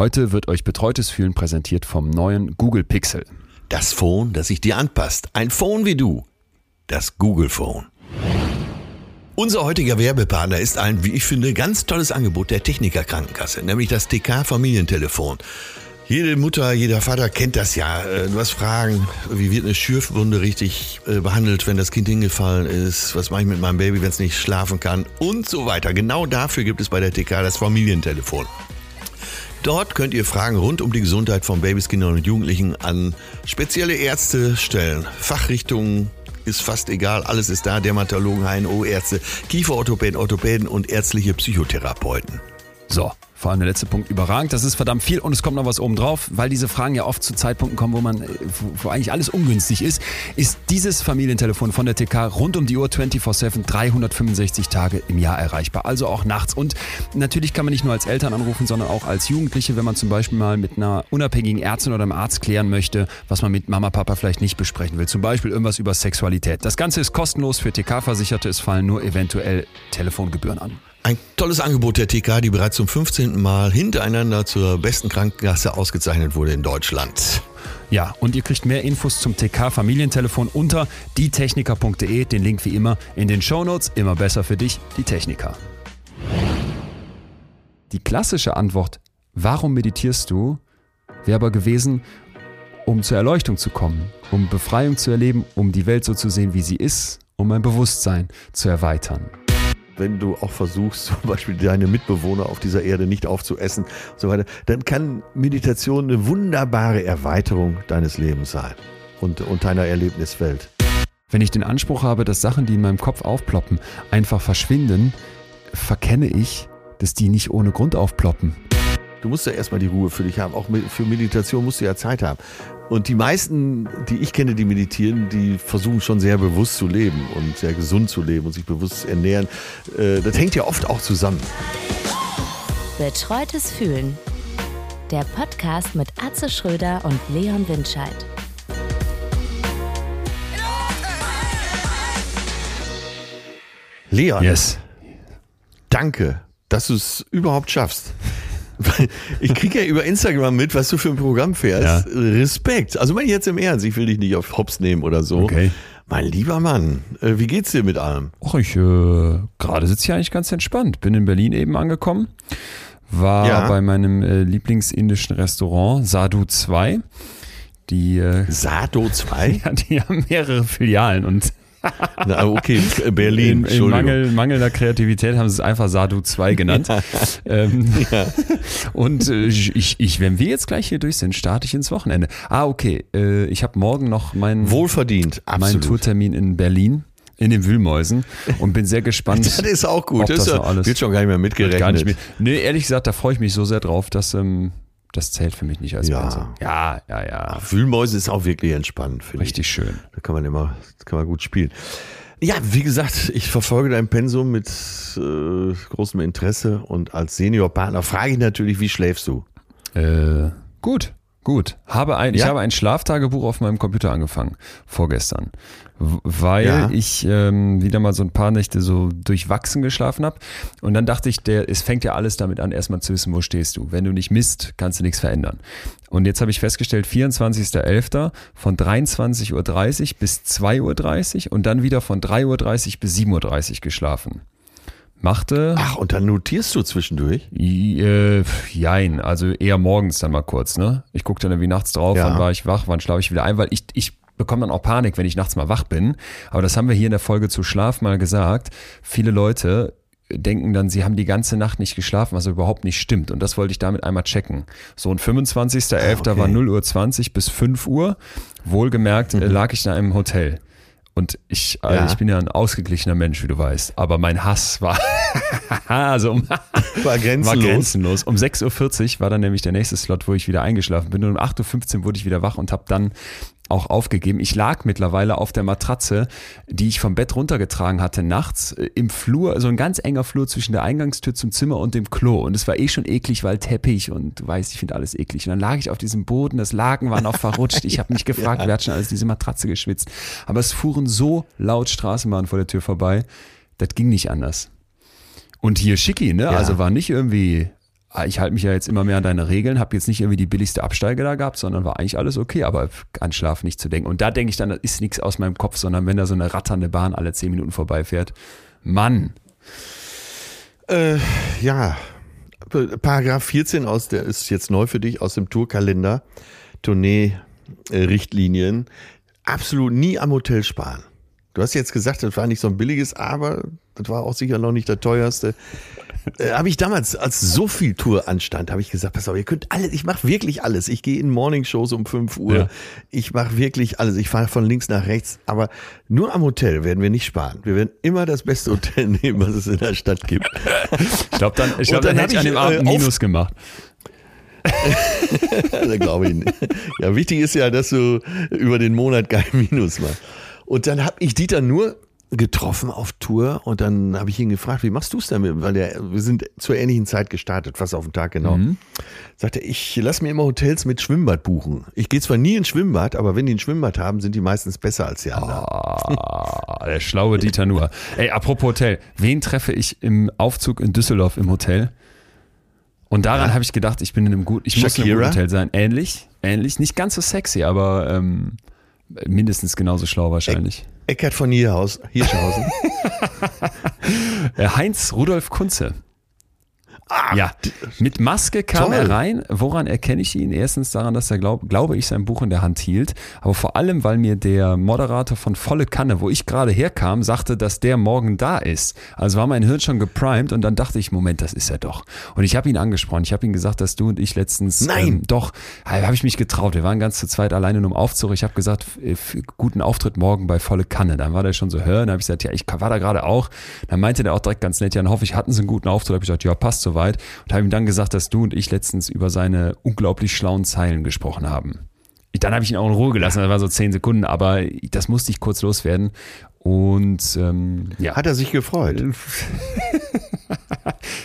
Heute wird euch betreutes Fühlen präsentiert vom neuen Google Pixel. Das Phone, das sich dir anpasst. Ein Phone wie du. Das Google Phone. Unser heutiger Werbepartner ist ein, wie ich finde, ganz tolles Angebot der Techniker Krankenkasse, nämlich das TK Familientelefon. Jede Mutter, jeder Vater kennt das ja. Äh, Du hast Fragen, wie wird eine Schürfwunde richtig äh, behandelt, wenn das Kind hingefallen ist? Was mache ich mit meinem Baby, wenn es nicht schlafen kann? Und so weiter. Genau dafür gibt es bei der TK das Familientelefon. Dort könnt ihr Fragen rund um die Gesundheit von Babys, Kindern und Jugendlichen an spezielle Ärzte stellen. Fachrichtungen ist fast egal, alles ist da. Dermatologen, HNO-Ärzte, Kieferorthopäden, Orthopäden und ärztliche Psychotherapeuten. So, vor allem der letzte Punkt überragend. Das ist verdammt viel und es kommt noch was oben drauf, weil diese Fragen ja oft zu Zeitpunkten kommen, wo man, äh, wo, wo eigentlich alles ungünstig ist. Ist dieses Familientelefon von der TK rund um die Uhr 24/7 365 Tage im Jahr erreichbar, also auch nachts. Und natürlich kann man nicht nur als Eltern anrufen, sondern auch als Jugendliche, wenn man zum Beispiel mal mit einer unabhängigen Ärztin oder einem Arzt klären möchte, was man mit Mama, Papa vielleicht nicht besprechen will. Zum Beispiel irgendwas über Sexualität. Das Ganze ist kostenlos für TK-Versicherte. Es fallen nur eventuell Telefongebühren an. Ein tolles Angebot der TK, die bereits zum 15. Mal hintereinander zur besten Krankenkasse ausgezeichnet wurde in Deutschland. Ja, und ihr kriegt mehr Infos zum TK Familientelefon unter dietechniker.de. Den Link wie immer in den Shownotes. Immer besser für dich, die Techniker. Die klassische Antwort, warum meditierst du, wäre aber gewesen, um zur Erleuchtung zu kommen, um Befreiung zu erleben, um die Welt so zu sehen, wie sie ist, um mein Bewusstsein zu erweitern. Wenn du auch versuchst, zum Beispiel deine Mitbewohner auf dieser Erde nicht aufzuessen und so weiter, dann kann Meditation eine wunderbare Erweiterung deines Lebens sein und, und deiner Erlebniswelt. Wenn ich den Anspruch habe, dass Sachen, die in meinem Kopf aufploppen, einfach verschwinden, verkenne ich, dass die nicht ohne Grund aufploppen. Du musst ja erstmal die Ruhe für dich haben. Auch für Meditation musst du ja Zeit haben. Und die meisten, die ich kenne, die meditieren, die versuchen schon sehr bewusst zu leben und sehr gesund zu leben und sich bewusst zu ernähren. Äh, Das hängt ja oft auch zusammen. Betreutes Fühlen. Der Podcast mit Atze Schröder und Leon Windscheid. Leon, Yes. danke, dass du es überhaupt schaffst. Ich kriege ja über Instagram mit, was du für ein Programm fährst. Respekt. Also meine ich jetzt im Ernst, ich will dich nicht auf Hops nehmen oder so. Okay. Mein lieber Mann, äh, wie geht's dir mit allem? Och, ich äh, gerade sitze hier eigentlich ganz entspannt. Bin in Berlin eben angekommen. War Ja. bei meinem äh, Lieblingsindischen Restaurant Sadhu 2. Die, äh, Sado 2? ja, die haben mehrere Filialen und Na, okay, Berlin, in, Entschuldigung. Mangel, mangelnder Kreativität haben sie es einfach Sadhu 2 genannt. ähm, Und äh, ich, ich, wenn wir jetzt gleich hier durch sind, starte ich ins Wochenende. Ah, okay. Äh, ich habe morgen noch meinen, Wohlverdient, meinen absolut. Tourtermin in Berlin. In den Wühlmäusen und bin sehr gespannt. Das ist auch gut. Das, das ist ja- alles- wird schon gar nicht mehr mitgerechnet. Gar nicht mehr. Nee, ehrlich gesagt, da freue ich mich so sehr drauf, dass ähm, das zählt für mich nicht als Ja. Pensum. Ja, ja, ja. Wühlmäuse ist auch wirklich entspannt, finde ich. Richtig schön. Da kann man immer, kann man gut spielen. Ja, wie gesagt, ich verfolge dein Pensum mit äh, großem Interesse und als Seniorpartner frage ich natürlich, wie schläfst du? Äh, gut, gut. Habe ein, Ich Ja? habe ein Schlaftagebuch auf meinem Computer angefangen, vorgestern. Weil Ja. ich ähm, wieder mal so ein paar Nächte so durchwachsen geschlafen habe. Und dann dachte ich, der, es fängt ja alles damit an, erstmal zu wissen, wo stehst du. Wenn du nicht misst, kannst du nichts verändern. Und jetzt habe ich festgestellt, 24.11. von 23.30 Uhr bis 2.30 Uhr und dann wieder von 3.30 Uhr bis 7.30 Uhr geschlafen. Machte Ach, und dann notierst du zwischendurch? Äh, jein, also eher morgens dann mal kurz, ne? Ich gucke dann irgendwie nachts drauf, Ja. wann war ich wach, wann schlafe ich wieder ein, weil ich, ich bekomme dann auch Panik, wenn ich nachts mal wach bin. Aber das haben wir hier in der Folge zu Schlaf mal gesagt. Viele Leute denken dann, sie haben die ganze Nacht nicht geschlafen, was überhaupt nicht stimmt. Und das wollte ich damit einmal checken. So, und 25.11. Ah, okay. war 0 Uhr 20 bis 5 Uhr. Wohlgemerkt äh, lag ich in einem Hotel. Und ich, äh. Ja. ich bin ja ein ausgeglichener Mensch, wie du weißt. Aber mein Hass war, also um, War grenzenlos. war grenzenlos. Um 6.40 Uhr war dann nämlich der nächste Slot, wo ich wieder eingeschlafen bin. Und um 8.15 Uhr wurde ich wieder wach und habe dann auch aufgegeben. Ich lag mittlerweile auf der Matratze, die ich vom Bett runtergetragen hatte nachts äh, im Flur, so ein ganz enger Flur zwischen der Eingangstür zum Zimmer und dem Klo. Und es war eh schon eklig, weil Teppich und du weißt, ich finde alles eklig. Und dann lag ich auf diesem Boden, das Laken war noch verrutscht. Ich habe mich gefragt, wer hat schon alles diese Matratze geschwitzt. Aber es fuhren so laut Straßenbahnen vor der Tür vorbei, das ging nicht anders. Und hier schicki, ne? Ja. Also war nicht irgendwie ich halte mich ja jetzt immer mehr an deine Regeln, habe jetzt nicht irgendwie die billigste Absteige da gehabt, sondern war eigentlich alles okay, aber an Schlaf nicht zu denken. Und da denke ich dann, das ist nichts aus meinem Kopf, sondern wenn da so eine ratternde Bahn alle zehn Minuten vorbeifährt, Mann. Äh, ja, Paragraph 14 aus, der ist jetzt neu für dich aus dem Tourkalender, Tournee-Richtlinien. Absolut nie am Hotel sparen. Du hast jetzt gesagt, das war nicht so ein billiges, aber das war auch sicher noch nicht der teuerste. Äh, habe ich damals, als so viel Tour anstand, habe ich gesagt, pass auf, ihr könnt alles, ich mache wirklich alles. Ich gehe in Morningshows um 5 Uhr. Ja. Ich mache wirklich alles. Ich fahre von links nach rechts. Aber nur am Hotel werden wir nicht sparen. Wir werden immer das beste Hotel nehmen, was es in der Stadt gibt. Ich glaube, dann, ich glaub, dann, dann hätte ich an dem Abend äh, Minus gemacht. da glaube ich nicht. Ja, wichtig ist ja, dass du über den Monat kein Minus machst. Und dann habe ich Dieter nur getroffen auf Tour und dann habe ich ihn gefragt, wie machst du es denn? Weil der, wir sind zur ähnlichen Zeit gestartet, fast auf den Tag genau. Mhm. Sagte, ich lass mir immer Hotels mit Schwimmbad buchen. Ich gehe zwar nie ins Schwimmbad, aber wenn die ein Schwimmbad haben, sind die meistens besser als die anderen. Oh, der schlaue Dieter nur. Ey, apropos Hotel, wen treffe ich im Aufzug in Düsseldorf im Hotel? Und daran ja. habe ich gedacht, ich bin in einem gut, ich Shakira? muss in einem guten Hotel sein. Ähnlich, ähnlich, nicht ganz so sexy, aber ähm, mindestens genauso schlau wahrscheinlich. Eckert von Hierhaus, Hirschhausen. Heinz Rudolf Kunze. Ah, ja, mit Maske kam toll. er rein. Woran erkenne ich ihn? Erstens daran, dass er, glaub, glaube ich, sein Buch in der Hand hielt. Aber vor allem, weil mir der Moderator von Volle Kanne, wo ich gerade herkam, sagte, dass der morgen da ist. Also war mein Hirn schon geprimed und dann dachte ich, Moment, das ist er doch. Und ich habe ihn angesprochen. Ich habe ihm gesagt, dass du und ich letztens. Nein! Ähm, doch, habe ich mich getraut. Wir waren ganz zu zweit alleine nur im Aufzug. Ich habe gesagt, guten Auftritt morgen bei Volle Kanne. Dann war der schon so, hör. Dann habe ich gesagt, ja, ich war da gerade auch. Dann meinte der auch direkt ganz nett, ja, dann hoffe ich, hatten sie einen guten Auftritt. habe ich gesagt, ja, passt soweit weit und habe ihm dann gesagt, dass du und ich letztens über seine unglaublich schlauen Zeilen gesprochen haben. Dann habe ich ihn auch in Ruhe gelassen, das war so zehn Sekunden, aber das musste ich kurz loswerden. Und ähm, ja. Hat er sich gefreut?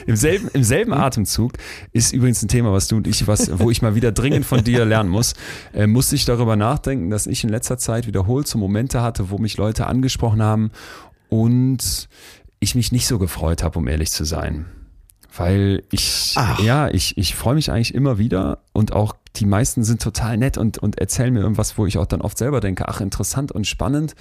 Im selben, Im selben Atemzug ist übrigens ein Thema, was du und ich, was, wo ich mal wieder dringend von dir lernen muss, äh, musste ich darüber nachdenken, dass ich in letzter Zeit wiederholt so Momente hatte, wo mich Leute angesprochen haben und ich mich nicht so gefreut habe, um ehrlich zu sein. Weil ich, Ach. ja, ich, ich freue mich eigentlich immer wieder und auch die meisten sind total nett und, und erzählen mir irgendwas, wo ich auch dann oft selber denke, ach, interessant und spannend.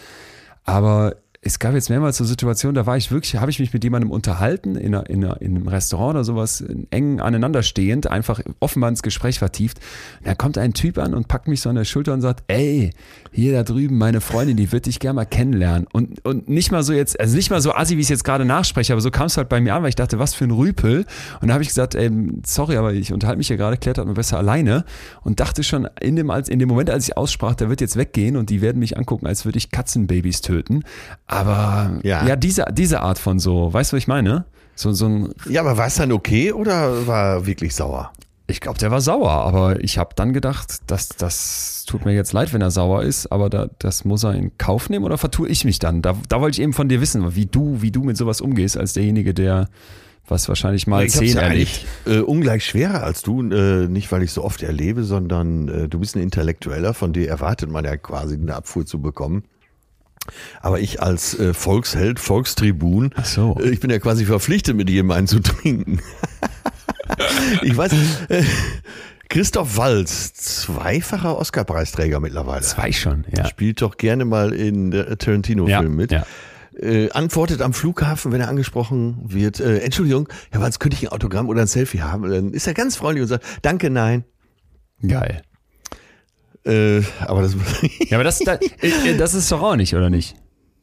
Aber es gab jetzt mehrmals so Situationen, da war ich wirklich, habe ich mich mit jemandem unterhalten, in, einer, in, einer, in einem Restaurant oder sowas, eng aneinander stehend, einfach offenbar ins Gespräch vertieft. Und da kommt ein Typ an und packt mich so an der Schulter und sagt, ey, hier da drüben, meine Freundin, die wird dich gerne mal kennenlernen. Und, und nicht mal so jetzt, also nicht mal so assi, wie ich es jetzt gerade nachspreche, aber so kam es halt bei mir an, weil ich dachte, was für ein Rüpel. Und da habe ich gesagt, ey, sorry, aber ich unterhalte mich hier gerade, das mal besser alleine. Und dachte schon in dem, in dem Moment, als ich aussprach, der wird jetzt weggehen und die werden mich angucken, als würde ich Katzenbabys töten. Aber ja, ja diese, diese Art von so, weißt du, was ich meine? So, so ein ja, aber war es dann okay oder war er wirklich sauer? Ich glaube, der war sauer, aber ich habe dann gedacht, dass das tut mir jetzt leid, wenn er sauer ist, aber da, das muss er in Kauf nehmen oder vertue ich mich dann? Da, da wollte ich eben von dir wissen, wie du, wie du mit sowas umgehst, als derjenige, der was wahrscheinlich mal ich zehn erlebt. Äh, ungleich schwerer als du, äh, nicht weil ich so oft erlebe, sondern äh, du bist ein Intellektueller, von dir erwartet man ja quasi eine Abfuhr zu bekommen. Aber ich als äh, Volksheld, Volkstribun, so. Äh, ich bin ja quasi verpflichtet, mit jedem einen zu trinken. ich weiß, äh, Christoph Walz, zweifacher Oscar-Preisträger mittlerweile. Zwei schon, ja. Spielt doch gerne mal in der Tarantino-Film ja, mit. Ja. Äh, antwortet am Flughafen, wenn er angesprochen wird, äh, Entschuldigung, Herr Walz, könnte ich ein Autogramm oder ein Selfie haben? Dann ist er ganz freundlich und sagt, danke, nein. Geil. Äh, aber das. ja, aber das, das, äh, das ist doch auch nicht, oder nicht?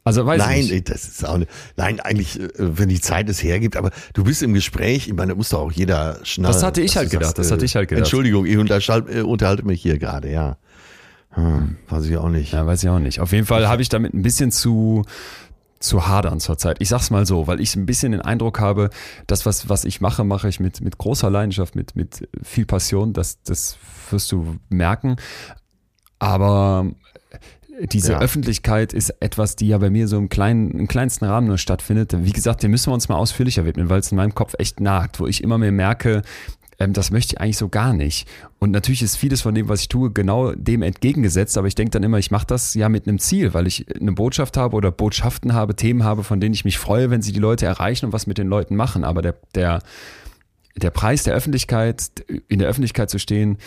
Also weiß nein, ich nicht. das ist auch nicht. Nein, eigentlich, äh, wenn die Zeit es hergibt, aber du bist im Gespräch, ich meine, da muss doch auch jeder schnallen. Das hatte ich halt gedacht, sagst, das hatte ich halt gedacht. Entschuldigung, ich unterhalte mich hier gerade, ja. Hm, weiß ich auch nicht. Ja, weiß ich auch nicht. Auf jeden Fall habe ich damit ein bisschen zu, zu hadern zurzeit. Ich sag's mal so, weil ich ein bisschen den Eindruck habe, das, was, was ich mache, mache ich mit, mit großer Leidenschaft, mit, mit viel Passion. Das, das wirst du merken. Aber diese ja. Öffentlichkeit ist etwas, die ja bei mir so im, kleinen, im kleinsten Rahmen nur stattfindet. Wie gesagt, dem müssen wir uns mal ausführlicher widmen, weil es in meinem Kopf echt nagt, wo ich immer mehr merke, ähm, das möchte ich eigentlich so gar nicht. Und natürlich ist vieles von dem, was ich tue, genau dem entgegengesetzt, aber ich denke dann immer, ich mache das ja mit einem Ziel, weil ich eine Botschaft habe oder Botschaften habe, Themen habe, von denen ich mich freue, wenn sie die Leute erreichen und was mit den Leuten machen. Aber der, der der Preis der Öffentlichkeit, in der Öffentlichkeit zu stehen,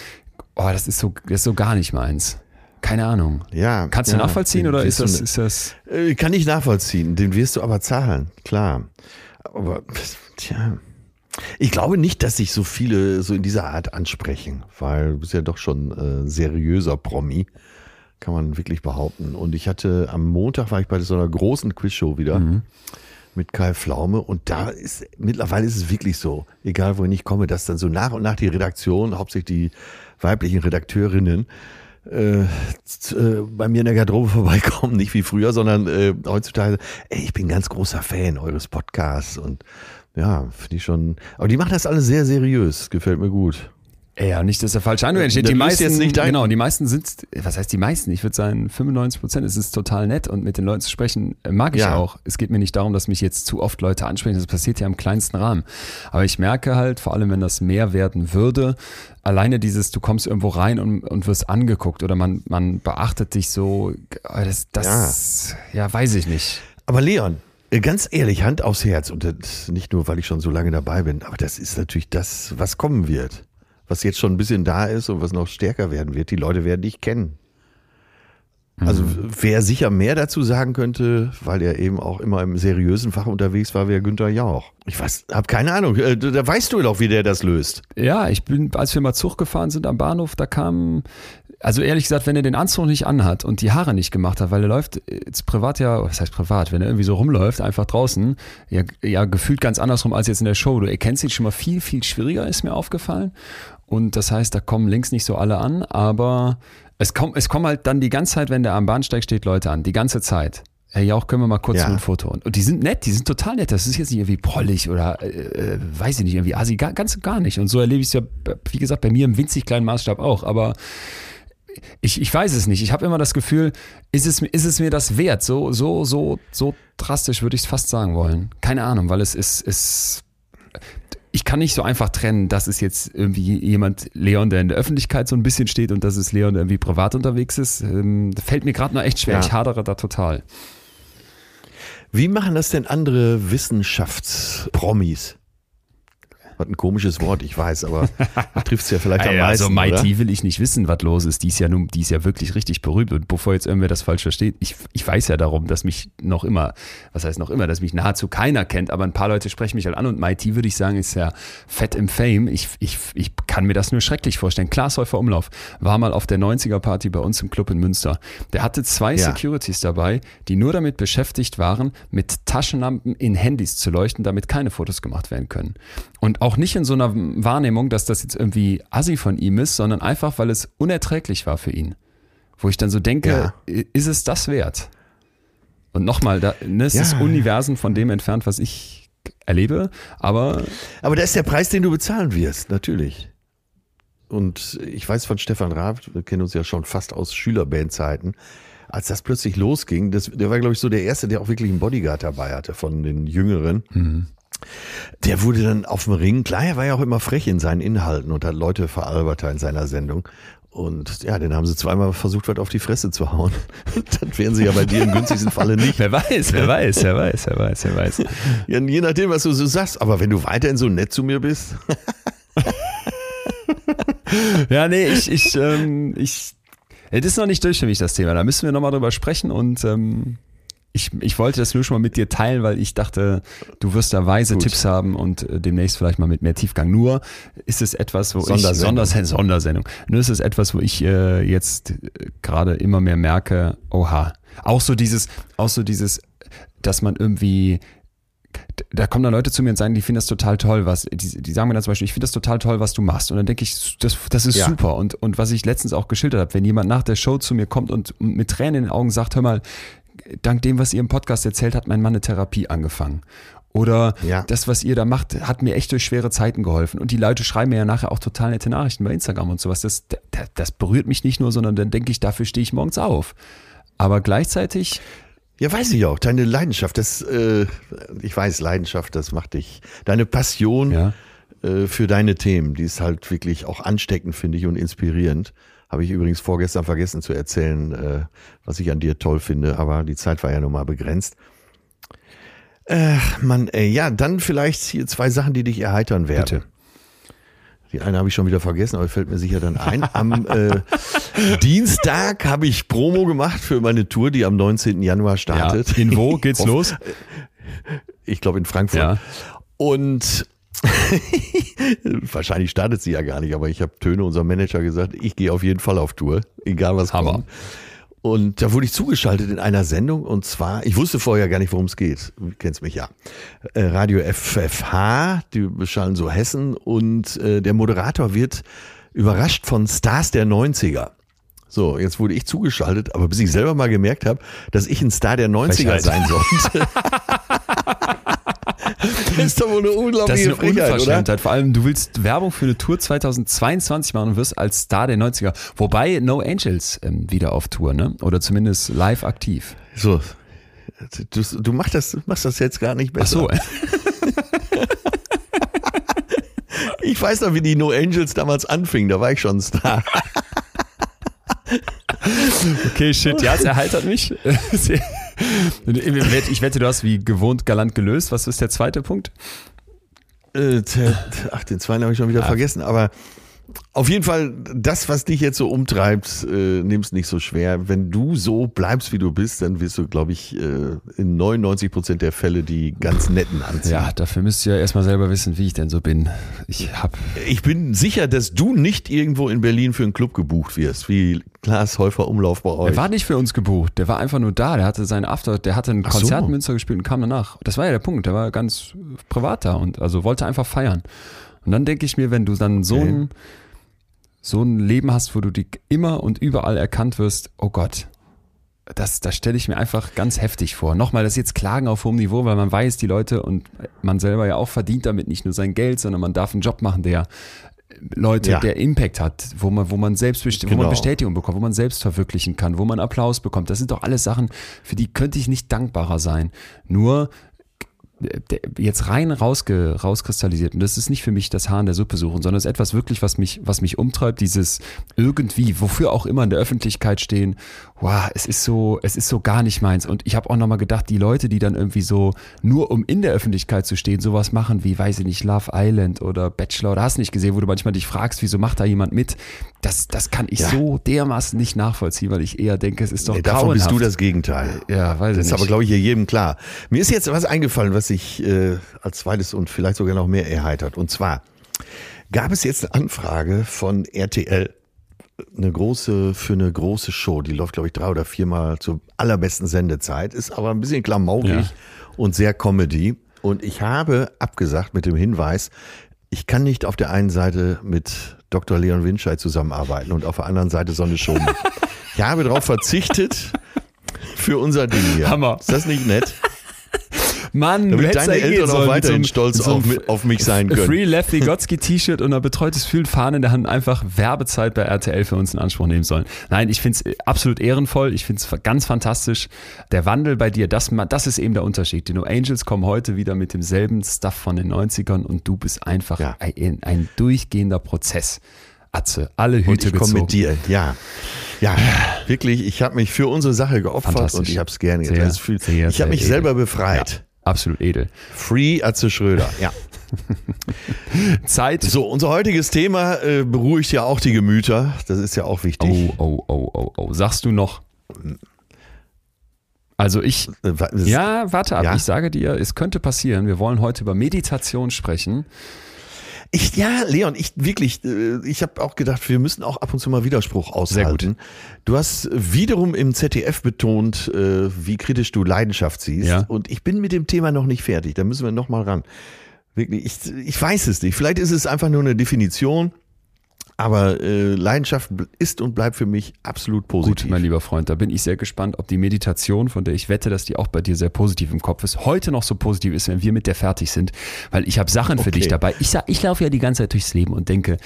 oh, das ist so, das ist so gar nicht meins. Keine Ahnung. Ja. Kannst du ja, nachvollziehen oder ist das, ist das? Äh, Kann ich nachvollziehen, den wirst du aber zahlen, klar. Aber, tja. Ich glaube nicht, dass sich so viele so in dieser Art ansprechen, weil du bist ja doch schon äh, seriöser Promi, kann man wirklich behaupten. Und ich hatte am Montag war ich bei so einer großen Quizshow wieder mit Kai Pflaume und da ist mittlerweile ist es wirklich so, egal wohin ich komme, dass dann so nach und nach die Redaktion, hauptsächlich die weiblichen Redakteurinnen, äh, äh, bei mir in der Garderobe vorbeikommen, nicht wie früher, sondern äh, heutzutage, ey, ich bin ganz großer Fan eures Podcasts und ja, finde ich schon, aber die machen das alle sehr seriös, gefällt mir gut. Ja, nicht, dass der falsche Eindruck entsteht. Das Die meisten, jetzt nicht dein- genau, die meisten sind, was heißt die meisten? Ich würde sagen 95 Prozent. Es ist total nett und mit den Leuten zu sprechen äh, mag ich Ja. auch. Es geht mir nicht darum, dass mich jetzt zu oft Leute ansprechen. Das passiert ja im kleinsten Rahmen. Aber ich merke halt, vor allem wenn das mehr werden würde, alleine dieses, du kommst irgendwo rein und, und wirst angeguckt oder man, man beachtet dich so, äh, das, das ja. weiß ich nicht. Aber Leon, äh, ganz ehrlich, Hand aufs Herz und nicht nur, weil ich schon so lange dabei bin, aber das ist natürlich das, was kommen wird. Was jetzt schon ein bisschen da ist und was noch stärker werden wird. Die Leute werden dich kennen. Also wer sicher mehr dazu sagen könnte, weil er eben auch immer im seriösen Fach unterwegs war, wäre Günther Jauch. Ich weiß, hab keine Ahnung. Äh, Da weißt du doch, wie der das löst. Ja, ich bin, als wir mal Zug gefahren sind am Bahnhof, da kam, also ehrlich gesagt, wenn er den Anzug nicht anhat und die Haare nicht gemacht hat, weil er läuft jetzt privat ja, was heißt privat, wenn er irgendwie so rumläuft, einfach draußen, ja, ja gefühlt ganz andersrum als jetzt in der Show. Du erkennst ihn schon mal viel, viel schwieriger, ist mir aufgefallen. Und das heißt, da kommen links nicht so alle an, aber es kommt, es kommen halt dann die ganze Zeit, wenn der am Bahnsteig steht, Leute an, die ganze Zeit. Hey, Jauch, können wir mal kurz Ja. ein Foto? Und, und die sind nett, die sind total nett. Das ist jetzt nicht irgendwie prollig oder, äh, äh, weiß ich nicht, irgendwie assi, gar, ganz und gar nicht. Und so erlebe ich es ja, wie gesagt, bei mir im winzig kleinen Maßstab auch. Aber ich, ich weiß es nicht. Ich habe immer das Gefühl, ist es, ist es mir das wert? So, so, so, so drastisch würde ich es fast sagen wollen. Keine Ahnung, weil es ist, ist ich kann nicht so einfach trennen, dass es jetzt irgendwie jemand Leon, der in der Öffentlichkeit so ein bisschen steht und dass es Leon, der irgendwie privat unterwegs ist. Ähm, fällt mir gerade noch echt schwer. Ja. Ich hadere da total. Wie machen das denn andere Wissenschaftspromis? Was ein komisches Wort, ich weiß, aber trifft es ja vielleicht am also meisten. oder? Mighty will ich nicht wissen, was los ist. Die ist ja nun, die ist ja wirklich richtig berühmt. Und bevor jetzt irgendwer das falsch versteht, ich, ich weiß ja darum, dass mich noch immer, was heißt noch immer, dass mich nahezu keiner kennt, aber ein paar Leute sprechen mich halt an und Mighty würde ich sagen, ist ja fett im Fame. Ich, ich, ich kann mir das nur schrecklich vorstellen. Klaas Häufer Umlauf war mal auf der 90er Party bei uns im Club in Münster. Der hatte zwei Ja. Securities dabei, die nur damit beschäftigt waren, mit Taschenlampen in Handys zu leuchten, damit keine Fotos gemacht werden können. Und auch nicht in so einer Wahrnehmung, dass das jetzt irgendwie assi von ihm ist, sondern einfach, weil es unerträglich war für ihn. Wo ich dann so denke, Ja. ist es das wert? Und nochmal, da ne, es Ja. ist Universen von dem entfernt, was ich erlebe, aber Aber das ist der Preis, den du bezahlen wirst, natürlich. Und ich weiß von Stefan Raab, wir kennen uns ja schon fast aus Schülerbandzeiten, als das plötzlich losging, das, der war, glaube ich, so der Erste, der auch wirklich einen Bodyguard dabei hatte von den Jüngeren. Der wurde dann auf dem Ring, klar, er war ja auch immer frech in seinen Inhalten und hat Leute veralbert in seiner Sendung. Und ja, den haben sie zweimal versucht, was auf die Fresse zu hauen. das wären sie ja bei dir im günstigsten Falle nicht. wer weiß, wer weiß, wer weiß, wer weiß, wer weiß. Ja, je nachdem, was du so sagst. Aber wenn du weiterhin so nett zu mir bist, Ja, nee, ich, ich, ähm, ich, es ist noch nicht durch für mich, das Thema. Da müssen wir nochmal drüber sprechen und ähm, ich, ich wollte das nur schon mal mit dir teilen, weil ich dachte, du wirst da weise Gut. Tipps haben und äh, demnächst vielleicht mal mit mehr Tiefgang. Nur ist es etwas, wo ich Sondersendung. Sonders Sondersendung. Nur ist es etwas, wo ich äh, jetzt äh, gerade immer mehr merke, oha. Auch so dieses, auch so dieses, dass man irgendwie da kommen dann Leute zu mir und sagen, die finden das total toll, was, die, die sagen mir dann zum Beispiel, ich finde das total toll, was du machst. Und dann denke ich, das, das ist Ja. super. Und, und was ich letztens auch geschildert habe, wenn jemand nach der Show zu mir kommt und mit Tränen in den Augen sagt, hör mal, dank dem, was ihr im Podcast erzählt, hat mein Mann eine Therapie angefangen. Oder Ja. das, was ihr da macht, hat mir echt durch schwere Zeiten geholfen. Und die Leute schreiben mir ja nachher auch total nette Nachrichten bei Instagram und sowas. Das, das, das berührt mich nicht nur, sondern dann denke ich, dafür stehe ich morgens auf. Aber gleichzeitig Ja, weiß ich auch. Deine Leidenschaft, das, äh, ich weiß, Leidenschaft, das macht dich. Deine Passion Ja. äh, für deine Themen, die ist halt wirklich auch ansteckend, finde ich, und inspirierend. Habe ich übrigens vorgestern vergessen zu erzählen, äh, was ich an dir toll finde, aber die Zeit war ja nun mal begrenzt. Äh, Mann, ey, ja, dann vielleicht hier zwei Sachen, die dich erheitern werden. Bitte. Die eine habe ich schon wieder vergessen, aber fällt mir sicher dann ein. Am äh, Dienstag habe ich Promo gemacht für meine Tour, die am 19. Januar startet. Ja. In wo geht's los? Ich glaube in Frankfurt. Ja. Und wahrscheinlich startet sie ja gar nicht, aber ich habe Töne, unserem Manager, gesagt, ich gehe auf jeden Fall auf Tour, egal was Hammer. kommt. Und da wurde ich zugeschaltet in einer Sendung und zwar, ich wusste vorher gar nicht, worum es geht. Du kennst mich ja. Äh, Radio FFH, die beschallen so Hessen und äh, der Moderator wird überrascht von Stars der 90er. So, jetzt wurde ich zugeschaltet, aber bis ich selber mal gemerkt habe, dass ich ein Star der 90er Frechheit. sein sollte. das ist doch wohl eine Das ist unglaubliche eine Frechheit, oder? Unverschämtheit. Vor allem, du willst Werbung für eine Tour 2022 machen und wirst als Star der 90er. Wobei No Angels ähm, wieder auf Tour, ne? Oder zumindest live aktiv. So, du, du machst, das, machst das jetzt gar nicht Ach besser. so. Ich weiß noch, wie die No Angels damals anfingen, da war ich schon ein Star. Okay, shit. Ja, es erheitert mich. Ich wette, du hast wie gewohnt galant gelöst. Was ist der zweite Punkt? Äh, Ach, den zweiten habe ich schon wieder vergessen, aber auf jeden Fall, das, was dich jetzt so umtreibt, äh, nimm's nicht so schwer. Wenn du so bleibst, wie du bist, dann wirst du, glaube ich, äh, in 99 Prozent der Fälle die ganz netten anziehen. Ja, dafür müsst ihr ja erstmal selber wissen, wie ich denn so bin. Ich hab. Ich bin sicher, dass du nicht irgendwo in Berlin für einen Club gebucht wirst, wie Klaas Häufer Umlauf bei euch. Der war nicht für uns gebucht. Der war einfach nur da. Der hatte seinen After, der hatte ein Ach Konzert so. in Münster gespielt und kam danach. Das war ja der Punkt. Der war ganz privat da und also wollte einfach feiern. Und dann denke ich mir, wenn du dann so Okay. ein, so ein Leben hast, wo du dich immer und überall erkannt wirst, oh Gott. Das, das stelle ich mir einfach ganz heftig vor. Nochmal, das ist jetzt Klagen auf hohem Niveau, weil man weiß, die Leute und man selber ja auch verdient damit nicht nur sein Geld, sondern man darf einen Job machen, der Leute, Ja. der Impact hat, wo man, wo man selbst best- wo man Genau. Bestätigung bekommt, wo man selbst verwirklichen kann, wo man Applaus bekommt. Das sind doch alles Sachen, für die könnte ich nicht dankbarer sein. Nur jetzt rein rausge, rauskristallisiert. Und das ist nicht für mich das Haar in der Suppe suchen, sondern es ist etwas wirklich, was mich, was mich umtreibt, dieses irgendwie, wofür auch immer in der Öffentlichkeit stehen, wow, es ist so, es ist so gar nicht meins. Und ich habe auch nochmal gedacht, die Leute, die dann irgendwie so, nur um in der Öffentlichkeit zu stehen, sowas machen wie, weiß ich nicht, Love Island oder Bachelor oder hast nicht gesehen, wo du manchmal dich fragst, wieso macht da jemand mit? Das, das kann ich Ja. so dermaßen nicht nachvollziehen, weil ich eher denke, es ist doch Nee, davon bist du grauenhaft. das Gegenteil. Ja, weiß ich Das ist nicht. aber, glaube ich, hier jedem klar. Mir ist jetzt was eingefallen, was sich äh, als zweites und vielleicht sogar noch mehr erheitert. Und zwar gab es jetzt eine Anfrage von RTL, eine große, für eine große Show. Die läuft, glaube ich, drei oder viermal zur allerbesten Sendezeit, ist aber ein bisschen klamaukig Ja. und sehr Comedy. Und ich habe abgesagt mit dem Hinweis, ich kann nicht auf der einen Seite mit Dr. Leon Winscheid zusammenarbeiten und auf der anderen Seite so eine Show machen. Ich habe darauf verzichtet für unser Ding hier. Hammer. Ist das nicht nett? Mann, du Damit hättest deine da Eltern auch weiterhin einem- stolz einem auf auf mich sein können. Free Lefty Gotzki T-Shirt und ein betreutes Fühlen Fahne in der Hand einfach Werbezeit bei RTL für uns in Anspruch nehmen sollen. Nein, ich finde es absolut ehrenvoll. Ich finde es ganz fantastisch. Der Wandel bei dir, das, das ist eben der Unterschied. Die No Angels kommen heute wieder mit demselben Stuff von den 90ern und du bist einfach Ja. ein, ein durchgehender Prozess. Atze, alle Hüte Und ich gezogen. mit dir, ja. Ja, wirklich, ich habe mich für unsere Sache geopfert und ich habe es gerne getan. Ich habe mich selber befreit. Absolut edel. Free Atze Schröder, ja. Zeit. So, unser heutiges Thema äh, beruhigt ja auch die Gemüter. Das ist ja auch wichtig. Oh, oh, oh, oh, oh. Sagst du noch? Also ich, Äh, wa- das- Ja, warte ab. Ja? Ich sage dir, es könnte passieren. Wir wollen heute über Meditation sprechen. Ich, ja, Leon, ich wirklich, äh, ich habe auch gedacht, wir müssen auch ab und zu mal Widerspruch aushalten. Du hast wiederum im ZDF betont, äh, wie kritisch du Leidenschaft siehst. Ja. Und ich bin mit dem Thema noch nicht fertig. Da müssen wir noch mal ran. Wirklich, ich, ich weiß es nicht. Vielleicht ist es einfach nur eine Definition. Aber äh, Leidenschaft ist und bleibt für mich absolut Gut, positiv. mein lieber Freund, da bin ich sehr gespannt, ob die Meditation, von der ich wette, dass die auch bei dir sehr positiv im Kopf ist, heute noch so positiv ist, wenn wir mit der fertig sind. Weil ich habe Sachen für Okay. dich dabei. Ich, ich laufe ja die ganze Zeit durchs Leben und denke,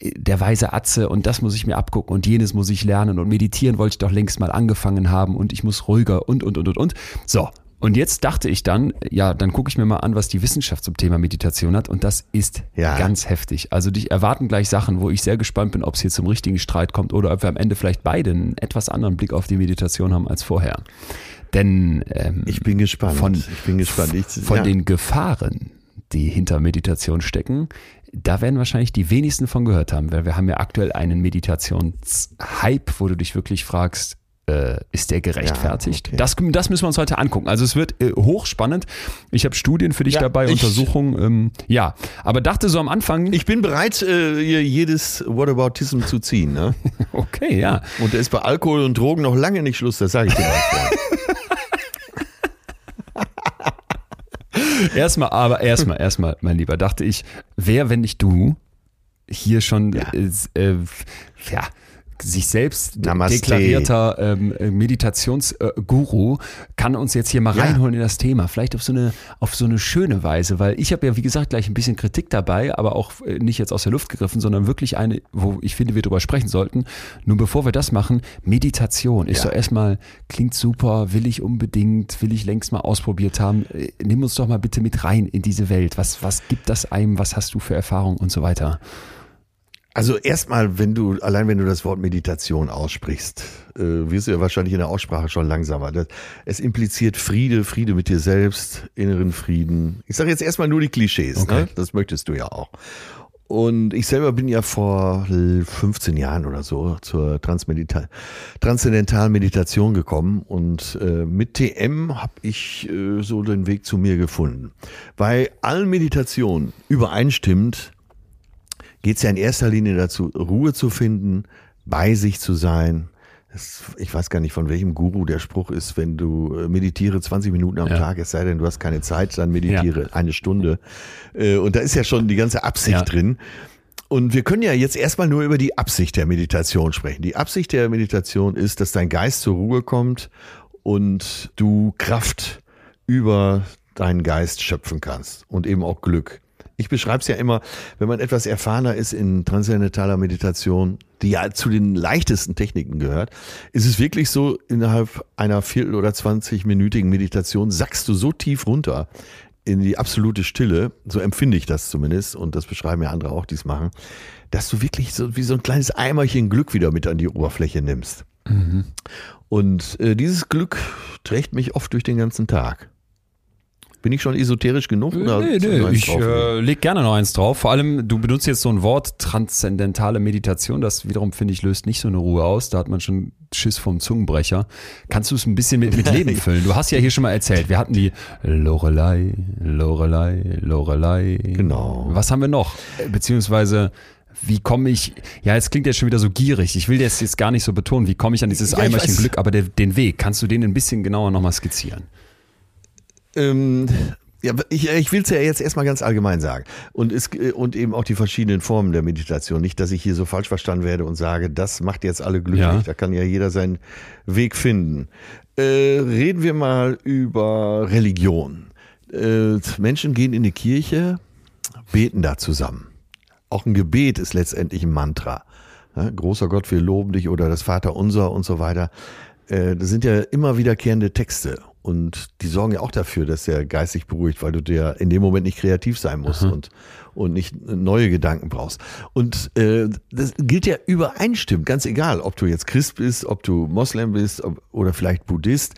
äh, der weise Atze und das muss ich mir abgucken und jenes muss ich lernen und meditieren wollte ich doch längst mal angefangen haben und ich muss ruhiger und, und, und, und, und. So. Und jetzt dachte ich dann, ja, dann gucke ich mir mal an, was die Wissenschaft zum Thema Meditation hat. Und das ist Ja. ganz heftig. Also dich erwarten gleich Sachen, wo ich sehr gespannt bin, ob es hier zum richtigen Streit kommt oder ob wir am Ende vielleicht beide einen etwas anderen Blick auf die Meditation haben als vorher. Denn ähm, ich bin gespannt. von, ich bin gespannt. Ich, von ja. den Gefahren, die hinter Meditation stecken, Da werden wahrscheinlich die wenigsten von gehört haben, weil wir haben ja aktuell einen Meditationshype, wo du dich wirklich fragst, äh, ist der gerechtfertigt? Ja, okay. das, das müssen wir uns heute angucken. Also es wird äh, hochspannend. Ich habe Studien für dich Ja, dabei, ich- Untersuchungen. Ähm, ja, aber dachte so am Anfang, Ich bin bereit, äh, jedes Whataboutism zu ziehen. Ne? okay, ja. Und da ist bei Alkohol und Drogen noch lange nicht Schluss, das sage ich dir mal. Erstmal, aber erstmal, erstmal, mein Lieber, dachte ich, wer, wenn nicht du, hier schon Ja. äh, äh, ja, sich selbst Namaste. deklarierter ähm, Meditationsguru kann uns jetzt hier mal Ja. reinholen in das Thema. Vielleicht auf so eine, auf so eine schöne Weise, weil ich habe ja, wie gesagt, gleich ein bisschen Kritik dabei, aber auch äh, nicht jetzt aus der Luft gegriffen, sondern wirklich eine, wo ich finde, wir drüber sprechen sollten. Nur bevor wir das machen, Meditation ist Ja. doch erstmal, klingt super, will ich unbedingt, will ich längst mal ausprobiert haben. Äh, Nimm uns doch mal bitte mit rein in diese Welt. Was, was gibt das einem? Was hast du für Erfahrungen und so weiter? Also erstmal, wenn du, allein wenn du das Wort Meditation aussprichst, äh, wirst du ja wahrscheinlich in der Aussprache schon langsamer. Das, es impliziert Friede, Friede mit dir selbst, inneren Frieden. Ich sage jetzt erstmal nur die Klischees, Okay. ne? das möchtest du ja auch. Und ich selber bin ja vor 15 Jahren oder so zur Transmedita transzendentalen Meditation gekommen und äh, mit TM habe ich äh, so den Weg zu mir gefunden. Bei allen Meditationen übereinstimmend geht es ja in erster Linie dazu, Ruhe zu finden, bei sich zu sein. Das, ich weiß gar nicht, von welchem Guru der Spruch ist, wenn du äh, meditiere 20 Minuten am Ja. Tag, es sei denn, du hast keine Zeit, dann meditiere eine Stunde. Äh, Und da ist ja schon die ganze Absicht Ja. drin. Und wir können ja jetzt erstmal nur über die Absicht der Meditation sprechen. Die Absicht der Meditation ist, dass dein Geist zur Ruhe kommt und du Kraft über deinen Geist schöpfen kannst und eben auch Glück. Ich beschreibe es ja immer, wenn man etwas erfahrener ist in transzendentaler Meditation, die ja zu den leichtesten Techniken gehört, ist es wirklich so, innerhalb einer Viertel- oder 20-minütigen Meditation sackst du so tief runter in die absolute Stille, so empfinde ich das zumindest, und das beschreiben ja andere auch, die es machen, dass du wirklich so wie so ein kleines Eimerchen Glück wieder mit an die Oberfläche nimmst. Und äh, dieses Glück trägt mich oft durch den ganzen Tag. Bin ich schon esoterisch genug? oder nee, nee, ich äh, leg gerne noch eins drauf. Vor allem, du benutzt jetzt so ein Wort, transzendentale Meditation. Das wiederum, finde ich, löst nicht so eine Ruhe aus. Da hat man schon Schiss vom Zungenbrecher. Kannst du es ein bisschen mit, mit Leben füllen? Du hast ja hier schon mal erzählt, wir hatten die Lorelei, Lorelei, Lorelei. Genau. Was haben wir noch? Beziehungsweise, wie komme ich, ja, jetzt klingt jetzt schon wieder so gierig. Ich will das jetzt gar nicht so betonen. Wie komme ich an dieses Ja, Eimerchen. Glück? Aber der, den Weg, kannst du den ein bisschen genauer nochmal skizzieren? Ähm, ja, ich, ich will es ja jetzt erstmal ganz allgemein sagen. Und, es, und eben auch die verschiedenen Formen der Meditation. Nicht, dass ich hier so falsch verstanden werde und sage, das macht jetzt alle glücklich. Ja. Da kann ja jeder seinen Weg finden. Äh, reden wir mal über Religion. Äh, Menschen gehen in die Kirche, beten da zusammen. Auch ein Gebet ist letztendlich ein Mantra. Ja, großer Gott, wir loben dich oder das Vaterunser und so weiter. Äh, das sind ja immer wiederkehrende Texte und die sorgen ja auch dafür, dass er geistig beruhigt, weil du dir in dem Moment nicht kreativ sein musst und, und nicht neue Gedanken brauchst. Und äh, das gilt ja übereinstimmend, ganz egal, ob du jetzt Christ bist, ob du Moslem bist ob, oder vielleicht Buddhist.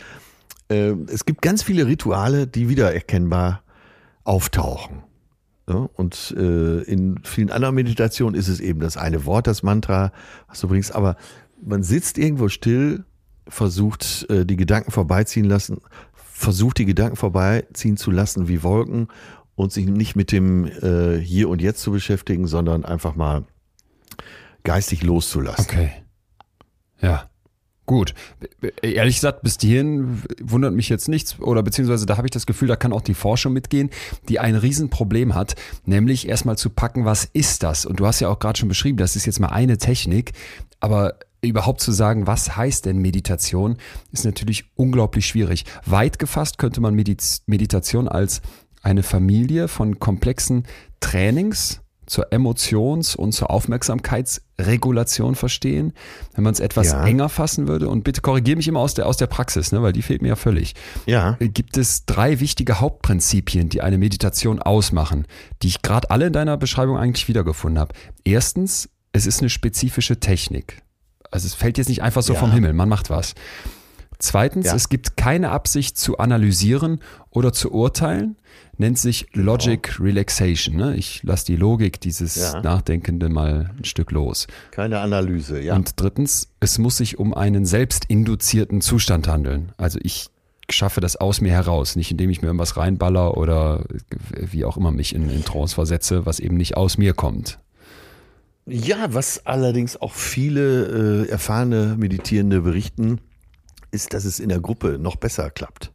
Äh, es gibt ganz viele Rituale, die wiedererkennbar auftauchen. Ja, und äh, in vielen anderen Meditationen ist es eben das eine Wort, das Mantra, was du bringst, aber man sitzt irgendwo still, versucht äh, die Gedanken vorbeiziehen lassen, versucht die Gedanken vorbeiziehen zu lassen wie Wolken und sich nicht mit dem äh, Hier und Jetzt zu beschäftigen, sondern einfach mal geistig loszulassen. Okay. Ja. Gut. Ehrlich gesagt, bis hierhin wundert mich jetzt nichts oder beziehungsweise da habe ich das Gefühl, da kann auch die Forschung mitgehen, die ein Riesenproblem hat, nämlich erstmal zu packen, was ist das? Und du hast ja auch gerade schon beschrieben, das ist jetzt mal eine Technik, aber überhaupt zu sagen, was heißt denn Meditation, ist natürlich unglaublich schwierig. Weit gefasst könnte man Mediz Meditation als eine Familie von komplexen Trainings zur Emotions- und zur Aufmerksamkeitsregulation verstehen. Wenn man es etwas Ja. enger fassen würde, und bitte korrigiere mich immer aus der, aus der Praxis, ne, weil die fehlt mir ja völlig, Ja, gibt es drei wichtige Hauptprinzipien, die eine Meditation ausmachen, die ich gerade alle in deiner Beschreibung eigentlich wiedergefunden habe. Erstens, es ist eine spezifische Technik. Also es fällt jetzt nicht einfach so Ja. vom Himmel, man macht was. Zweitens, Ja. es gibt keine Absicht zu analysieren oder zu urteilen. Nennt sich Logic Relaxation. Ne? Ich lasse die Logik, dieses Ja. Nachdenkende mal ein Stück los. Keine Analyse, ja. Und drittens, es muss sich um einen selbstinduzierten Zustand handeln. Also ich schaffe das aus mir heraus, nicht indem ich mir irgendwas reinballer oder wie auch immer mich in, in Trance versetze, was eben nicht aus mir kommt. Ja, was allerdings auch viele äh, erfahrene Meditierende berichten, ist, dass es in der Gruppe noch besser klappt.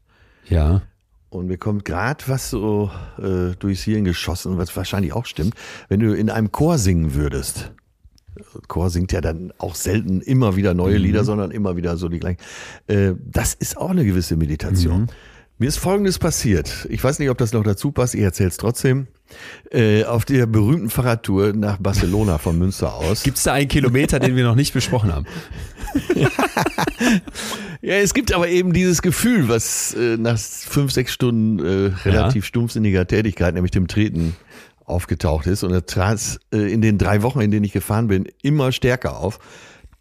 Ja. Und mir kommt gerade was so äh, durchs Hirn geschossen, was wahrscheinlich auch stimmt, wenn du in einem Chor singen würdest. Chor singt ja dann auch selten immer wieder neue Lieder, sondern immer wieder so die gleichen. Äh, das ist auch eine gewisse Meditation. Mir ist Folgendes passiert. Ich weiß nicht, ob das noch dazu passt. Ich erzähle es trotzdem. Äh, auf der berühmten Fahrradtour nach Barcelona von Münster aus. Gibt es da einen Kilometer, den wir noch nicht besprochen haben? Ja, es gibt aber eben dieses Gefühl, was äh, nach fünf, sechs Stunden äh, relativ stumpfsinniger Tätigkeit, nämlich dem Treten, aufgetaucht ist. Und er trat äh, in den drei Wochen, in denen ich gefahren bin, immer stärker auf,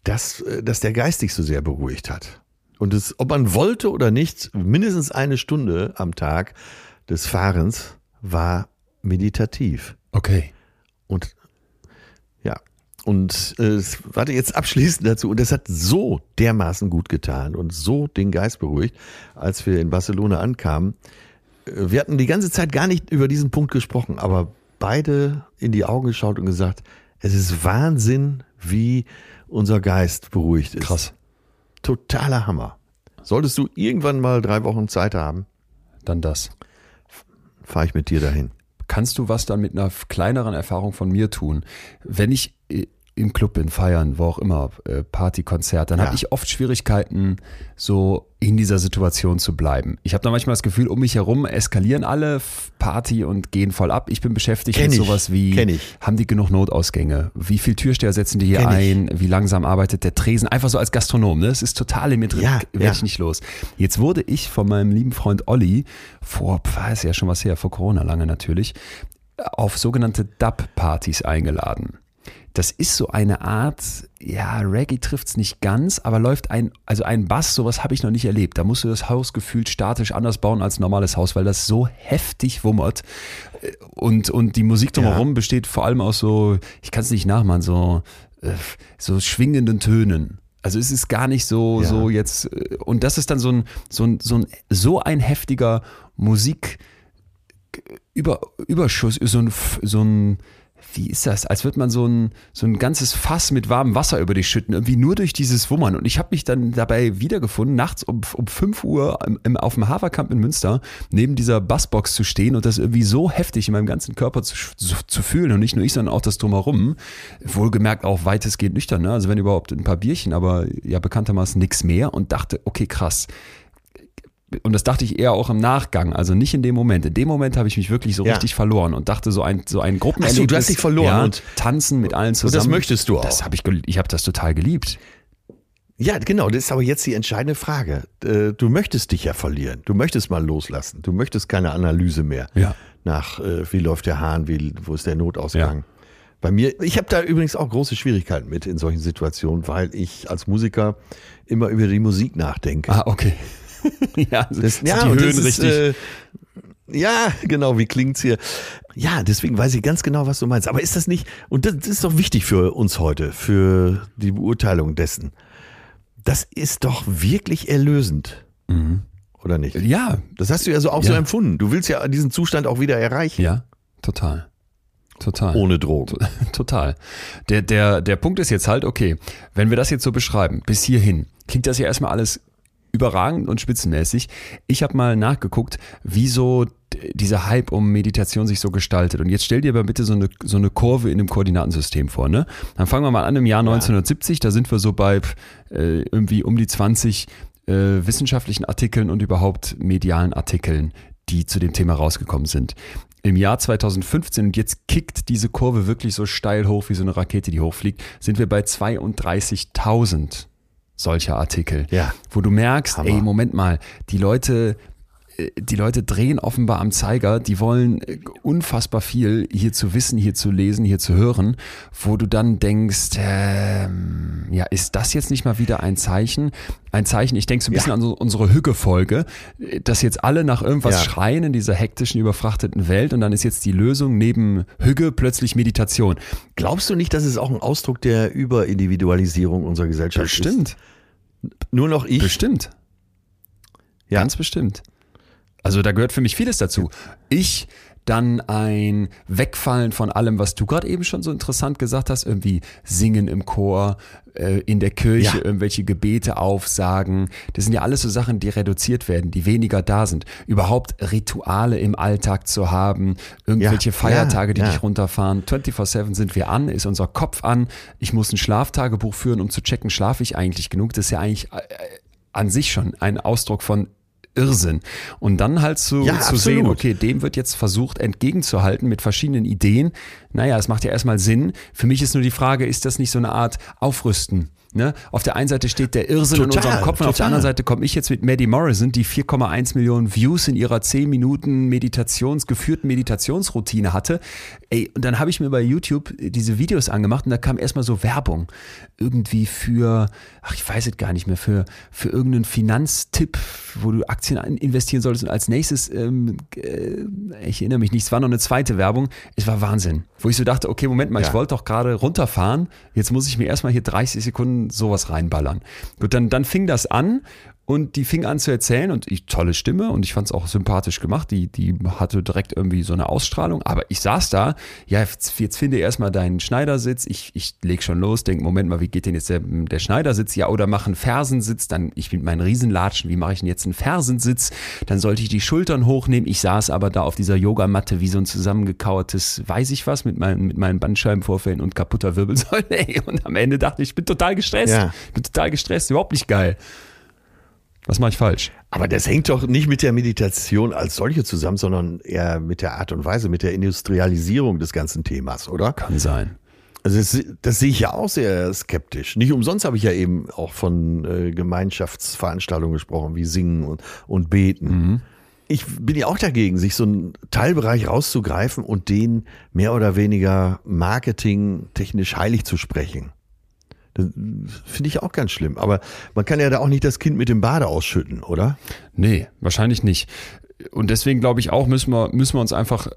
dass, äh, dass der Geist sich so sehr beruhigt hat. Und es, ob man wollte oder nicht, mindestens eine Stunde am Tag des Fahrens war meditativ. Okay. Und ja, und äh, es- warte jetzt abschließend dazu. Und das hat so dermaßen gut getan und so den Geist beruhigt, als wir in Barcelona ankamen. Äh, Wir hatten die ganze Zeit gar nicht über diesen Punkt gesprochen, aber beide in die Augen geschaut und gesagt, es ist Wahnsinn, wie unser Geist beruhigt ist. Krass. Totaler Hammer. Solltest du irgendwann mal drei Wochen Zeit haben, Dann das. fahre ich mit dir dahin. Kannst du was dann mit einer kleineren Erfahrung von mir tun? Wenn ich äh, im Club bin, feiern, wo auch immer, äh, Party, Konzert, dann Ja. habe ich oft Schwierigkeiten, so in dieser Situation zu bleiben. Ich habe da manchmal das Gefühl, um mich herum eskalieren alle Party und gehen voll ab. Ich bin beschäftigt Kenn mit ich, sowas wie, ich. haben die genug Notausgänge? Wie viel Türsteher setzen die hier Kenn ich. ein? Wie langsam arbeitet der Tresen? Einfach so als Gastronom, ne? Das ist total in mir drin, Ja, werde ja. ich nicht los. Jetzt wurde ich von meinem lieben Freund Olli vor, weiß ja schon was her, vor Corona lange natürlich, auf sogenannte Dub-Partys eingeladen. Das ist so eine Art, ja, Reggae trifft's nicht ganz, aber läuft ein, also ein Bass, sowas habe ich noch nicht erlebt. Da musst du das Haus gefühlt statisch anders bauen als ein normales Haus, weil das so heftig wummert. Und, und die Musik drumherum besteht vor allem aus so, ich kann es nicht nachmachen, so, äh, so schwingenden Tönen. Also es ist gar nicht so, Ja. so jetzt, äh, und das ist dann so ein, so ein, so ein, so ein heftiger Musik, über, Überschuss, so ein, so ein, wie ist das? Als würde man so ein, so ein ganzes Fass mit warmem Wasser über dich schütten, irgendwie nur durch dieses Wummern. Und ich habe mich dann dabei wiedergefunden, nachts um, um 5 Uhr im, im, auf dem Haverkamp in Münster neben dieser Bassbox zu stehen und das irgendwie so heftig in meinem ganzen Körper zu, zu, zu fühlen. Und nicht nur ich, sondern auch das Drumherum. Wohlgemerkt auch weitestgehend nüchtern, ne? also wenn überhaupt ein paar Bierchen, aber ja bekanntermaßen nichts mehr und dachte, okay, krass und das dachte ich eher auch im Nachgang, also nicht in dem Moment. In dem Moment habe ich mich wirklich so Ja. richtig verloren und dachte so ein so ein Gruppenerlebnis. Ach so, du hast dich verloren ja, und- tanzen mit allen zusammen. das möchtest du auch. Das habe ich ich habe das total geliebt. Ja, genau, das ist aber jetzt die entscheidende Frage. Äh, Du möchtest dich ja verlieren. Du möchtest mal loslassen. Du möchtest keine Analyse mehr. Ja. Nach, äh, wie läuft der Hahn, wie, wo ist der Notausgang. Bei mir, ich habe da übrigens auch große Schwierigkeiten mit in solchen Situationen, weil ich als Musiker immer über die Musik nachdenke. Ah, okay. ja, Das, sind ja, die Höhen das ist, richtig. Äh, ja, genau, wie klingt's hier? Ja, deswegen weiß ich ganz genau, was du meinst. Aber ist das nicht, und das, das ist doch wichtig für uns heute, für die Beurteilung dessen. Das ist doch wirklich erlösend. Oder nicht? ja, Das hast du ja so auch so Ja. empfunden. Du willst ja diesen Zustand auch wieder erreichen. ja, total. Total. Ohne Drogen. Total. Der, der, der Punkt ist jetzt halt, okay, wenn wir das jetzt so beschreiben, bis hierhin, klingt das ja erstmal alles überragend und spitzenmäßig. Ich habe mal nachgeguckt, wieso dieser Hype um Meditation sich so gestaltet. Und jetzt stell dir mal bitte so eine, so eine Kurve in dem Koordinatensystem vor. Ne? Dann fangen wir mal an im Jahr 1970, da sind wir so bei äh, irgendwie um die 20 äh, wissenschaftlichen Artikeln und überhaupt medialen Artikeln, die zu dem Thema rausgekommen sind. Im Jahr 2015, und jetzt kickt diese Kurve wirklich so steil hoch wie so eine Rakete, die hochfliegt, sind wir bei 32.000 solcher Artikel. Ja. Wo du merkst, Hammer. ey, Moment mal, die Leute die Leute drehen offenbar am Zeiger, die wollen äh, unfassbar viel hier zu wissen, hier zu lesen, hier zu hören, wo du dann denkst, ähm, ja, ist das jetzt nicht mal wieder ein Zeichen? Ein Zeichen, ich denke so ein bisschen ja. an so, unsere Hücke-Folge, dass jetzt alle nach irgendwas ja. schreien in dieser hektischen, überfrachteten Welt und dann ist jetzt die Lösung neben Hüge plötzlich Meditation. Glaubst du nicht, dass es auch ein Ausdruck der Überindividualisierung unserer Gesellschaft Bestimmt. ist? Bestimmt. Nur noch ich? Bestimmt. Ja. Ganz bestimmt. Also da gehört für mich vieles dazu. Ich dann ein Wegfallen von allem, was du gerade eben schon so interessant gesagt hast, irgendwie singen im Chor, äh, in der Kirche ja. irgendwelche Gebete aufsagen. Das sind ja alles so Sachen, die reduziert werden, die weniger da sind. Überhaupt Rituale im Alltag zu haben, irgendwelche ja. Feiertage, die ja. dich runterfahren. 24-7 sind wir an, ist unser Kopf an. Ich muss ein Schlaftagebuch führen, um zu checken, schlafe ich eigentlich genug. Das ist ja eigentlich äh, an sich schon ein Ausdruck von Irrsinn. Und dann halt zu, ja, zu sehen, okay, dem wird jetzt versucht entgegenzuhalten mit verschiedenen Ideen. Naja, es macht ja erstmal Sinn. Für mich ist nur die Frage, ist das nicht so eine Art Aufrüsten? Ne? Auf der einen Seite steht der Irrsinn total, in unserem Kopf und auf der anderen Seite komme ich jetzt mit Maddie Morrison, die 4,1 Millionen Views in ihrer 10 Minuten Meditations, geführten Meditationsroutine hatte. Ey, und dann habe ich mir bei YouTube diese Videos angemacht und da kam erstmal so Werbung. Irgendwie für, ach, ich weiß es gar nicht mehr, für, für irgendeinen Finanztipp, wo du Aktien investieren solltest. Und als nächstes, ähm, äh, ich erinnere mich nicht, es war noch eine zweite Werbung. Es war Wahnsinn. Wo ich so dachte, okay, Moment mal, ja. ich wollte doch gerade runterfahren. Jetzt muss ich mir erstmal hier 30 Sekunden sowas reinballern. Gut, dann, dann fing das an und die fing an zu erzählen und ich, tolle Stimme und ich fand es auch sympathisch gemacht. Die, die hatte direkt irgendwie so eine Ausstrahlung. Aber ich saß da, ja, jetzt, jetzt finde erstmal deinen Schneidersitz. Ich, ich leg schon los, denk, Moment mal, wie geht denn jetzt der, der Schneidersitz? Ja, oder mach einen Fersensitz, dann ich mit meinen Riesenlatschen, wie mache ich denn jetzt einen Fersensitz? Dann sollte ich die Schultern hochnehmen. Ich saß aber da auf dieser Yogamatte wie so ein zusammengekauertes, weiß ich was, mit meinen, mit meinen Bandscheibenvorfällen und kaputter Wirbelsäule. Und am Ende dachte ich, ich bin total gestresst. Ja. Ich bin total gestresst, überhaupt nicht geil. Was mache ich falsch? Aber das hängt doch nicht mit der Meditation als solche zusammen, sondern eher mit der Art und Weise, mit der Industrialisierung des ganzen Themas, oder? Kann sein. Also das, das sehe ich ja auch sehr skeptisch. Nicht umsonst habe ich ja eben auch von äh, Gemeinschaftsveranstaltungen gesprochen, wie Singen und, und Beten. Mhm. Ich bin ja auch dagegen, sich so einen Teilbereich rauszugreifen und den mehr oder weniger marketingtechnisch heilig zu sprechen. Finde ich auch ganz schlimm. Aber man kann ja da auch nicht das Kind mit dem Bade ausschütten, oder? Nee, wahrscheinlich nicht. Und deswegen glaube ich auch, müssen wir, müssen wir uns einfach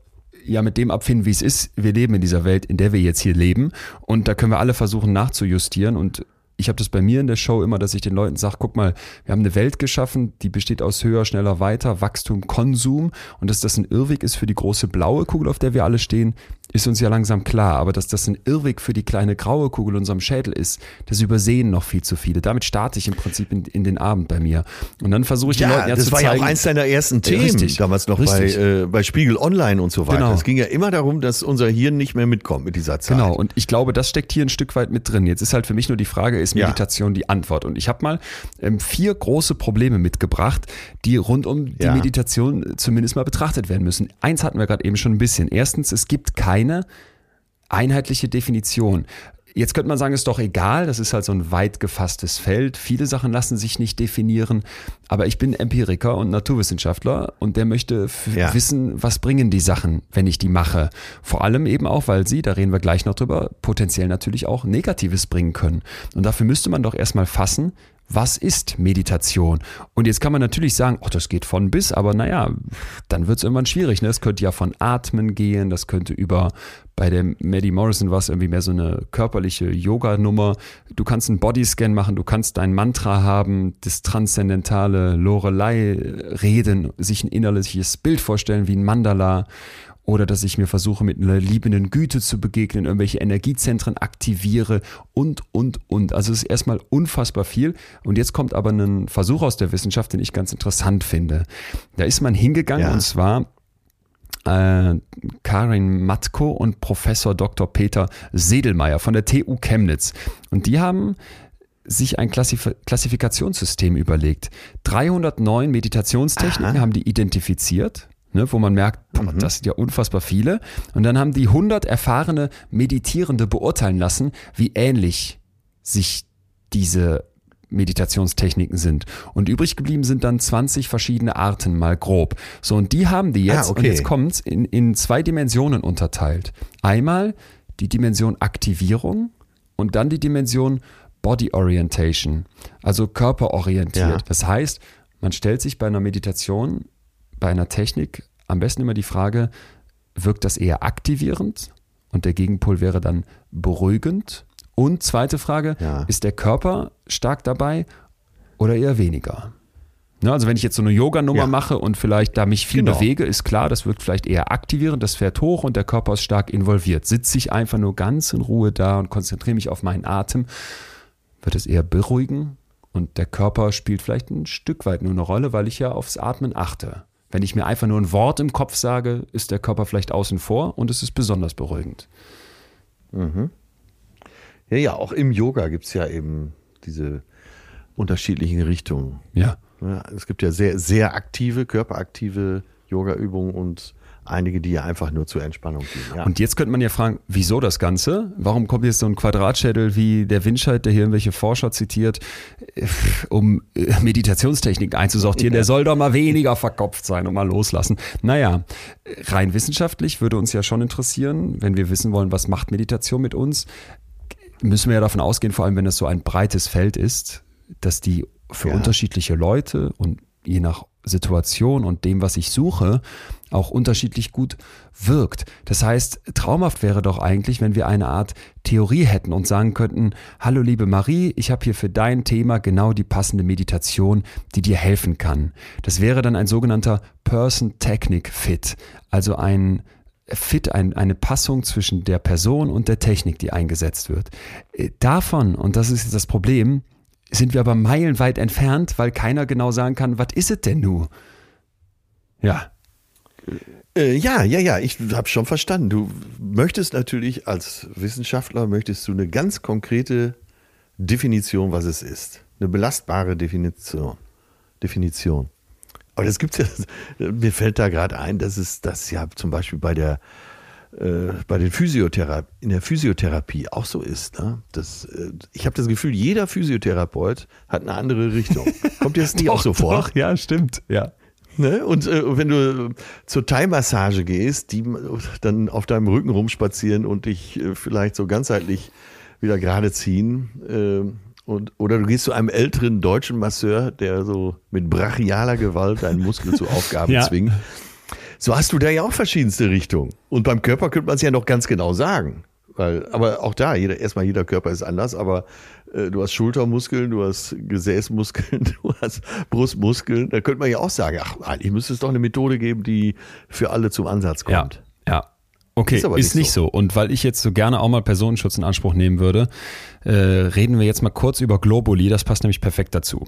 ja mit dem abfinden, wie es ist. Wir leben in dieser Welt, in der wir jetzt hier leben. Und da können wir alle versuchen nachzujustieren. Und ich habe das bei mir in der Show immer, dass ich den Leuten sage, guck mal, wir haben eine Welt geschaffen, die besteht aus höher, schneller, weiter, Wachstum, Konsum. Und dass das ein Irrweg ist für die große blaue Kugel, auf der wir alle stehen, ist uns ja langsam klar, aber dass das ein Irrweg für die kleine graue Kugel in unserem Schädel ist, das übersehen noch viel zu viele. Damit starte ich im Prinzip in, in den Abend bei mir. Und dann versuche ich ja, den Leuten ja das zu war zeigen, ja auch eins deiner ersten Themen, richtig, damals noch bei, äh, bei Spiegel Online und so weiter. Genau. Es ging ja immer darum, dass unser Hirn nicht mehr mitkommt mit dieser Zeit. Genau, und ich glaube, das steckt hier ein Stück weit mit drin. Jetzt ist halt für mich nur die Frage, ist Meditation ja. die Antwort? Und ich habe mal ähm, vier große Probleme mitgebracht, die rund um die ja. Meditation zumindest mal betrachtet werden müssen. Eins hatten wir gerade eben schon ein bisschen. Erstens, es gibt keine einheitliche Definition. Jetzt könnte man sagen, ist doch egal, das ist halt so ein weit gefasstes Feld. Viele Sachen lassen sich nicht definieren, aber ich bin Empiriker und Naturwissenschaftler und der möchte ja. wissen, was bringen die Sachen, wenn ich die mache. Vor allem eben auch, weil sie, da reden wir gleich noch drüber, potenziell natürlich auch Negatives bringen können. Und dafür müsste man doch erstmal fassen, was ist Meditation? Und jetzt kann man natürlich sagen, oh, das geht von bis, aber naja, dann wird es irgendwann schwierig. Ne? Es könnte ja von Atmen gehen, das könnte über, bei der Maddie Morrison war es irgendwie mehr so eine körperliche Yoga-Nummer. Du kannst einen Bodyscan machen, du kannst dein Mantra haben, das transzendentale Lorelei reden, sich ein innerliches Bild vorstellen wie ein Mandala oder dass ich mir versuche, mit einer liebenden Güte zu begegnen, irgendwelche Energiezentren aktiviere und, und, und. Also es ist erstmal unfassbar viel. Und jetzt kommt aber ein Versuch aus der Wissenschaft, den ich ganz interessant finde. Da ist man hingegangen ja. und zwar äh, Karin Matko und Professor Dr. Peter Sedelmeier von der TU Chemnitz. Und die haben sich ein Klassif Klassifikationssystem überlegt. 309 Meditationstechniken Aha. haben die identifiziert ne, wo man merkt, boah, mhm. das sind ja unfassbar viele. Und dann haben die 100 erfahrene Meditierende beurteilen lassen, wie ähnlich sich diese Meditationstechniken sind. Und übrig geblieben sind dann 20 verschiedene Arten, mal grob. So, und die haben die jetzt, Ah, okay. und jetzt kommt's, in, in zwei Dimensionen unterteilt. Einmal die Dimension Aktivierung und dann die Dimension Body Orientation, also körperorientiert. Ja. Das heißt, man stellt sich bei einer Meditation, bei einer Technik am besten immer die Frage, wirkt das eher aktivierend? Und der Gegenpol wäre dann beruhigend. Und zweite Frage, Ja. ist der Körper stark dabei oder eher weniger? Ne, also wenn ich jetzt so eine Yoga-Nummer Ja. mache und vielleicht da mich viel Genau. bewege, ist klar, das wirkt vielleicht eher aktivierend, das fährt hoch und der Körper ist stark involviert. Sitze ich einfach nur ganz in Ruhe da und konzentriere mich auf meinen Atem, wird es eher beruhigen und der Körper spielt vielleicht ein Stück weit nur eine Rolle, weil ich ja aufs Atmen achte. Wenn ich mir einfach nur ein Wort im Kopf sage, ist der Körper vielleicht außen vor und es ist besonders beruhigend. Ja, ja, auch im Yoga gibt es ja eben diese unterschiedlichen Richtungen. Ja. Ja, es gibt ja sehr, sehr aktive, körperaktive Yoga-Übungen und einige, die ja einfach nur zur Entspannung dienen. Ja. Und jetzt könnte man ja fragen, wieso das Ganze? Warum kommt jetzt so ein Quadratschädel wie der Winscheid, der hier irgendwelche Forscher zitiert, äh, um äh, Meditationstechniken einzusortieren? Der soll doch mal weniger verkopft sein und mal loslassen. Naja, rein wissenschaftlich würde uns ja schon interessieren, wenn wir wissen wollen, was macht Meditation mit uns, müssen wir ja davon ausgehen, vor allem wenn es so ein breites Feld ist, dass die für Ja. unterschiedliche Leute und je nach Situation und dem, was ich suche, auch unterschiedlich gut wirkt. Das heißt, traumhaft wäre doch eigentlich, wenn wir eine Art Theorie hätten und sagen könnten, hallo liebe Marie, ich habe hier für dein Thema genau die passende Meditation, die dir helfen kann. Das wäre dann ein sogenannter Person Technic Fit, also ein Fit, ein, eine Passung zwischen der Person und der Technik, die eingesetzt wird. Äh, Davon, und das ist jetzt das Problem, sind wir aber meilenweit entfernt, weil keiner genau sagen kann, was ist es denn nu? Ja, Äh, ja, ja, ja, ich habe schon verstanden. Du möchtest natürlich als Wissenschaftler, möchtest du eine ganz konkrete Definition, was es ist. Eine belastbare Definition. Definition. Aber das gibt's ja, mir fällt da gerade ein, dass es das ja zum Beispiel bei der äh, bei den Physiotherapie, in der Physiotherapie auch so ist. Ne? Das, äh, ich habe das Gefühl, jeder Physiotherapeut hat eine andere Richtung. Kommt dir das nicht auch so vor? Doch, ja, stimmt. Ja. Ne? Und äh, wenn du zur Thai-Massage gehst, die dann auf deinem Rücken rumspazieren und dich äh, vielleicht so ganzheitlich wieder gerade ziehen. Äh, und, oder du gehst zu einem älteren deutschen Masseur, der so mit brachialer Gewalt deinen Muskel zu Aufgaben Ja. zwingt. So hast du da ja auch verschiedenste Richtungen. Und beim Körper könnte man es ja noch ganz genau sagen. Weil, aber auch da, jeder, erstmal jeder Körper ist anders, aber äh, du hast Schultermuskeln, du hast Gesäßmuskeln, du hast Brustmuskeln. Da könnte man ja auch sagen, ach, eigentlich müsste es doch eine Methode geben, die für alle zum Ansatz Ja, kommt. ja. Okay, Ist ist, aber nicht, nicht so. Und weil ich jetzt so gerne auch mal Personenschutz in Anspruch nehmen würde, äh, reden wir jetzt mal kurz über Globuli. Das passt nämlich perfekt dazu.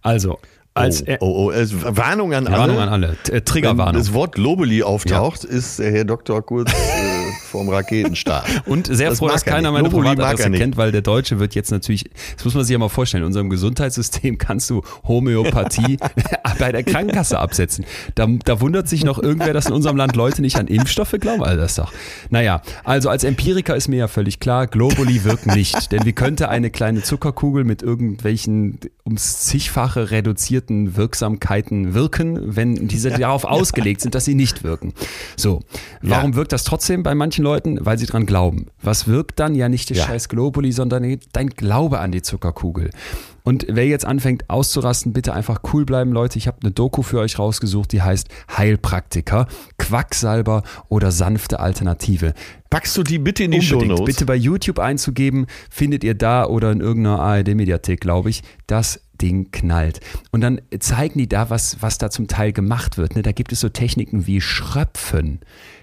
Also, als oh, oh, oh, also Warnung an alle. Warnung an alle. T- äh, Wenn Triggerwarnung. das Wort Globally auftaucht, ist der Herr Doktor kurz vorm Raketenstart. Und sehr Das froh, dass er keiner nicht. meine Globuli mag Privatadresse kennt, weil der Deutsche wird jetzt natürlich, das muss man sich ja mal vorstellen, in unserem Gesundheitssystem kannst du Homöopathie bei der Krankenkasse absetzen. Da, da wundert sich noch irgendwer, dass in unserem Land Leute nicht an Impfstoffe glauben. Also das doch. Naja, also als Empiriker ist mir ja völlig klar, Globuli wirkt nicht. Denn wie könnte eine kleine Zuckerkugel mit irgendwelchen ums zigfache reduzierten Wirksamkeiten wirken, wenn diese darauf ausgelegt sind, dass sie nicht wirken? So, warum Ja. wirkt das trotzdem bei manchen Leuten? Weil sie dran glauben. Was wirkt dann? Ja, nicht der Ja. scheiß Globuli, sondern dein Glaube an die Zuckerkugel. Und wer jetzt anfängt auszurasten, bitte einfach cool bleiben, Leute. Ich habe eine Doku für euch rausgesucht, die heißt Heilpraktiker, Quacksalber oder sanfte Alternative. Packst du die bitte in die Show Unbedingt. Notes? Bitte bei YouTube einzugeben, findet ihr da oder in irgendeiner ARD-Mediathek, glaube ich. Das Ding knallt. Und dann zeigen die da, was, was da zum Teil gemacht wird. Ne? Da gibt es so Techniken wie Schröpfen.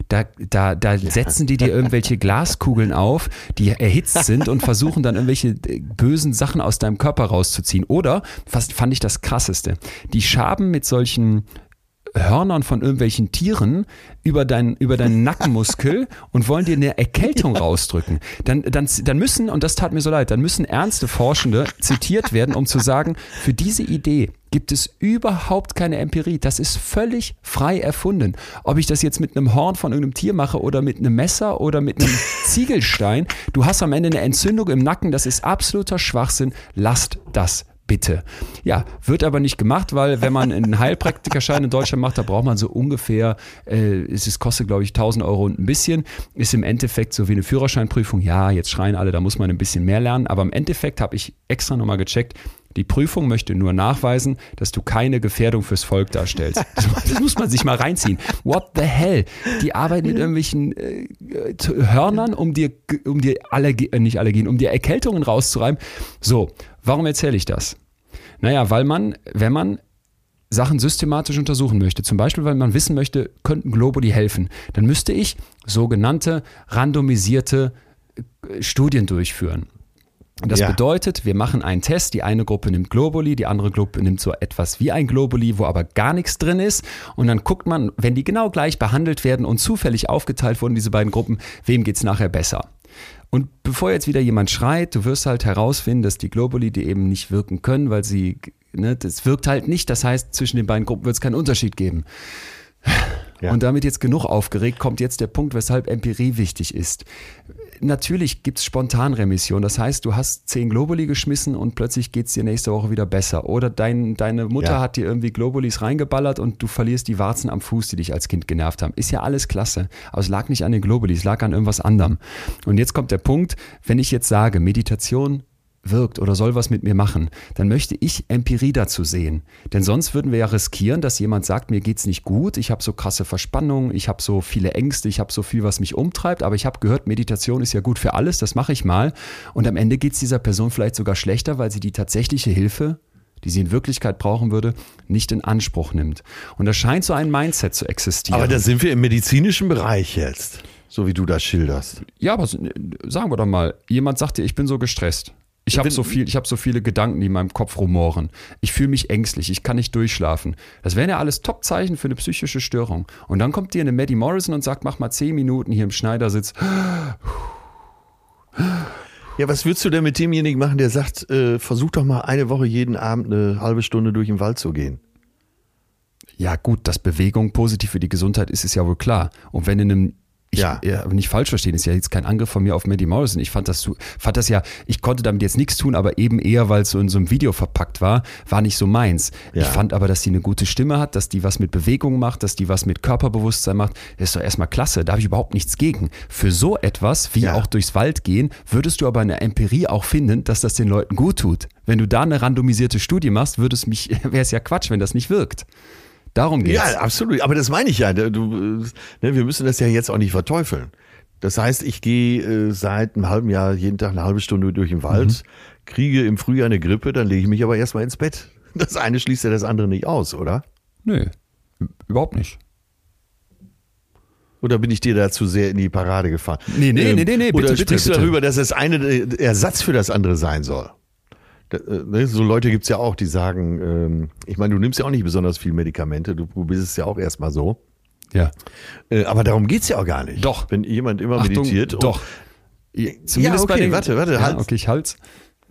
Da, da, da setzen die dir irgendwelche Glaskugeln auf, die erhitzt sind und versuchen dann irgendwelche äh, bösen Sachen aus deinem Körper rauszuziehen. Oder, fast fand ich das krasseste, die schaben mit solchen Hörnern von irgendwelchen Tieren über, dein, über deinen Nackenmuskel und wollen dir eine Erkältung rausdrücken. Dann, dann, dann müssen, und das tat mir so leid, dann müssen ernste Forschende zitiert werden, um zu sagen, für diese Idee gibt es überhaupt keine Empirie. Das ist völlig frei erfunden. Ob ich das jetzt mit einem Horn von irgendeinem Tier mache oder mit einem Messer oder mit einem Ziegelstein, du hast am Ende eine Entzündung im Nacken, das ist absoluter Schwachsinn. Lasst das bitte. Ja, wird aber nicht gemacht, weil wenn man einen Heilpraktikerschein in Deutschland macht, da braucht man so ungefähr, äh, es kostet glaube ich 1000 Euro und ein bisschen, ist im Endeffekt so wie eine Führerscheinprüfung. Ja, jetzt schreien alle, da muss man ein bisschen mehr lernen, aber im Endeffekt habe ich extra nochmal gecheckt, die Prüfung möchte nur nachweisen, dass du keine Gefährdung fürs Volk darstellst. Das muss man sich mal reinziehen. What the hell? Die arbeiten mit irgendwelchen äh, Hörnern, um dir, um dir Allergie, äh, nicht Allergien, um dir Erkältungen rauszureiben. So, warum erzähle ich das? Naja, weil man, wenn man Sachen systematisch untersuchen möchte, zum Beispiel, weil man wissen möchte, könnten Globuli helfen, dann müsste ich sogenannte randomisierte äh, Studien durchführen. Das ja. bedeutet, wir machen einen Test, die eine Gruppe nimmt Globuli, die andere Gruppe nimmt so etwas wie ein Globuli, wo aber gar nichts drin ist. Und dann guckt man, wenn die genau gleich behandelt werden und zufällig aufgeteilt wurden, diese beiden Gruppen, wem geht es nachher besser? Und bevor jetzt wieder jemand schreit, du wirst halt herausfinden, dass die Globuli die eben nicht wirken können, weil sie, ne, das wirkt halt nicht. Das heißt, zwischen den beiden Gruppen wird es keinen Unterschied geben. Ja. Und damit jetzt genug aufgeregt, kommt jetzt der Punkt, weshalb Empirie wichtig ist natürlich gibt es Spontanremission. Das heißt, du hast zehn Globuli geschmissen und plötzlich geht es dir nächste Woche wieder besser. Oder dein, deine Mutter ja. hat dir irgendwie Globulis reingeballert und du verlierst die Warzen am Fuß, die dich als Kind genervt haben. Ist ja alles klasse. Aber es lag nicht an den Globulis, es lag an irgendwas anderem. Und jetzt kommt der Punkt, wenn ich jetzt sage, Meditation wirkt oder soll was mit mir machen, dann möchte ich Empirie dazu sehen. Denn sonst würden wir ja riskieren, dass jemand sagt, mir geht's nicht gut, ich habe so krasse Verspannungen, ich habe so viele Ängste, ich habe so viel, was mich umtreibt, aber ich habe gehört, Meditation ist ja gut für alles, das mache ich mal. Und am Ende geht's dieser Person vielleicht sogar schlechter, weil sie die tatsächliche Hilfe die sie in Wirklichkeit brauchen würde, nicht in Anspruch nimmt. Und da scheint so ein Mindset zu existieren. Aber da sind wir im medizinischen Bereich jetzt, so wie du das schilderst. Ja, aber sagen wir doch mal, jemand sagt dir, ich bin so gestresst. Ich habe so viel, ich habe so viele Gedanken, die in meinem Kopf rumoren. Ich fühle mich ängstlich, ich kann nicht durchschlafen. Das wären ja alles Top-Zeichen für eine psychische Störung. Und dann kommt dir eine Maddie Morrison und sagt, mach mal zehn Minuten hier im Schneidersitz. Ja, was würdest du denn mit demjenigen machen, der sagt, äh, versuch doch mal eine Woche jeden Abend eine halbe Stunde durch den Wald zu gehen? Ja, gut, dass Bewegung positiv für die Gesundheit ist, ist ja wohl klar. Und wenn in einem ich, ja. ja. nicht falsch verstehen, ist ja jetzt kein Angriff von mir auf Maddie Morrison. Ich fand das, fand das ja, ich konnte damit jetzt nichts tun, aber eben eher, weil es so in so einem Video verpackt war, war nicht so meins. Ja. Ich fand aber, dass sie eine gute Stimme hat, dass die was mit Bewegung macht, dass die was mit Körperbewusstsein macht. Das ist doch erstmal klasse. Da habe ich überhaupt nichts gegen. Für so etwas, wie ja. auch durchs Wald gehen, würdest du aber in der Empirie auch finden, dass das den Leuten gut tut. Wenn du da eine randomisierte Studie machst, würde es mich, wäre es ja Quatsch, wenn das nicht wirkt. Darum geht's. Ja, absolut. Aber das meine ich ja. Du, ne, wir müssen das ja jetzt auch nicht verteufeln. Das heißt, ich gehe äh, seit einem halben Jahr jeden Tag eine halbe Stunde durch den Wald, mhm. kriege im Frühjahr eine Grippe, dann lege ich mich aber erstmal ins Bett. Das eine schließt ja das andere nicht aus, oder? Nö, überhaupt nicht. Oder bin ich dir da zu sehr in die Parade gefahren? Nee, nee, ähm, nee, nee, nee. Oder bitte, sprichst bitte, du darüber, dass das eine Ersatz für das andere sein soll? Äh, ne, so Leute gibt's ja auch, die sagen, ähm, ich meine, du nimmst ja auch nicht besonders viel Medikamente, du probierst es ja auch erstmal so. Ja. Äh, aber darum geht's ja auch gar nicht. Doch. Wenn jemand immer Achtung, meditiert. Doch. Zumindest ja, okay, bei den, warte, warte, ja, halt. Okay, ich halt's.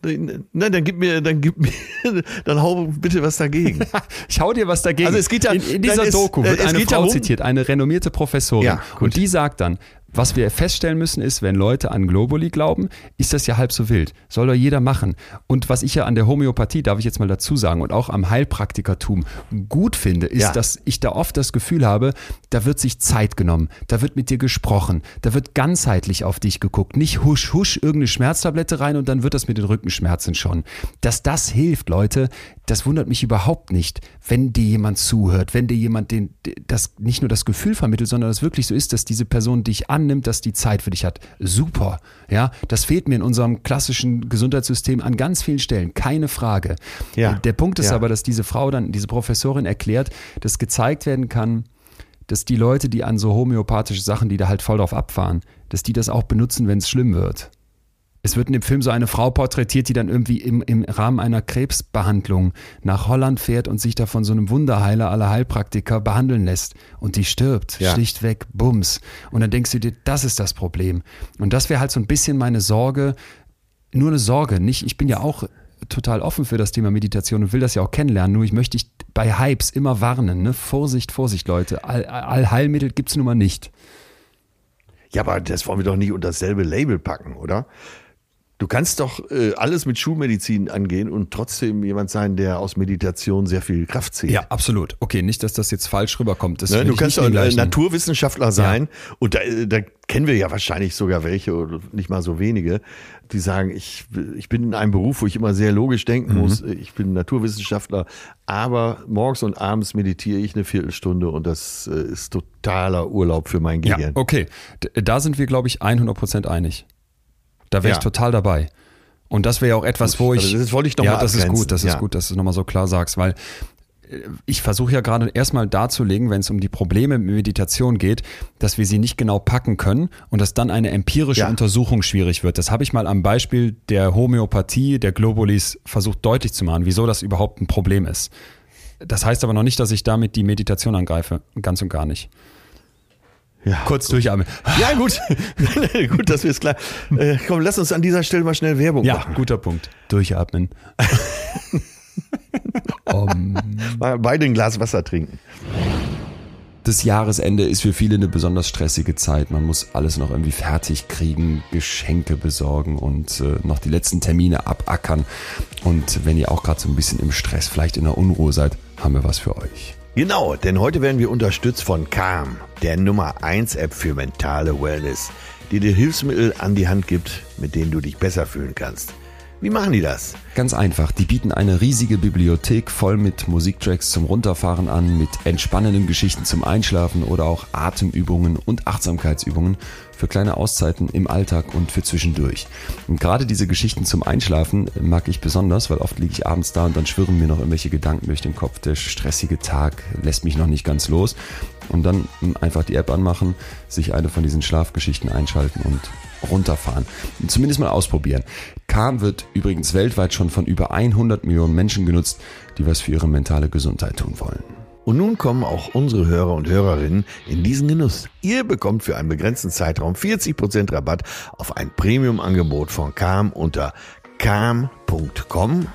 Nein, dann gib mir, dann gib mir, dann hau bitte was dagegen. ich hau dir was dagegen. Also es geht ja, in, in dieser Doku wird eine Frau darum, zitiert, eine renommierte Professorin. Ja, und die sagt dann, was wir feststellen müssen, ist, wenn Leute an Globuli glauben, ist das ja halb so wild. Soll doch jeder machen. Und was ich ja an der Homöopathie, darf ich jetzt mal dazu sagen, und auch am Heilpraktikertum gut finde, ist, ja. dass ich da oft das Gefühl habe, da wird sich Zeit genommen, da wird mit dir gesprochen, da wird ganzheitlich auf dich geguckt. Nicht husch, husch, irgendeine Schmerztablette rein und dann wird das mit den Rückenschmerzen schon. Dass das hilft, Leute, das wundert mich überhaupt nicht, wenn dir jemand zuhört, wenn dir jemand den, das nicht nur das Gefühl vermittelt, sondern es wirklich so ist, dass diese Person dich an annimmt, dass die Zeit für dich hat. Super. Ja, das fehlt mir in unserem klassischen Gesundheitssystem an ganz vielen Stellen. Keine Frage. Ja. Der Punkt ist ja. aber, dass diese Frau dann, diese Professorin erklärt, dass gezeigt werden kann, dass die Leute, die an so homöopathische Sachen, die da halt voll drauf abfahren, dass die das auch benutzen, wenn es schlimm wird es wird in dem Film so eine Frau porträtiert, die dann irgendwie im, im Rahmen einer Krebsbehandlung nach Holland fährt und sich da von so einem Wunderheiler aller Heilpraktiker behandeln lässt. Und die stirbt, ja. schlichtweg, bums. Und dann denkst du dir, das ist das Problem. Und das wäre halt so ein bisschen meine Sorge, nur eine Sorge, nicht, ich bin ja auch total offen für das Thema Meditation und will das ja auch kennenlernen. Nur ich möchte dich bei Hypes immer warnen. Ne? Vorsicht, Vorsicht, Leute. Allheilmittel All gibt es nun mal nicht. Ja, aber das wollen wir doch nicht unter dasselbe Label packen, oder? Du kannst doch äh, alles mit Schulmedizin angehen und trotzdem jemand sein, der aus Meditation sehr viel Kraft zieht. Ja, absolut. Okay, nicht, dass das jetzt falsch rüberkommt. Ne? Du kannst ein vergleichen. Naturwissenschaftler sein und da, äh, da kennen wir ja wahrscheinlich sogar welche oder nicht mal so wenige, die sagen, ich, ich bin in einem Beruf, wo ich immer sehr logisch denken Mhm. muss. Ich bin Naturwissenschaftler, aber morgens und abends meditiere ich eine Viertelstunde und das äh, ist totaler Urlaub für mein Ja, Gehirn. okay. D- Da sind wir, glaube ich, 100% einig. Da wäre Ja. ich total dabei. Und das wäre ja auch etwas, wo Gut, ich. also das wollte ich noch Ja, das ist abgrenzen. gut, das ist Ja. gut, dass du es nochmal so klar sagst, weil äh, ich versuche ja gerade erstmal darzulegen, wenn es um die Probleme mit Meditation geht, dass wir sie nicht genau packen können und dass dann eine empirische Ja. Untersuchung schwierig wird. Das habe ich mal am Beispiel der Homöopathie, der Globulis versucht deutlich zu machen, wieso das überhaupt ein Problem ist. Das heißt aber noch nicht, dass ich damit die Meditation angreife. Ganz und gar nicht. Ja. Kurz durchatmen. Ja, gut. gut, das ist klar. Äh, komm, lass uns an dieser Stelle mal schnell Werbung Ja, machen. guter Punkt. Durchatmen. um, Mal beide ein Glas Wasser trinken. das Jahresende ist für viele eine besonders stressige Zeit. Man muss alles noch irgendwie fertig kriegen, Geschenke besorgen und äh, noch die letzten Termine abackern. Und wenn ihr auch gerade so ein bisschen im Stress, vielleicht in der Unruhe seid, haben wir was für euch. Genau, denn heute werden wir unterstützt von Calm, der Nummer 1 App für mentale Wellness, die dir Hilfsmittel an die Hand gibt, mit denen du dich besser fühlen kannst. Wie machen die das? Ganz einfach, die bieten eine riesige Bibliothek voll mit Musiktracks zum Runterfahren an, mit entspannenden Geschichten zum Einschlafen oder auch Atemübungen und Achtsamkeitsübungen für kleine Auszeiten im Alltag und für zwischendurch. Und gerade diese Geschichten zum Einschlafen mag ich besonders, weil oft liege ich abends da und dann schwirren mir noch irgendwelche Gedanken durch den Kopf. Der stressige Tag lässt mich noch nicht ganz los. Und dann einfach die App anmachen, sich eine von diesen Schlafgeschichten einschalten und runterfahren. Zumindest mal ausprobieren. Calm wird übrigens weltweit schon von über 100 Millionen Menschen genutzt, die was für ihre mentale Gesundheit tun wollen. Und nun kommen auch unsere Hörer und Hörerinnen in diesen Genuss. Ihr bekommt für einen begrenzten Zeitraum 40% Rabatt auf ein Premium-Angebot von Calm unter calm.com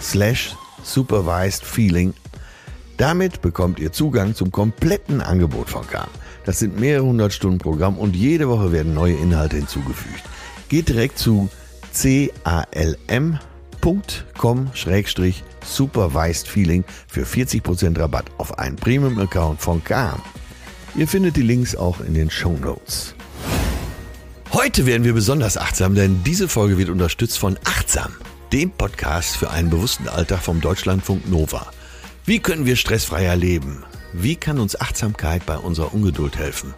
slash supervised feeling. Damit bekommt ihr Zugang zum kompletten Angebot von Calm. Das sind mehrere hundert Stunden Programm und jede Woche werden neue Inhalte hinzugefügt. Geht direkt zu calm.com-supervised feeling für 40% Rabatt auf einen Premium-Account von Calm. Ihr findet die Links auch in den Show Notes. Heute werden wir besonders achtsam, denn diese Folge wird unterstützt von Achtsam, dem Podcast für einen bewussten Alltag vom Deutschlandfunk Nova. Wie können wir stressfreier leben? Wie kann uns Achtsamkeit bei unserer Ungeduld helfen?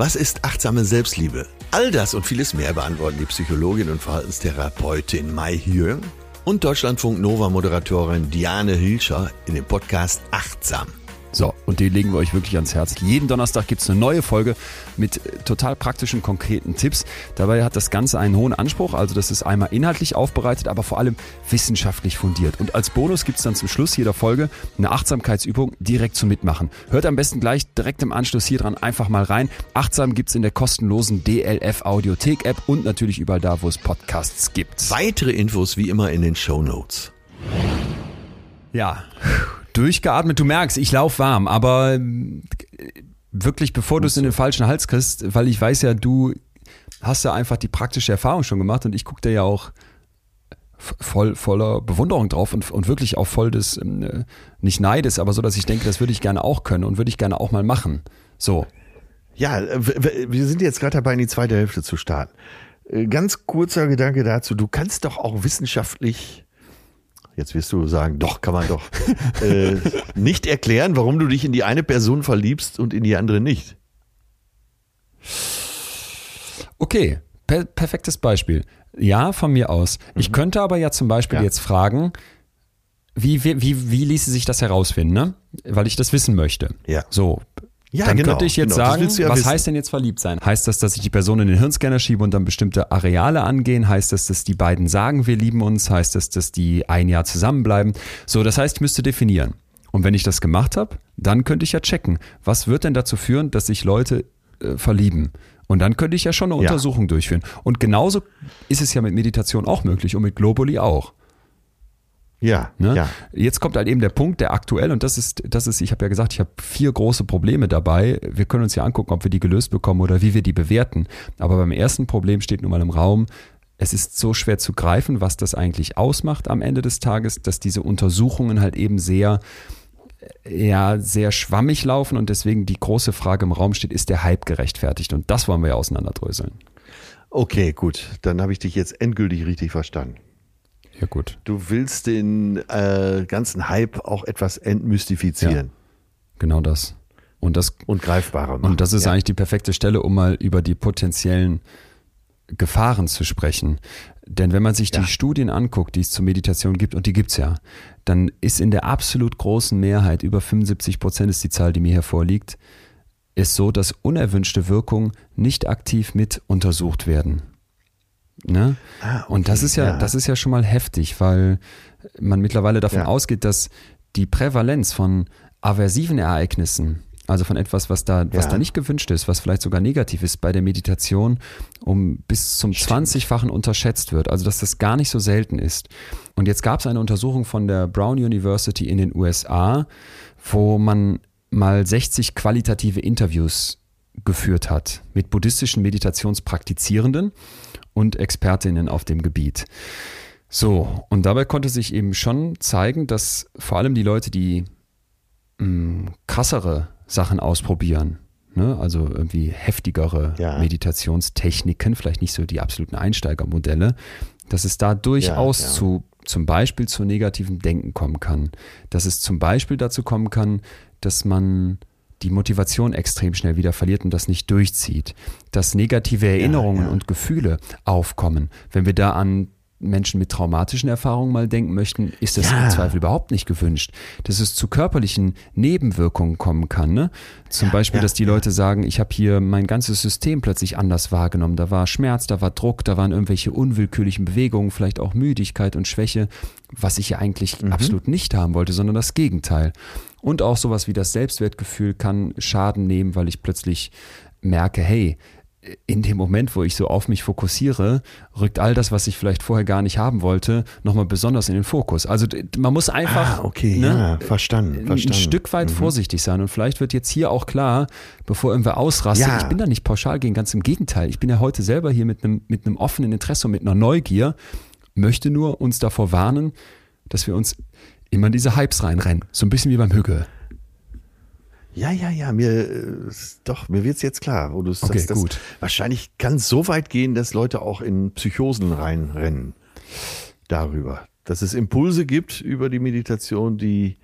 Was ist achtsame Selbstliebe? All das und vieles mehr beantworten die Psychologin und Verhaltenstherapeutin Mai Hyung und Deutschlandfunk Nova Moderatorin Diane Hilscher in dem Podcast Achtsam. So, und die legen wir euch wirklich ans Herz. Jeden Donnerstag gibt's eine neue Folge mit äh, total praktischen, konkreten Tipps. Dabei hat das Ganze einen hohen Anspruch. Also das ist einmal inhaltlich aufbereitet, aber vor allem wissenschaftlich fundiert. Und als Bonus gibt's dann zum Schluss jeder Folge eine Achtsamkeitsübung direkt zum Mitmachen. Hört am besten gleich direkt im Anschluss hier dran einfach mal rein. Achtsam gibt's in der kostenlosen DLF Audiothek App und natürlich überall da, wo es Podcasts gibt. Weitere Infos wie immer in den Show Notes. Ja, durchgeatmet. Du merkst, ich lauf warm, aber äh, wirklich, bevor du es in den falschen Hals kriegst, weil ich weiß ja, du hast ja einfach die praktische Erfahrung schon gemacht und ich gucke dir ja auch voll voller Bewunderung drauf und, und wirklich auch voll des, ähm, äh, nicht Neides, aber so, dass ich denke, das würde ich gerne auch können und würde ich gerne auch mal machen. So. Ja, äh, wir sind jetzt gerade dabei, in die zweite Hälfte zu starten. Ganz kurzer Gedanke dazu. Du kannst doch auch wissenschaftlich, jetzt wirst du sagen, doch, kann man doch, äh, nicht erklären, warum du dich in die eine Person verliebst und in die andere nicht. Okay, per perfektes Beispiel. Ja, von mir aus. Ich könnte aber ja zum Beispiel Ja. jetzt fragen, wie, wie, wie, wie ließe sich das herausfinden, ne? Weil ich das wissen möchte. Ja. So. Ja, dann genau, könnte ich jetzt genau, sagen, ja was wissen. heißt denn jetzt verliebt sein? Heißt das, dass ich die Person in den Hirnscanner schiebe und dann bestimmte Areale angehen? Heißt das, dass die beiden sagen, wir lieben uns? Heißt das, dass die ein Jahr zusammenbleiben? So, das heißt, ich müsste definieren. Und wenn ich das gemacht habe, dann könnte ich ja checken, was wird denn dazu führen, dass sich Leute äh, verlieben? Und dann könnte ich ja schon eine Ja. Untersuchung durchführen. Und genauso ist es ja mit Meditation auch möglich und mit Globally auch. Ja, Ne? ja. Jetzt kommt halt eben der Punkt, der aktuell, und das ist, das ist, ich habe ja gesagt, ich habe vier große Probleme dabei. Wir können uns ja angucken, ob wir die gelöst bekommen oder wie wir die bewerten. Aber beim ersten Problem steht nun mal im Raum, es ist so schwer zu greifen, was das eigentlich ausmacht am Ende des Tages, dass diese Untersuchungen halt eben sehr, ja, sehr schwammig laufen und deswegen die große Frage im Raum steht, ist der Hype gerechtfertigt? Und das wollen wir ja auseinanderdröseln. Okay, gut. Dann habe ich dich jetzt endgültig richtig verstanden. Ja, gut. Du willst den äh, ganzen Hype auch etwas entmystifizieren. Ja, genau das. Und das und greifbarer machen. Und das ist ja. eigentlich die perfekte Stelle, um mal über die potenziellen Gefahren zu sprechen. Denn wenn man sich Ja. die Studien anguckt, die es zur Meditation gibt, und die gibt's ja, dann ist in der absolut großen Mehrheit, über 75 Prozent ist die Zahl, die mir hier vorliegt, ist so, dass unerwünschte Wirkungen nicht aktiv mit untersucht werden. Ne? Ah, okay, Und das ist ja, ja. das ist ja schon mal heftig, weil man mittlerweile davon Ja. ausgeht, dass die Prävalenz von aversiven Ereignissen, also von etwas, was da, was Ja. da nicht gewünscht ist, was vielleicht sogar negativ ist, bei der Meditation um bis zum 20-fachen unterschätzt wird. Also dass das gar nicht so selten ist. Und jetzt gab es eine Untersuchung von der Brown University in den USA, wo man mal 60 qualitative Interviews geführt hat mit buddhistischen Meditationspraktizierenden und Expertinnen auf dem Gebiet. So, und dabei konnte sich eben schon zeigen, dass vor allem die Leute, die mh, krassere Sachen ausprobieren, ne, also irgendwie heftigere Ja. Meditationstechniken, vielleicht nicht so die absoluten Einsteigermodelle, dass es da durchaus ja. zu zum Beispiel zu negativem Denken kommen kann. Dass es zum Beispiel dazu kommen kann, dass man die Motivation extrem schnell wieder verliert und das nicht durchzieht. Dass negative Erinnerungen ja. und Gefühle aufkommen. Wenn wir da an Menschen mit traumatischen Erfahrungen mal denken möchten, ist das Ja. im Zweifel überhaupt nicht gewünscht. Dass es zu körperlichen Nebenwirkungen kommen kann. Ne? Zum Beispiel, ja, dass die ja. Leute sagen, ich habe hier mein ganzes System plötzlich anders wahrgenommen. Da war Schmerz, da war Druck, da waren irgendwelche unwillkürlichen Bewegungen, vielleicht auch Müdigkeit und Schwäche, was ich ja eigentlich Mhm. absolut nicht haben wollte, sondern das Gegenteil. Und auch sowas wie das Selbstwertgefühl kann Schaden nehmen, weil ich plötzlich merke, hey, in dem Moment, wo ich so auf mich fokussiere, rückt all das, was ich vielleicht vorher gar nicht haben wollte, nochmal besonders in den Fokus. Also man muss einfach Ah, okay, ne, ja, verstanden, ein verstanden. Mhm. Stück weit vorsichtig sein. Und vielleicht wird jetzt hier auch klar, bevor irgendwer ausrastet, Ja. ich bin da nicht pauschal gegen, ganz im Gegenteil. Ich bin ja heute selber hier mit einem, mit einem offenen Interesse und mit einer Neugier, möchte nur uns davor warnen, dass wir uns immer in diese Hypes reinrennen. So ein bisschen wie beim Hügge. Ja, ja, ja, mir äh, doch, mir wird's jetzt klar, wo du Okay, das, gut. Wahrscheinlich kann es so weit gehen, dass Leute auch in Psychosen reinrennen darüber. Dass es Impulse gibt über die Meditation, die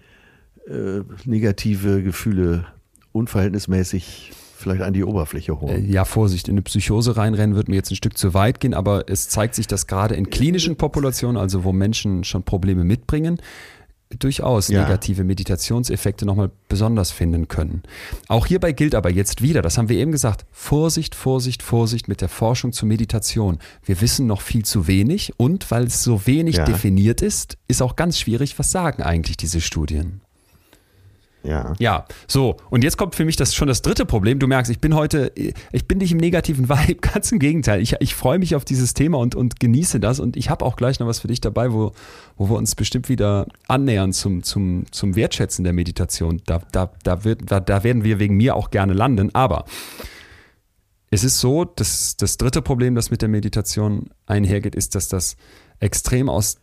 äh, negative Gefühle unverhältnismäßig vielleicht an die Oberfläche Äh, holen. Ja, Vorsicht, in eine Psychose reinrennen wird mir jetzt ein Stück zu weit gehen, aber es zeigt sich, dass gerade in klinischen Populationen, also wo Menschen schon Probleme mitbringen, durchaus Ja. negative Meditationseffekte nochmal besonders finden können. Auch hierbei gilt aber jetzt wieder, das haben wir eben gesagt, Vorsicht, Vorsicht, Vorsicht mit der Forschung zur Meditation. Wir wissen noch viel zu wenig und weil es so wenig Ja. definiert ist, ist auch ganz schwierig, was sagen eigentlich diese Studien. Ja. Ja, so. Und jetzt kommt für mich das schon das dritte Problem. Du merkst, ich bin heute, ich bin nicht im negativen Vibe, ganz im Gegenteil. Ich, ich freue mich auf dieses Thema und, und genieße das. Und ich habe auch gleich noch was für dich dabei, wo, wo wir uns bestimmt wieder annähern zum, zum, zum Wertschätzen der Meditation. Da, da, da, wird, da, da werden wir wegen mir auch gerne landen. Aber es ist so, dass das dritte Problem, das mit der Meditation einhergeht, ist, dass das extrem aus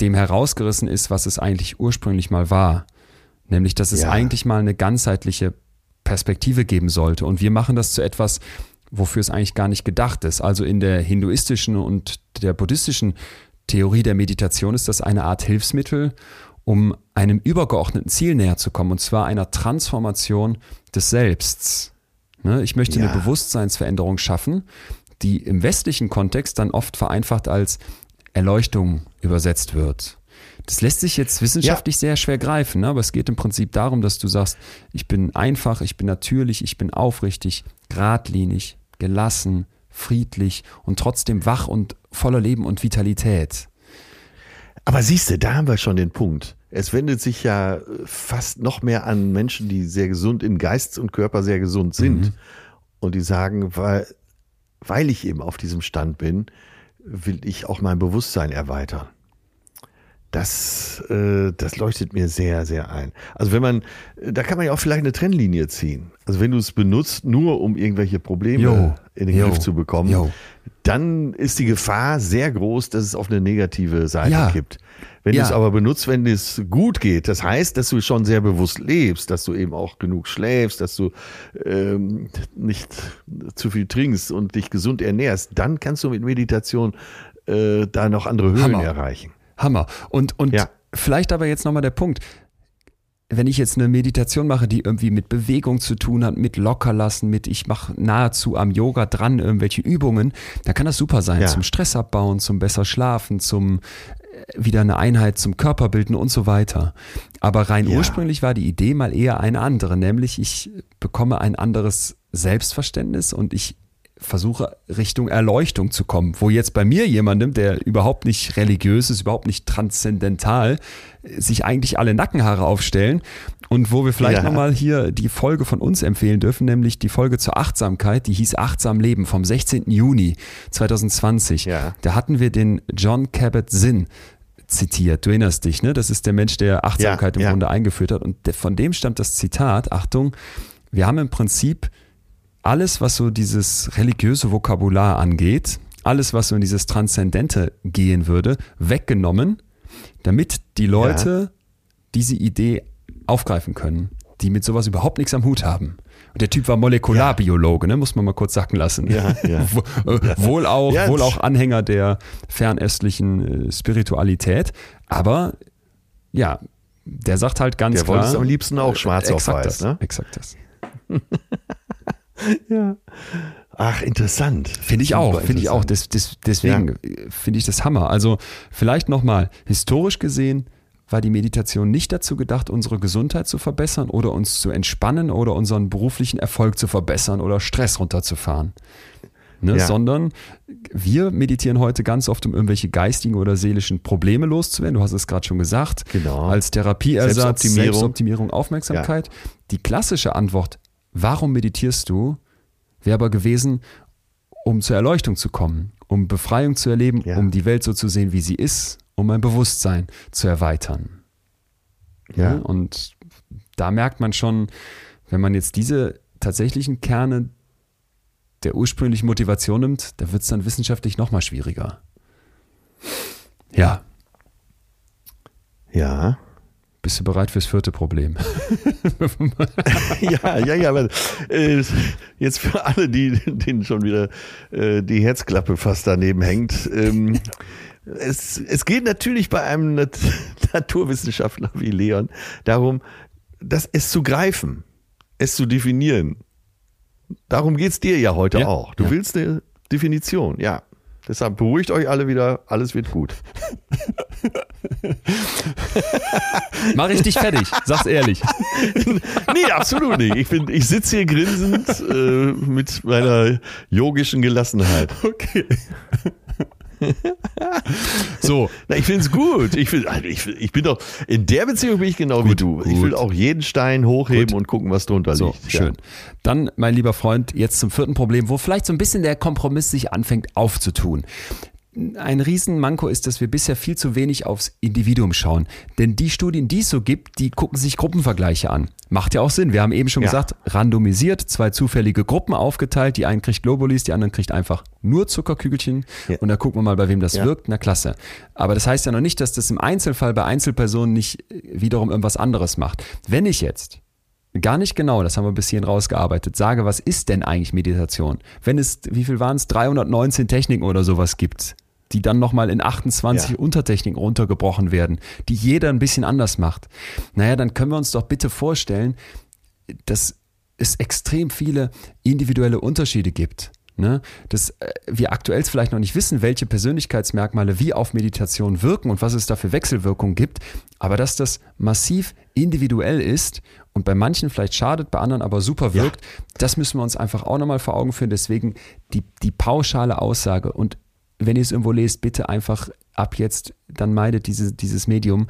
dem herausgerissen ist, was es eigentlich ursprünglich mal war. Nämlich, dass es Ja. eigentlich mal eine ganzheitliche Perspektive geben sollte. Und wir machen das zu etwas, wofür es eigentlich gar nicht gedacht ist. Also in der hinduistischen und der buddhistischen Theorie der Meditation ist das eine Art Hilfsmittel, um einem übergeordneten Ziel näher zu kommen, und zwar einer Transformation des Selbsts. Ne? Ich möchte Ja. eine Bewusstseinsveränderung schaffen, die im westlichen Kontext dann oft vereinfacht als Erleuchtung übersetzt wird. Das lässt sich jetzt wissenschaftlich sehr schwer greifen, ne? aber es geht im Prinzip darum, dass du sagst, ich bin einfach, ich bin natürlich, ich bin aufrichtig, geradlinig, gelassen, friedlich und trotzdem wach und voller Leben und Vitalität. Aber siehst du, da haben wir schon den Punkt. Es wendet sich ja äh, fast noch mehr an Menschen, die sehr gesund in Geist und Körper sehr gesund sind. Und die sagen, weil, weil ich eben auf diesem Stand bin, will ich auch mein Bewusstsein erweitern. Das, äh, das leuchtet mir sehr, sehr ein. Also wenn man, da kann man ja auch vielleicht eine Trennlinie ziehen. Also wenn du es benutzt, nur um irgendwelche Probleme Jo, in den jo, Griff zu bekommen, jo. dann ist die Gefahr sehr groß, dass es auf eine negative Seite Ja. kippt. Wenn Ja. du es aber benutzt, wenn es gut geht, das heißt, dass du schon sehr bewusst lebst, dass du eben auch genug schläfst, dass du ähm, nicht zu viel trinkst und dich gesund ernährst, dann kannst du mit Meditation äh, da noch andere Höhen Hammer. erreichen. Hammer. Und, und Ja. vielleicht aber jetzt nochmal der Punkt. Wenn ich jetzt eine Meditation mache, die irgendwie mit Bewegung zu tun hat, mit Lockerlassen, mit ich mache nahezu am Yoga dran irgendwelche Übungen, dann kann das super sein Ja. zum Stress abbauen, zum besser schlafen, zum äh, wieder eine Einheit zum Körper bilden und so weiter. Aber rein Ja. ursprünglich war die Idee mal eher eine andere, nämlich ich bekomme ein anderes Selbstverständnis und ich versuche Richtung Erleuchtung zu kommen, wo jetzt bei mir jemandem, der überhaupt nicht religiös ist, überhaupt nicht transzendental, sich eigentlich alle Nackenhaare aufstellen und wo wir vielleicht Ja. nochmal hier die Folge von uns empfehlen dürfen, nämlich die Folge zur Achtsamkeit, die hieß Achtsam Leben vom 16. Juni 2020. Ja. Da hatten wir den John Cabot-Sinn zitiert. Du erinnerst dich, ne? Das ist der Mensch, der Achtsamkeit im ja. Grunde eingeführt hat. Und von dem stammt das Zitat, Achtung, wir haben im Prinzip alles, was so dieses religiöse Vokabular angeht, alles, was so in dieses Transzendente gehen würde, weggenommen, damit die Leute diese Idee aufgreifen können, die mit sowas überhaupt nichts am Hut haben. Und der Typ war Molekularbiologe, ne? muss man mal kurz sacken lassen. Ja, ja. Äh, wohl, auch, Ja, wohl auch Anhänger der fernöstlichen äh, Spiritualität, aber ja, der sagt halt ganz Der klar. wollte es am liebsten auch schwarz auf weiß, das, ne? Exakt das. Ach, interessant. Finde ich auch, finde ich auch. Des, des, deswegen äh, finde ich das Hammer. Also vielleicht nochmal, historisch gesehen war die Meditation nicht dazu gedacht, unsere Gesundheit zu verbessern oder uns zu entspannen oder unseren beruflichen Erfolg zu verbessern oder Stress runterzufahren. Ne, Ja. Sondern wir meditieren heute ganz oft, um irgendwelche geistigen oder seelischen Probleme loszuwerden. Du hast es gerade schon gesagt. Genau. Als Therapieersatz, Selbstoptimierung. Selbstoptimierung, Aufmerksamkeit. Die klassische Antwort, warum meditierst du, wäre aber gewesen, um zur Erleuchtung zu kommen, um Befreiung zu erleben, Ja. um die Welt so zu sehen, wie sie ist, um mein Bewusstsein zu erweitern. Ja. Ne? Und da merkt man schon, wenn man jetzt diese tatsächlichen Kerne der ursprünglichen Motivation nimmt, da wird es dann wissenschaftlich nochmal schwieriger. Ja, Ja. Bist du bereit fürs vierte Problem? ja, ja, ja, aber äh, jetzt für alle, die denen schon wieder äh, die Herzklappe fast daneben hängt. Ähm, es, es geht natürlich bei einem Nat Naturwissenschaftler wie Leon darum, das es zu greifen, es zu definieren. Darum geht's dir ja heute Ja, auch. Du ja. willst eine Definition, ja. Deshalb beruhigt euch alle wieder, alles wird gut. Mach ich dich fertig, sag's ehrlich. Nee, absolut nicht. Ich, bin- ich sitze hier grinsend äh, mit meiner yogischen Gelassenheit. Okay. So, Na, ich finde es gut. Ich, find, also ich, ich bin doch, in der Beziehung bin ich genau wie Gut, du. Ich gut. will auch jeden Stein hochheben Gut. und gucken, was drunter so, liegt. schön. Dann, mein lieber Freund, jetzt zum vierten Problem, wo vielleicht so ein bisschen der Kompromiss sich anfängt aufzutun. Ein Riesenmanko ist, dass wir bisher viel zu wenig aufs Individuum schauen. Denn die Studien, die es so gibt, die gucken sich Gruppenvergleiche an. Macht ja auch Sinn. Wir haben eben schon Ja. gesagt, randomisiert, zwei zufällige Gruppen aufgeteilt. Die einen kriegt Globulis, die anderen kriegt einfach nur Zuckerkügelchen. Ja. Und da gucken wir mal, bei wem das Ja. wirkt. Na klasse. Aber das heißt ja noch nicht, dass das im Einzelfall bei Einzelpersonen nicht äh, wiederum irgendwas anderes macht. Wenn ich jetzt gar nicht genau, das haben wir bis hierhin rausgearbeitet, sage, was ist denn eigentlich Meditation? Wenn es, wie viel waren es, 319 Techniken oder sowas gibt, die dann nochmal in 28 Ja. Untertechniken runtergebrochen werden, die jeder ein bisschen anders macht. Naja, dann können wir uns doch bitte vorstellen, dass es extrem viele individuelle Unterschiede gibt. Ne? Dass äh, wir aktuell vielleicht noch nicht wissen, welche Persönlichkeitsmerkmale wie auf Meditation wirken und was es da für Wechselwirkungen gibt, aber dass das massiv individuell ist und bei manchen vielleicht schadet, bei anderen aber super wirkt, das müssen wir uns einfach auch nochmal vor Augen führen. Deswegen die, die pauschale Aussage und wenn ihr es irgendwo lest, bitte einfach ab jetzt, dann meidet diese, dieses Medium.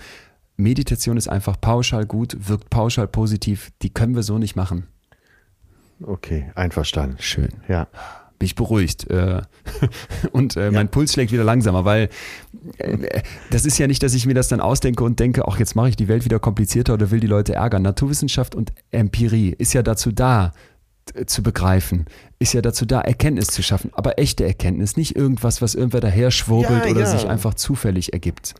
Meditation ist einfach pauschal gut, wirkt pauschal positiv. Die können wir so nicht machen. Okay, einverstanden. Schön. Ja. Bin ich beruhigt. Äh, Und äh, mein Puls schlägt wieder langsamer, weil äh, das ist ja nicht, dass ich mir das dann ausdenke und denke, ach, jetzt mache ich die Welt wieder komplizierter oder will die Leute ärgern. Naturwissenschaft und Empirie ist ja dazu da, zu begreifen, ist ja dazu da, Erkenntnis zu schaffen, aber echte Erkenntnis, nicht irgendwas, was irgendwer daher schwurbelt Ja, oder ja. sich einfach zufällig ergibt.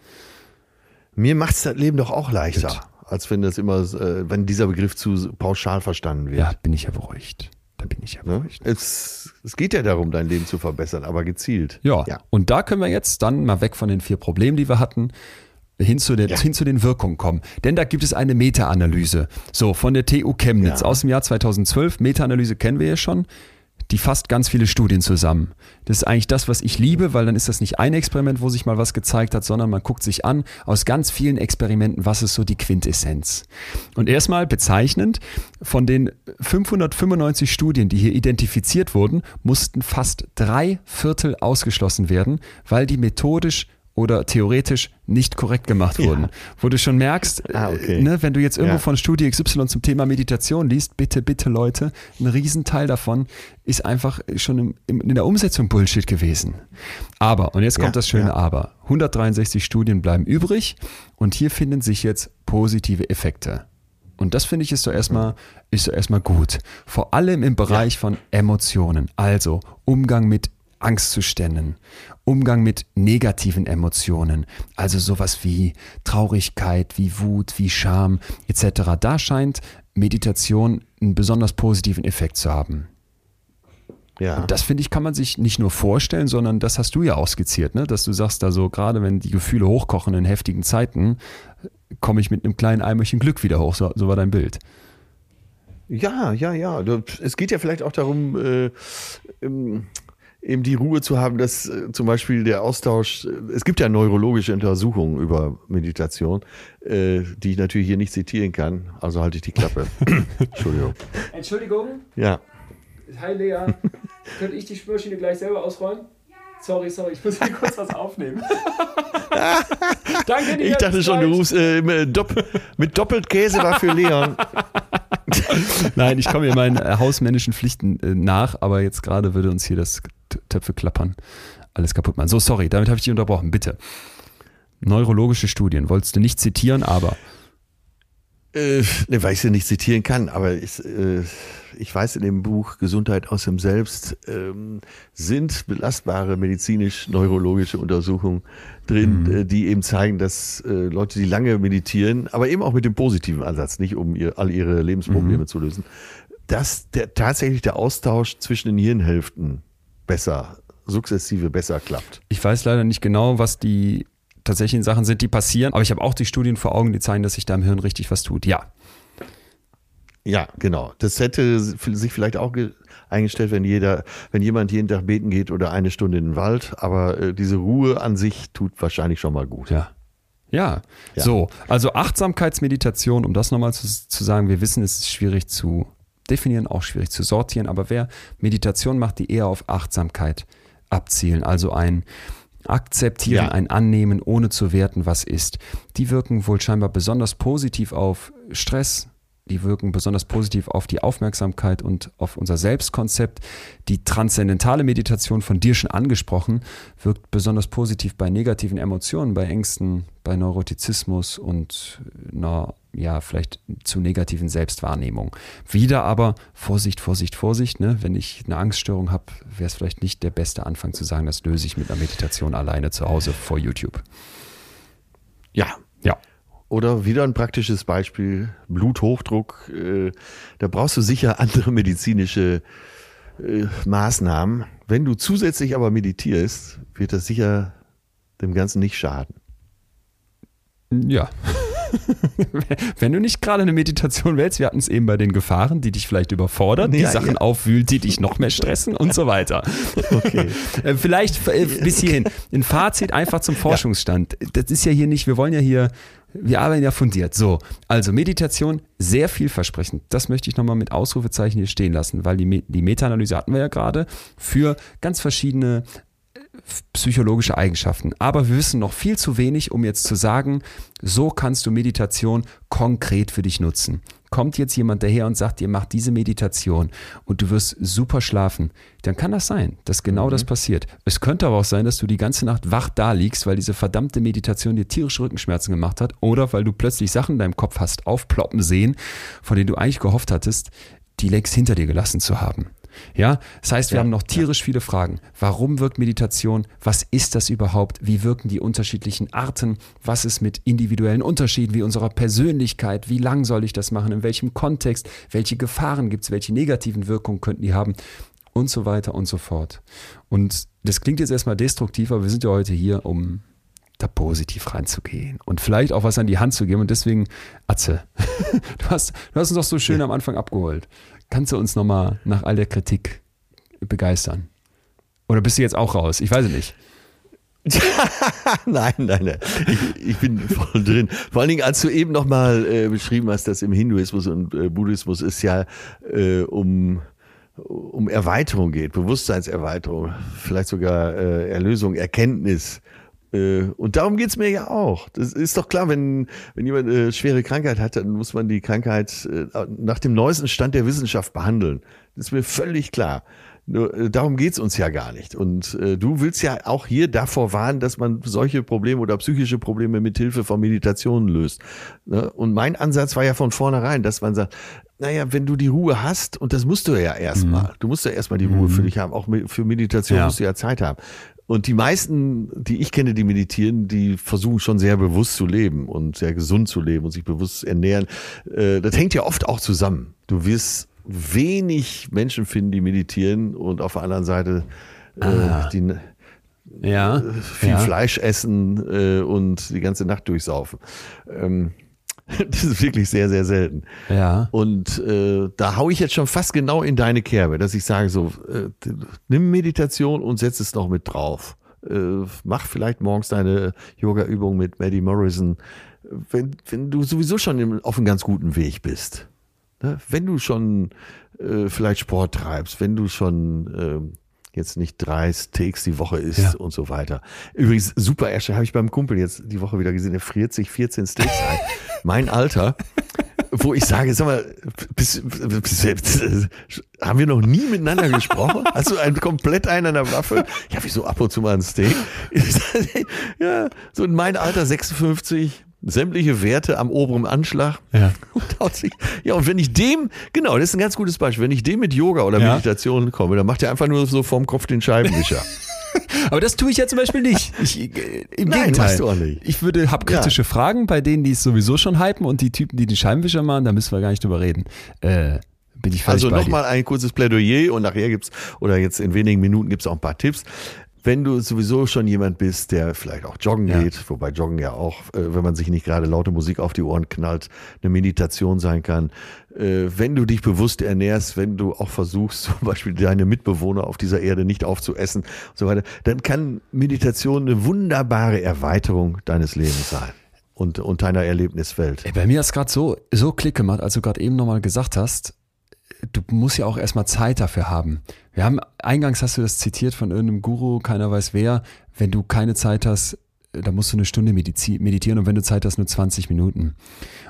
Mir macht es das Leben doch auch leichter, Gut. als wenn das immer, äh, wenn dieser Begriff zu pauschal verstanden wird. Ja, bin ich ja beruhigt. Da bin ich ja Ne? beruhigt. Es, es geht ja darum, dein Leben zu verbessern, aber gezielt. Ja. ja. und da können wir jetzt dann mal weg von den vier Problemen, die wir hatten, hin zu, den, Ja. hin zu den Wirkungen kommen. Denn da gibt es eine Meta-Analyse. So, von der TU Chemnitz Ja. aus dem Jahr 2012. Meta-Analyse kennen wir ja schon. Die fasst ganz viele Studien zusammen. Das ist eigentlich das, was ich liebe, weil dann ist das nicht ein Experiment, wo sich mal was gezeigt hat, sondern man guckt sich an aus ganz vielen Experimenten, was ist so die Quintessenz. Und erstmal bezeichnend, von den 595 Studien, die hier identifiziert wurden, mussten fast drei Viertel ausgeschlossen werden, weil die methodisch oder theoretisch nicht korrekt gemacht Ja. wurden. Wo du schon merkst, Ah, okay. ne, wenn du jetzt irgendwo Ja. von Studie XY zum Thema Meditation liest, bitte, bitte Leute, ein Riesenteil davon ist einfach schon im, im, in der Umsetzung Bullshit gewesen. Aber, und jetzt kommt Ja, das schöne ja. Aber, 163 Studien bleiben übrig und hier finden sich jetzt positive Effekte. Und das finde ich ist so erstmal, ist so erstmal gut. Vor allem im Bereich von Emotionen. Also Umgang mit Angstzuständen, Umgang mit negativen Emotionen, also sowas wie Traurigkeit, wie Wut, wie Scham etc. Da scheint Meditation einen besonders positiven Effekt zu haben. Ja. Und das finde ich, kann man sich nicht nur vorstellen, sondern das hast du ja auch skizziert, ne? dass du sagst, also gerade wenn die Gefühle hochkochen in heftigen Zeiten, komme ich mit einem kleinen Eimerchen Glück wieder hoch. So, so war dein Bild. Ja, ja, ja. Es geht ja vielleicht auch darum, äh, ähm, eben die Ruhe zu haben, dass äh, zum Beispiel der Austausch, äh, es gibt ja neurologische Untersuchungen über Meditation, äh, die ich natürlich hier nicht zitieren kann, also halte ich die Klappe. Entschuldigung. Entschuldigung, Ja. hi Lea, könnte ich die Spülmaschine gleich selber ausräumen? Sorry, sorry, ich muss hier kurz was aufnehmen. Danke dir. Ich dachte schon, du rufst äh, mit, Dopp mit doppelt Käse war für Leon. Nein, ich komme hier meinen äh, hausmännischen Pflichten äh, nach, aber jetzt gerade würde uns hier das Töpfe klappern. Alles kaputt machen. So, sorry, damit habe ich dich unterbrochen. Bitte. Neurologische Studien. Wolltest du nicht zitieren, aber. Äh, ne, weil ich sie nicht zitieren kann, aber ich, äh, ich weiß in dem Buch Gesundheit aus dem Selbst ähm, sind belastbare medizinisch-neurologische Untersuchungen drin, äh, die eben zeigen, dass äh, Leute, die lange meditieren, aber eben auch mit dem positiven Ansatz, nicht um ihr, all ihre Lebensprobleme zu lösen, dass der, tatsächlich der Austausch zwischen den Hirnhälften besser, sukzessive besser klappt. Ich weiß leider nicht genau, was die tatsächlichen Sachen sind, die passieren, aber ich habe auch die Studien vor Augen, die zeigen, dass sich da im Hirn richtig was tut. Ja. Ja, genau. Das hätte sich vielleicht auch ge- eingestellt, wenn jeder, wenn jemand jeden Tag beten geht oder eine Stunde in den Wald. Aber äh, diese Ruhe an sich tut wahrscheinlich schon mal gut. Ja. Ja. Ja. So, also Achtsamkeitsmeditation, um das nochmal zu, zu sagen, wir wissen, es ist schwierig zu definieren, auch schwierig zu sortieren, aber wer Meditation macht, die eher auf Achtsamkeit abzielen, also ein Akzeptieren, Ja. ein Annehmen, ohne zu werten, was ist, die wirken wohl scheinbar besonders positiv auf Stress, die wirken besonders positiv auf die Aufmerksamkeit und auf unser Selbstkonzept. Die transzendentale Meditation von dir schon angesprochen, wirkt besonders positiv bei negativen Emotionen, bei Ängsten, bei Neurotizismus und einer, ja, vielleicht zu negativen Selbstwahrnehmung. Wieder aber Vorsicht, Vorsicht, Vorsicht, ne? Wenn ich eine Angststörung habe, wäre es vielleicht nicht der beste Anfang zu sagen, das löse ich mit einer Meditation alleine zu Hause vor YouTube. Ja. Oder wieder ein praktisches Beispiel, Bluthochdruck. Äh, da brauchst du sicher andere medizinische äh, Maßnahmen. Wenn du zusätzlich aber meditierst, wird das sicher dem Ganzen nicht schaden. Ja. Wenn du nicht gerade eine Meditation wählst, wir hatten es eben bei den Gefahren, die dich vielleicht überfordert, die Ja, Sachen ja. aufwühlt, die dich noch mehr stressen und so weiter. Okay. Äh, Vielleicht äh, bis hierhin. Ein Fazit einfach zum Forschungsstand. Das ist ja hier nicht, wir wollen ja hier, wir arbeiten ja fundiert. So, also Meditation, sehr vielversprechend. Das möchte ich nochmal mit Ausrufezeichen hier stehen lassen, weil die, die Meta-Analyse hatten wir ja gerade für ganz verschiedene psychologische Eigenschaften. Aber wir wissen noch viel zu wenig, um jetzt zu sagen, so kannst du Meditation konkret für dich nutzen. Kommt jetzt jemand daher und sagt, ihr macht diese Meditation und du wirst super schlafen, dann kann das sein, dass genau das passiert. Es könnte aber auch sein, dass du die ganze Nacht wach da liegst, weil diese verdammte Meditation dir tierische Rückenschmerzen gemacht hat oder weil du plötzlich Sachen in deinem Kopf hast aufploppen sehen, von denen du eigentlich gehofft hattest, die längst hinter dir gelassen zu haben. Ja, das heißt, wir Ja, haben noch tierisch viele Fragen. Warum wirkt Meditation? Was ist das überhaupt? Wie wirken die unterschiedlichen Arten? Was ist mit individuellen Unterschieden wie unserer Persönlichkeit? Wie lang soll ich das machen? In welchem Kontext? Welche Gefahren gibt es? Welche negativen Wirkungen könnten die haben? Und so weiter und so fort. Und das klingt jetzt erstmal destruktiv, aber wir sind ja heute hier, um da positiv reinzugehen und vielleicht auch was an die Hand zu geben. Und deswegen, Atze, du hast, du hast uns doch so schön am Anfang abgeholt. Kannst du uns nochmal nach all der Kritik begeistern? Oder bist du jetzt auch raus? Ich weiß es nicht. nein, nein, nein. Ich, ich bin voll drin. Vor allen Dingen, als du eben nochmal äh, beschrieben hast, dass im Hinduismus und äh, Buddhismus es ja äh, um, um Erweiterung geht, Bewusstseinserweiterung, vielleicht sogar äh, Erlösung, Erkenntnis. Äh, Und darum geht's mir ja auch. Das ist doch klar, wenn, wenn jemand eine schwere Krankheit hat, dann muss man die Krankheit äh, nach dem neuesten Stand der Wissenschaft behandeln. Das ist mir völlig klar. Nur, äh, darum geht's uns ja gar nicht. Und äh, du willst ja auch hier davor warnen, dass man solche Probleme oder psychische Probleme mit Hilfe von Meditationen löst. Ne? Und mein Ansatz war ja von vornherein, dass man sagt, naja, wenn du die Ruhe hast, und das musst du ja erstmal, du musst ja erstmal die Ruhe für dich haben, auch für Meditation Ja. musst du ja Zeit haben. Und die meisten, die ich kenne, die meditieren, die versuchen schon sehr bewusst zu leben und sehr gesund zu leben und sich bewusst zu ernähren. Äh, Das hängt ja oft auch zusammen. Du wirst wenig Menschen finden, die meditieren und auf der anderen Seite äh, die Ja. viel ja. Fleisch essen äh, und die ganze Nacht durchsaufen. Ähm, das ist wirklich sehr, sehr selten. Ja. Und äh, da hau ich jetzt schon fast genau in deine Kerbe, dass ich sage so, äh, nimm Meditation und setz es noch mit drauf. Äh, mach vielleicht morgens deine Yoga-Übung mit Maddie Morrison, wenn, wenn du sowieso schon im, auf einem ganz guten Weg bist. Ne? Wenn du schon äh, vielleicht Sport treibst, wenn du schon ähm, jetzt nicht drei Steaks die Woche isst Ja. und so weiter. Übrigens, super Ärsche, habe ich beim Kumpel jetzt die Woche wieder gesehen, er friert sich 14 Steaks ein. Mein Alter, wo ich sage, sag mal, bis, bis, bis, haben wir noch nie miteinander gesprochen? Hast du einen komplett einen an der Waffe? Ja, wieso ab und zu mal ein Steak? ja, so in meinem Alter 56, sämtliche Werte am oberen Anschlag. Ja. Und haut sich- Ja, und wenn ich dem, genau, das ist ein ganz gutes Beispiel, wenn ich dem mit Yoga oder Ja. Meditation komme, dann macht er einfach nur so vorm Kopf den Scheibenwischer. Aber das tue ich ja zum Beispiel nicht. Ich, äh, Im Nein, Gegenteil. machst du auch nicht. Ich würde, hab kritische Fragen bei denen, die es sowieso schon hypen und die Typen, die den Scheibenwischer machen, da müssen wir gar nicht drüber reden. Äh, bin ich völlig Also bei dir. nochmal ein kurzes Plädoyer und nachher gibt's, oder jetzt in wenigen Minuten gibt's auch ein paar Tipps. Wenn du sowieso schon jemand bist, der vielleicht auch joggen Ja. geht, wobei joggen ja auch, äh, wenn man sich nicht gerade laute Musik auf die Ohren knallt, eine Meditation sein kann. Äh, wenn du dich bewusst ernährst, wenn du auch versuchst, zum Beispiel deine Mitbewohner auf dieser Erde nicht aufzuessen und so weiter, dann kann Meditation eine wunderbare Erweiterung deines Lebens sein und, und deiner Erlebniswelt. Ey, bei mir ist gerade so, so Klick gemacht, als du gerade eben nochmal gesagt hast, du musst ja auch erstmal Zeit dafür haben. Wir haben, eingangs hast du das zitiert von irgendeinem Guru, keiner weiß wer, wenn du keine Zeit hast, da musst du eine Stunde meditieren und wenn du Zeit hast, nur 20 Minuten.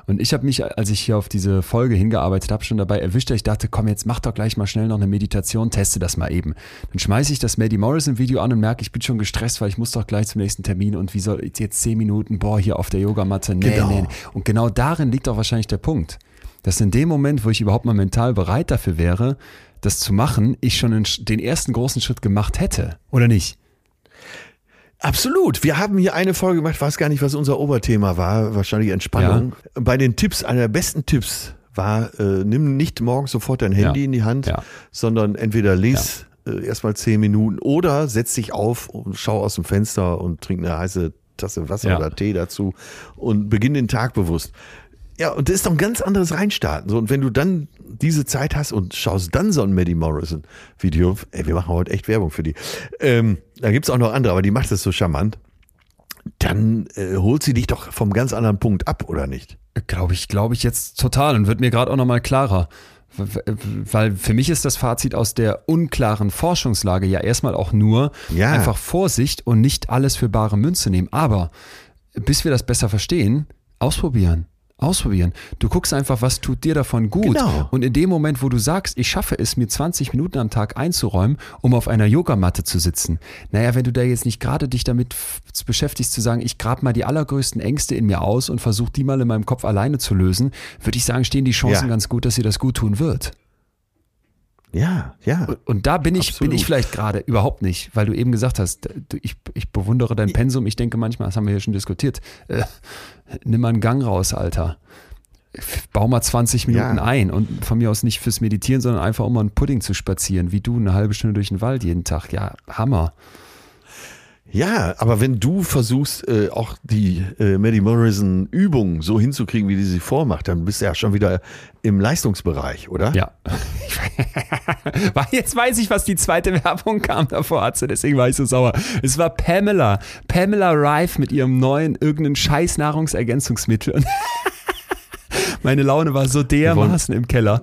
Und ich habe mich, als ich hier auf diese Folge hingearbeitet habe, schon dabei erwischt, dass ich dachte, komm, jetzt mach doch gleich mal schnell noch eine Meditation, teste das mal eben. Dann schmeiße ich das Maddie Morrison Video an und merke, ich bin schon gestresst, weil ich muss doch gleich zum nächsten Termin und wie soll ich jetzt 10 Minuten, boah, hier auf der Yogamatte, nee, Genau. nee. Und genau darin liegt auch wahrscheinlich der Punkt. Dass in dem Moment, wo ich überhaupt mal mental bereit dafür wäre, das zu machen, ich schon den, ersten großen Schritt gemacht hätte. Oder nicht? Absolut. Wir haben hier eine Folge gemacht, weiß gar nicht, was unser Oberthema war, wahrscheinlich Entspannung. Bei den Tipps, einer der besten Tipps war, äh, nimm nicht morgens sofort dein Handy Ja. in die Hand, Ja. sondern entweder lies äh, erstmal zehn Minuten oder setz dich auf und schau aus dem Fenster und trink eine heiße Tasse Wasser Ja. oder Tee dazu und beginn den Tag bewusst. Ja, und das ist doch ein ganz anderes Reinstarten. So, und wenn du dann diese Zeit hast und schaust dann so ein Maddie Morrison Video, ey, wir machen heute echt Werbung für die. Ähm, da gibt's auch noch andere, aber die macht das so charmant. Dann äh, holt sie dich doch vom ganz anderen Punkt ab, oder nicht? Glaube ich, glaube ich jetzt total und wird mir gerade auch nochmal klarer. Weil für mich ist das Fazit aus der unklaren Forschungslage ja erstmal auch nur Ja. einfach Vorsicht und nicht alles für bare Münze nehmen. Aber bis wir das besser verstehen, ausprobieren. Ausprobieren. Du guckst einfach, was tut dir davon gut. Genau. Und in dem Moment, wo du sagst, ich schaffe es, mir 20 Minuten am Tag einzuräumen, um auf einer Yogamatte zu sitzen. Naja, wenn du da jetzt nicht gerade dich damit beschäftigst, zu sagen, ich grab mal die allergrößten Ängste in mir aus und versuche die mal in meinem Kopf alleine zu lösen, würde ich sagen, stehen die Chancen Ja. ganz gut, dass dir das gut tun wird. Ja, ja. Und da bin ich, Absolut. bin ich vielleicht gerade überhaupt nicht, weil du eben gesagt hast, du, ich, ich bewundere dein Pensum. Ich denke manchmal, das haben wir hier schon diskutiert, äh, nimm mal einen Gang raus, Alter. Bau mal 20 Minuten Ja. ein und von mir aus nicht fürs Meditieren, sondern einfach um mal einen Pudding zu spazieren, wie du eine halbe Stunde durch den Wald jeden Tag. Ja, Hammer. Ja, aber wenn du versuchst, äh, auch die äh, Maddie Morrison Übungen so hinzukriegen, wie die sie vormacht, dann bist du ja schon wieder im Leistungsbereich, oder? Ja. Weil Jetzt weiß ich, was die zweite Werbung kam davor, Atze, deswegen war ich so sauer. Es war Pamela. Pamela Rife mit ihrem neuen irgendeinen scheiß Nahrungsergänzungsmittel. Meine Laune war so dermaßen im Keller.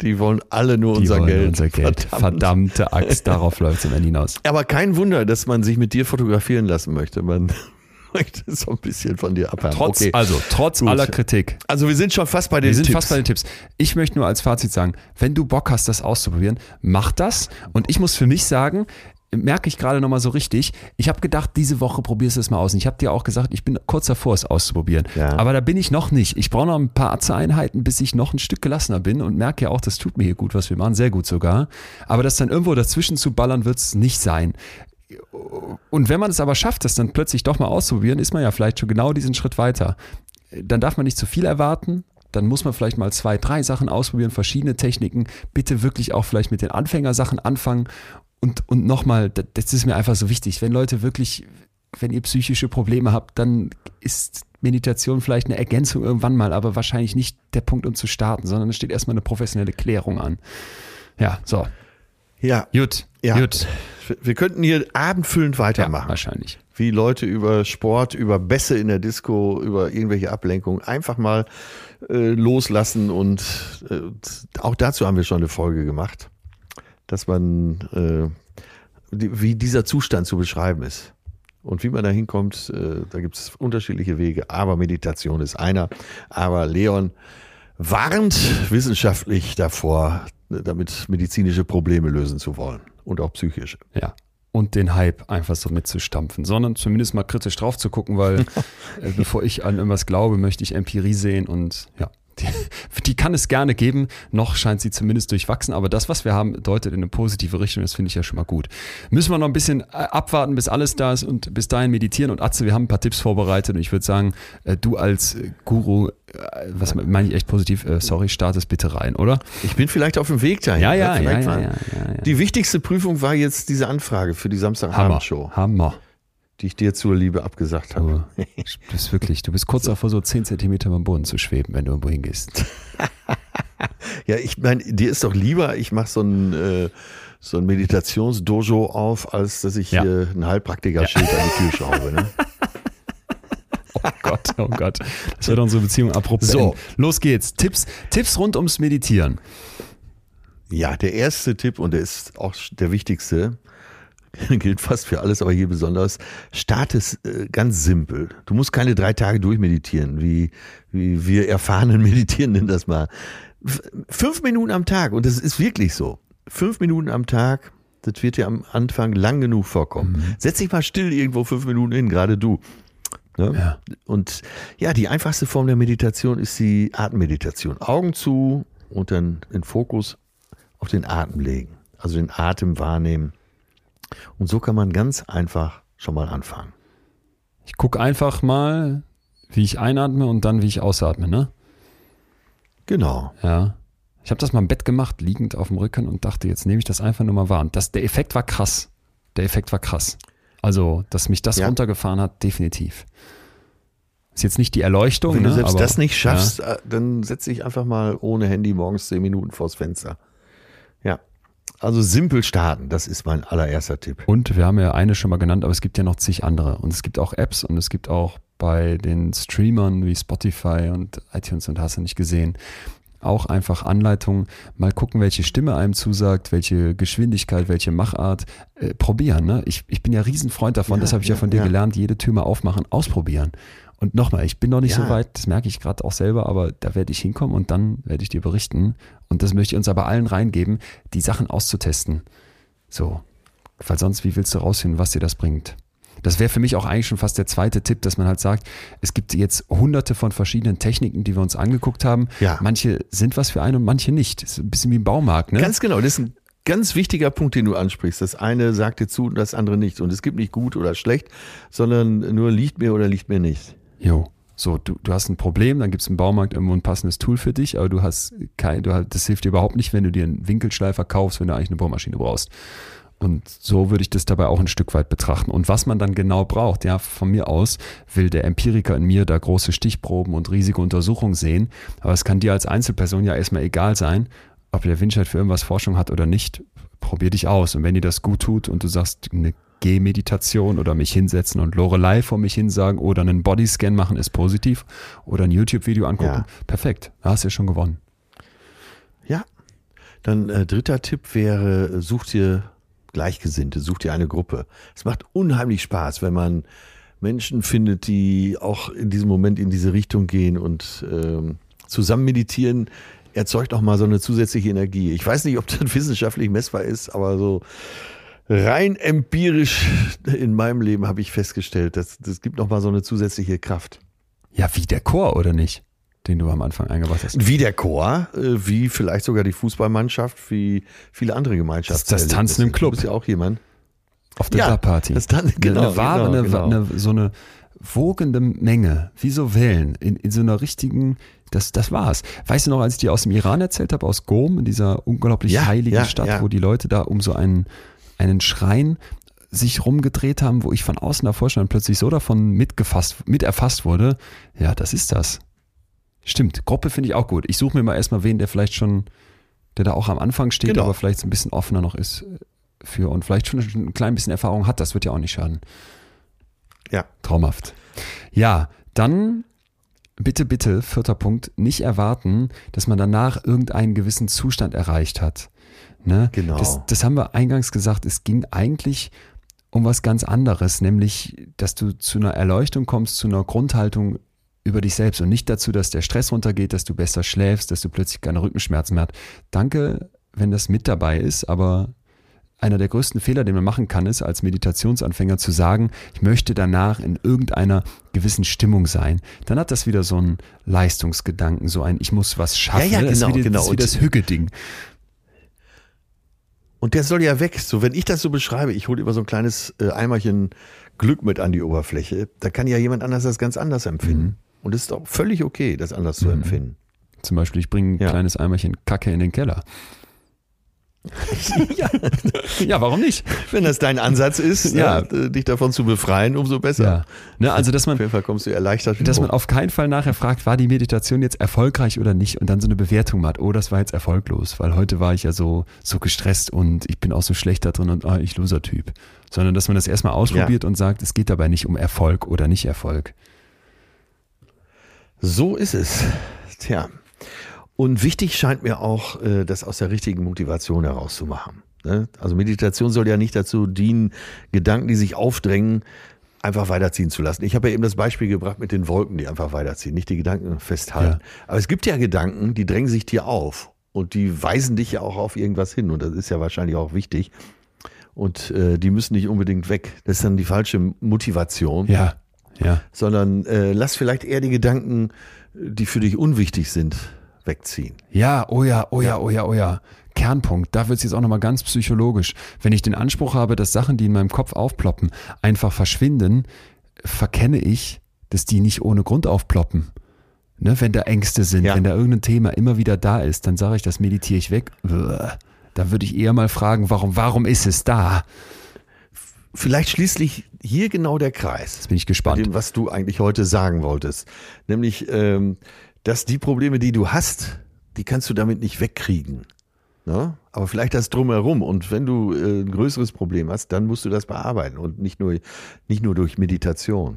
Die wollen alle nur Die unser Geld. Unser Geld. Verdammt. Verdammte Axt, darauf läuft es immer hinaus. Aber kein Wunder, dass man sich mit dir fotografieren lassen möchte. Man möchte so ein bisschen von dir abhaben. Trotz, okay. also, trotz Gut. aller Kritik. Also wir sind schon fast bei den Wir sind Tipps. fast bei den Tipps. Ich möchte nur als Fazit sagen, wenn du Bock hast, das auszuprobieren, mach das. Und ich muss für mich sagen, merke ich gerade nochmal so richtig, ich habe gedacht, diese Woche probierst du es mal aus. Und ich habe dir auch gesagt, ich bin kurz davor, es auszuprobieren. Ja. Aber da bin ich noch nicht. Ich brauche noch ein paar Atze-Einheiten, bis ich noch ein Stück gelassener bin und merke ja auch, das tut mir hier gut, was wir machen, sehr gut sogar. Aber das dann irgendwo dazwischen zu ballern, wird es nicht sein. Und wenn man es aber schafft, das dann plötzlich doch mal auszuprobieren, ist man ja vielleicht schon genau diesen Schritt weiter. Dann darf man nicht zu viel erwarten. Dann muss man vielleicht mal zwei, drei Sachen ausprobieren, verschiedene Techniken. Bitte wirklich auch vielleicht mit den Anfängersachen anfangen. Und, und nochmal, das- ist mir einfach so wichtig. Wenn Leute wirklich, wenn ihr psychische Probleme habt, dann ist Meditation vielleicht eine Ergänzung irgendwann mal, aber wahrscheinlich nicht der Punkt, um zu starten, sondern es steht erstmal eine professionelle Klärung an. Ja, so. Ja, Gut. Ja. Gut. wir könnten hier abendfüllend Ja, weitermachen. wahrscheinlich. wie Leute über Sport, über Bässe in der Disco, über irgendwelche Ablenkungen einfach mal äh, loslassen und äh, auch dazu haben wir schon eine Folge gemacht, dass man, äh, die, wie dieser Zustand zu beschreiben ist. Und wie man da hinkommt, äh, da gibt es unterschiedliche Wege, aber Meditation ist einer. Aber Leon warnt wissenschaftlich davor, damit medizinische Probleme lösen zu wollen und auch psychische. Ja. Und den Hype einfach so mitzustampfen, sondern zumindest mal kritisch drauf zu gucken, weil äh, bevor ich an irgendwas glaube, möchte ich Empirie sehen und ja. Die, die kann es gerne geben, noch scheint sie zumindest durchwachsen, aber das, was wir haben, deutet in eine positive Richtung, das finde ich ja schon mal gut. Müssen wir noch ein bisschen äh, abwarten, bis alles da ist und bis dahin meditieren und Atze, wir haben ein paar Tipps vorbereitet und ich würde sagen, äh, du als äh, Guru, was meine ich echt positiv, sorry, startest bitte rein, oder? Ich bin vielleicht auf dem Weg dahin. Ja, ja, ja, ja, ja. Die wichtigste Prüfung war jetzt diese Anfrage für die Hammer, Samstagabendshow, Hammer. Die ich dir zur Liebe abgesagt habe. Du bist wirklich, du bist kurz davor, so 10 Zentimeter beim Boden zu schweben, wenn du irgendwo hingehst. Ja, ich meine, dir ist doch lieber, ich mache so ein, äh, so ein Meditationsdojo auf, als dass ich Ja. hier ein Heilpraktiker-Schild an die Tür schraube. Ne? Oh Gott, oh Gott. Das wird unsere Beziehung abrupt So. Los geht's. Tipps, Tipps rund ums Meditieren. Ja, der erste Tipp und der ist auch der wichtigste, gilt fast für alles, aber hier besonders, start es äh, ganz simpel. Du musst keine drei Tage durchmeditieren, wie, wie wir erfahrenen Meditierenden das mal. Fünf Minuten am Tag und das ist wirklich so. Fünf Minuten am Tag, das wird dir am Anfang lang genug vorkommen. Setz dich mal still irgendwo fünf Minuten hin, gerade du. Ne? Ja. Und ja, die einfachste Form der Meditation ist die Atemmeditation. Augen zu und dann den Fokus auf den Atem legen. Also den Atem wahrnehmen. Und so kann man ganz einfach schon mal anfangen. Ich gucke einfach mal, wie ich einatme und dann, wie ich ausatme, ne? Genau. Ja. Ich habe das mal im Bett gemacht, liegend auf dem Rücken und dachte, jetzt nehme ich das einfach nur mal wahr. Und das, der Effekt war krass. Der Effekt war krass. Also, dass mich das Ja. runtergefahren hat, definitiv. Ist jetzt nicht die Erleuchtung, Wenn ne? du selbst aber, das nicht schaffst, äh, dann setz dich einfach mal ohne Handy morgens zehn Minuten vors Fenster. Also simpel starten, das ist mein allererster Tipp. Und wir haben ja eine schon mal genannt, aber es gibt ja noch zig andere. Und es gibt auch Apps und es gibt auch bei den Streamern wie Spotify und iTunes und hast du nicht gesehen, auch einfach Anleitungen, mal gucken, welche Stimme einem zusagt, welche Geschwindigkeit, welche Machart, äh, probieren. Ne? Ich, ich bin ja Riesenfreund davon, Ja, das habe ich ja ja, von dir ja. gelernt, jede Tür mal aufmachen, ausprobieren. Und nochmal, ich bin noch nicht Ja. so weit, das merke ich gerade auch selber, aber da werde ich hinkommen und dann werde ich dir berichten. Und das möchte ich uns aber allen reingeben, die Sachen auszutesten. So. Weil sonst, wie willst du rausfinden, was dir das bringt? Das wäre für mich auch eigentlich schon fast der zweite Tipp, dass man halt sagt, es gibt jetzt hunderte von verschiedenen Techniken, die wir uns angeguckt haben. Ja. Manche sind was für einen und manche nicht. Das ist ein bisschen wie im Baumarkt, ne? Ganz genau, das ist ein ganz wichtiger Punkt, den du ansprichst. Das eine sagt dir zu und das andere nicht. Und es gibt nicht gut oder schlecht, sondern nur liegt mir oder liegt mir nicht. Jo. So, du, du hast ein Problem, dann gibt es im Baumarkt irgendwo ein passendes Tool für dich, aber du hast kein, du hast, das hilft dir überhaupt nicht, wenn du dir einen Winkelschleifer kaufst, wenn du eigentlich eine Bohrmaschine brauchst. Und so würde ich das dabei auch ein Stück weit betrachten. Und was man dann genau braucht, ja, von mir aus will der Empiriker in mir da große Stichproben und riesige Untersuchungen sehen. Aber es kann dir als Einzelperson ja erstmal egal sein, ob der Winscheid für irgendwas Forschung hat oder nicht. Probier dich aus. Und wenn dir das gut tut und du sagst, eine Gehmeditation oder mich hinsetzen und Lorelei vor mich hin sagen oder einen Bodyscan machen ist positiv oder ein YouTube-Video angucken, ja. perfekt. Da hast du ja schon gewonnen. Ja. Dann äh, dritter Tipp wäre, such dir Gleichgesinnte, such dir eine Gruppe. Es macht unheimlich Spaß, wenn man Menschen findet, die auch in diesem Moment in diese Richtung gehen und ähm, zusammen meditieren, erzeugt auch mal so eine zusätzliche Energie. Ich weiß nicht, ob das wissenschaftlich messbar ist, aber so rein empirisch in meinem Leben habe ich festgestellt, dass das gibt noch mal so eine zusätzliche Kraft. Ja, wie der Chor oder nicht? Den du am Anfang eingebracht hast. Wie der Chor, äh, wie vielleicht sogar die Fußballmannschaft, wie viele andere Gemeinschaften. Das, das Tanzen im Club. Du bist ja auch jemand. Auf der ja, Party. Das Tan genau, eine wahre, genau, genau. Eine, so eine wogende Menge, wie so Wellen, in, in so einer richtigen, das, das war's. Weißt du noch, als ich dir aus dem Iran erzählt habe, aus Gom, in dieser unglaublich ja, heiligen ja, Stadt, wo die Leute da um so einen einen Schrein sich rumgedreht haben, wo ich von außen davor stand und plötzlich so davon mitgefasst, mit erfasst wurde. Ja, das ist das. Stimmt, Gruppe finde ich auch gut. Ich suche mir mal erstmal wen, der vielleicht schon, der da auch am Anfang steht, genau. aber vielleicht so ein bisschen offener noch ist für und vielleicht schon ein klein bisschen Erfahrung hat. Das wird ja auch nicht schaden. Ja. Traumhaft. Ja, dann bitte, bitte, vierter Punkt, nicht erwarten, dass man danach irgendeinen gewissen Zustand erreicht hat. Ne? Genau. Das, das haben wir eingangs gesagt. Es ging eigentlich um was ganz anderes, nämlich, dass du zu einer Erleuchtung kommst, zu einer Grundhaltung über dich selbst und nicht dazu, dass der Stress runtergeht, dass du besser schläfst, dass du plötzlich keine Rückenschmerzen mehr hast. Danke, wenn das mit dabei ist, aber einer der größten Fehler, den man machen kann, ist als Meditationsanfänger zu sagen, ich möchte danach in irgendeiner gewissen Stimmung sein. Dann hat das wieder so einen Leistungsgedanken, so ein Ich muss was schaffen. Ja, ja, genau, das ist wie, genau. Das, wie das Hügge-Ding. Und der soll ja weg. So, wenn ich das so beschreibe, ich hole immer so ein kleines äh, Eimerchen Glück mit an die Oberfläche, da kann ja jemand anders das ganz anders empfinden. Mhm. Und es ist auch völlig okay, das anders mhm. zu empfinden. Zum Beispiel, ich bringe ein ja. kleines Eimerchen Kacke in den Keller. ja. ja, warum nicht? Wenn das dein Ansatz ist, ja. Ne, dich davon zu befreien, umso besser. Ja. Ne, also, dass man, auf jeden Fall kommst du erleichtert. Dass man auf keinen Fall nachher fragt, war die Meditation jetzt erfolgreich oder nicht und dann so eine Bewertung macht, oh, das war jetzt erfolglos, weil heute war ich ja so, so gestresst und ich bin auch so schlecht da drin und ah, ich loser Typ. Sondern, dass man das erstmal ausprobiert ja. und sagt, es geht dabei nicht um Erfolg oder nicht Erfolg. So ist es. Tja. Und wichtig scheint mir auch, äh, das aus der richtigen Motivation herauszumachen. Ne? Also Meditation soll ja nicht dazu dienen, Gedanken, die sich aufdrängen, einfach weiterziehen zu lassen. Ich habe ja eben das Beispiel gebracht mit den Wolken, die einfach weiterziehen, nicht die Gedanken festhalten. Ja. Aber es gibt ja Gedanken, die drängen sich dir auf und die weisen dich ja auch auf irgendwas hin und das ist ja wahrscheinlich auch wichtig. Und äh, die müssen nicht unbedingt weg. Das ist dann die falsche Motivation. Ja, ja. Sondern äh, lass vielleicht eher die Gedanken, die für dich unwichtig sind, wegziehen. Ja, oh ja, oh ja, oh ja, oh ja. Kernpunkt, da wird es jetzt auch nochmal ganz psychologisch. Wenn ich den Anspruch habe, dass Sachen, die in meinem Kopf aufploppen, einfach verschwinden, verkenne ich, dass die nicht ohne Grund aufploppen. Ne, wenn da Ängste sind, ja. wenn da irgendein Thema immer wieder da ist, dann sage ich, das meditiere ich weg. Da würde ich eher mal fragen, warum, warum ist es da? Vielleicht schließlich hier genau der Kreis. Jetzt bin ich gespannt. Dem, was du eigentlich heute sagen wolltest. Nämlich, ähm, dass die Probleme, die du hast, die kannst du damit nicht wegkriegen. Ne? Aber vielleicht das drumherum. Und wenn du äh, ein größeres Problem hast, dann musst du das bearbeiten und nicht nur, nicht nur durch Meditation.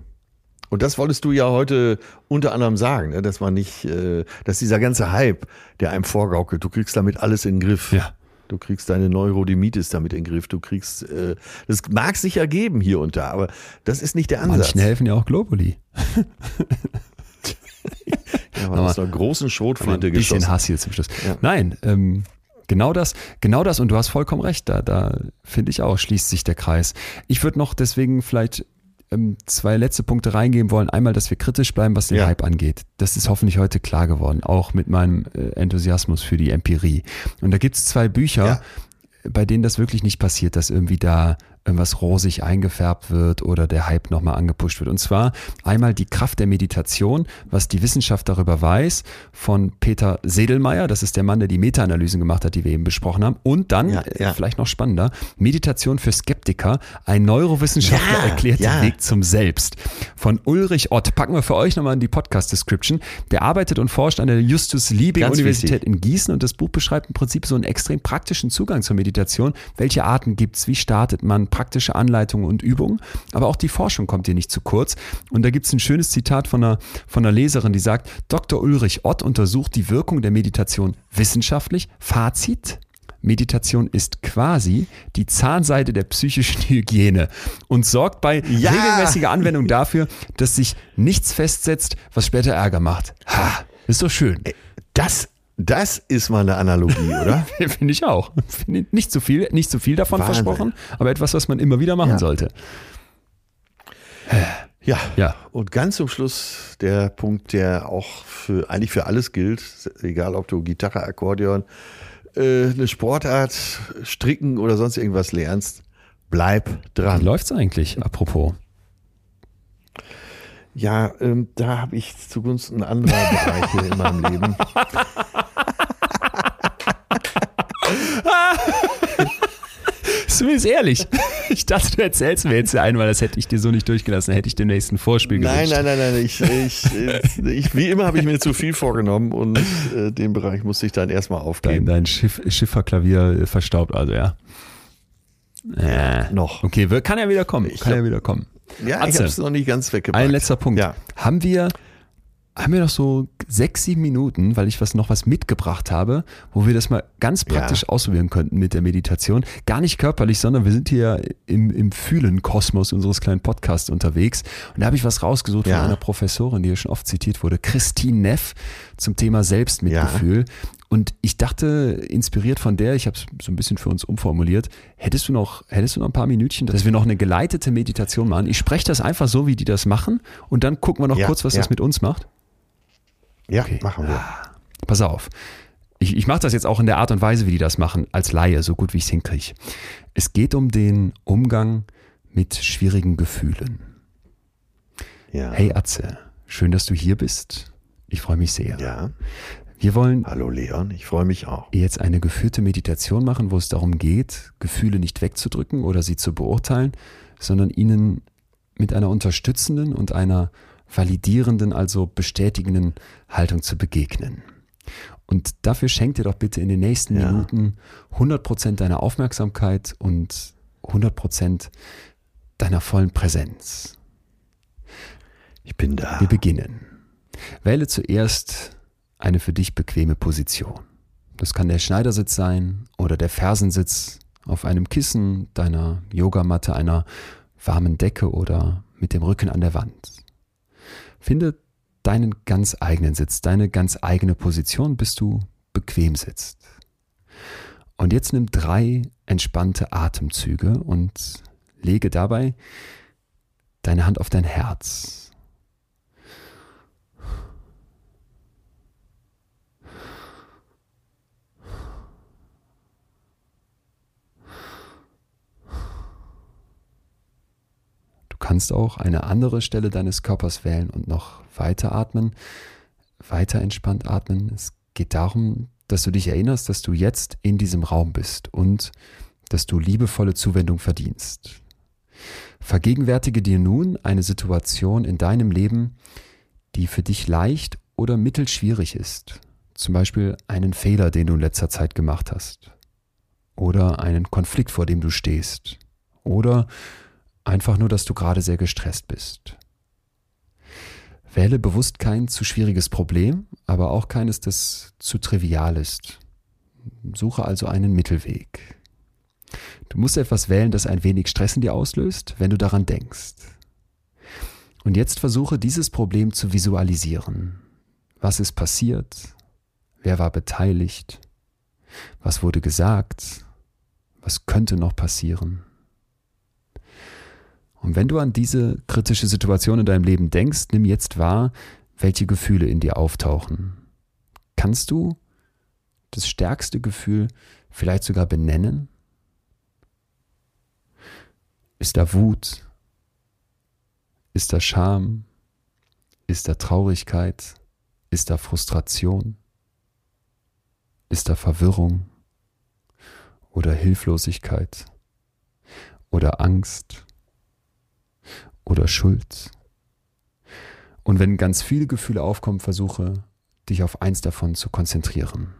Und das wolltest du ja heute unter anderem sagen, ne? dass man nicht, äh, dass dieser ganze Hype, der einem vorgaukelt, du kriegst damit alles in den Griff. Ja. Du kriegst deine Neurodimitis damit in den Griff. Du kriegst, äh, das mag sich ergeben hier und da, aber das ist nicht der Ansatz. Manchen helfen ja auch Globuli. Ja, aber aus einer großen Schrotflinte ein bisschen geschossen. Hass hier zum Schluss. Ja. Nein, ähm, genau das, genau das und du hast vollkommen recht, da, da finde ich auch, schließt sich der Kreis. Ich würde noch deswegen vielleicht ähm, zwei letzte Punkte reingeben wollen. Einmal, dass wir kritisch bleiben, was den ja. Hype angeht. Das ist hoffentlich heute klar geworden, auch mit meinem äh, Enthusiasmus für die Empirie. Und da gibt es zwei Bücher, ja bei denen das wirklich nicht passiert, dass irgendwie da irgendwas rosig eingefärbt wird oder der Hype nochmal angepusht wird. Und zwar einmal die Kraft der Meditation, was die Wissenschaft darüber weiß, von Peter Sedelmeier, das ist der Mann, der die Meta-Analysen gemacht hat, die wir eben besprochen haben. Und dann, ja, ja. vielleicht noch spannender, Meditation für Skeptiker, ein Neurowissenschaftler ja, erklärt den Weg zum Selbst. Von Ulrich Ott, packen wir für euch nochmal in die Podcast-Description. Der arbeitet und forscht an der Justus-Liebig-Universität in Gießen und das Buch beschreibt im Prinzip so einen extrem praktischen Zugang zur Meditation. Welche Arten gibt es? Wie startet man? Praktische Anleitungen und Übungen, aber auch die Forschung kommt hier nicht zu kurz. Und da gibt es ein schönes Zitat von einer, von einer Leserin, die sagt, Dr. Ulrich Ott untersucht die Wirkung der Meditation wissenschaftlich. Fazit, Meditation ist quasi die Zahnseide der psychischen Hygiene und sorgt bei ja. regelmäßiger Anwendung dafür, dass sich nichts festsetzt, was später Ärger macht. Ha, ist doch schön. Das das ist mal eine Analogie, oder? Finde ich auch. Find nicht zu viel, nicht zu viel davon Wahnsinn. versprochen, aber etwas, was man immer wieder machen ja. sollte. Ja. ja. Und ganz zum Schluss der Punkt, der auch für, eigentlich für alles gilt, egal ob du Gitarre, Akkordeon, äh, eine Sportart, Stricken oder sonst irgendwas lernst, bleib dran. Wie läuft's eigentlich, apropos? Ja, ähm, da habe ich zugunsten anderer Bereiche in meinem Leben. Zumindest ehrlich. Ich dachte, du erzählst mir jetzt einmal, das hätte ich dir so nicht durchgelassen, hätte ich dem nächsten Vorspiel gewünscht. Nein, nein, nein, nein. Ich, ich, ich, wie immer habe ich mir zu viel vorgenommen und äh, den Bereich musste ich dann erstmal aufgeben. Dein, dein Schiff, Schifferklavier verstaubt also, ja. Äh, noch. Okay, kann ja wieder kommen. Kann ja wieder kommen. Ja, Atze, ich habe es noch nicht ganz weggebracht. Ein letzter Punkt. Ja. Haben wir haben wir noch so sechs, sieben Minuten, weil ich was noch was mitgebracht habe, wo wir das mal ganz praktisch ja. ausprobieren könnten mit der Meditation. Gar nicht körperlich, sondern wir sind hier im, im Fühlen-Kosmos unseres kleinen Podcasts unterwegs. Und da habe ich was rausgesucht ja. von einer Professorin, die hier schon oft zitiert wurde, Christine Neff, zum Thema Selbstmitgefühl. Ja. Und ich dachte, inspiriert von der, ich habe es so ein bisschen für uns umformuliert, hättest du noch, hättest du noch ein paar Minütchen, dass wir noch eine geleitete Meditation machen? Ich spreche das einfach so, wie die das machen, und dann gucken wir noch kurz, was das mit uns macht. Ja, okay. machen wir. Ah, pass auf. Ich, ich mache das jetzt auch in der Art und Weise, wie die das machen, als Laie, so gut wie ich es hinkriege. Es geht um den Umgang mit schwierigen Gefühlen. Ja. Hey Atze, schön, dass du hier bist. Ich freue mich sehr. Ja. Wir wollen. Hallo Leon, ich freue mich auch. Jetzt eine geführte Meditation machen, wo es darum geht, Gefühle nicht wegzudrücken oder sie zu beurteilen, sondern ihnen mit einer unterstützenden und einer validierenden, also bestätigenden Haltung zu begegnen. Und dafür schenk dir doch bitte in den nächsten ja. Minuten 100% deiner Aufmerksamkeit und 100% deiner vollen Präsenz. Ich bin da. Wir beginnen. Wähle zuerst eine für dich bequeme Position. Das kann der Schneidersitz sein oder der Fersensitz auf einem Kissen, deiner Yogamatte, einer warmen Decke oder mit dem Rücken an der Wand. Finde deinen ganz eigenen Sitz, deine ganz eigene Position, bis du bequem sitzt. Und jetzt nimm drei entspannte Atemzüge und lege dabei deine Hand auf dein Herz. Kannst auch eine andere Stelle deines Körpers wählen und noch weiter atmen, weiter entspannt atmen. Es geht darum, dass du dich erinnerst, dass du jetzt in diesem Raum bist und dass du liebevolle Zuwendung verdienst. Vergegenwärtige dir nun eine Situation in deinem Leben, die für dich leicht oder mittelschwierig ist. Zum Beispiel einen Fehler, den du in letzter Zeit gemacht hast. Oder einen Konflikt, vor dem du stehst. Oder Einfach nur, dass du gerade sehr gestresst bist. Wähle bewusst kein zu schwieriges Problem, aber auch keines, das zu trivial ist. Suche also einen Mittelweg. Du musst etwas wählen, das ein wenig Stress in dir auslöst, wenn du daran denkst. Und jetzt versuche dieses Problem zu visualisieren. Was ist passiert? Wer war beteiligt? Was wurde gesagt? Was könnte noch passieren? Und wenn du an diese kritische Situation in deinem Leben denkst, nimm jetzt wahr, welche Gefühle in dir auftauchen. Kannst du das stärkste Gefühl vielleicht sogar benennen? Ist da Wut? Ist da Scham? Ist da Traurigkeit? Ist da Frustration? Ist da Verwirrung? Oder Hilflosigkeit? Oder Angst? Oder Schuld? Und wenn ganz viele Gefühle aufkommen, versuche dich auf eins davon zu konzentrieren.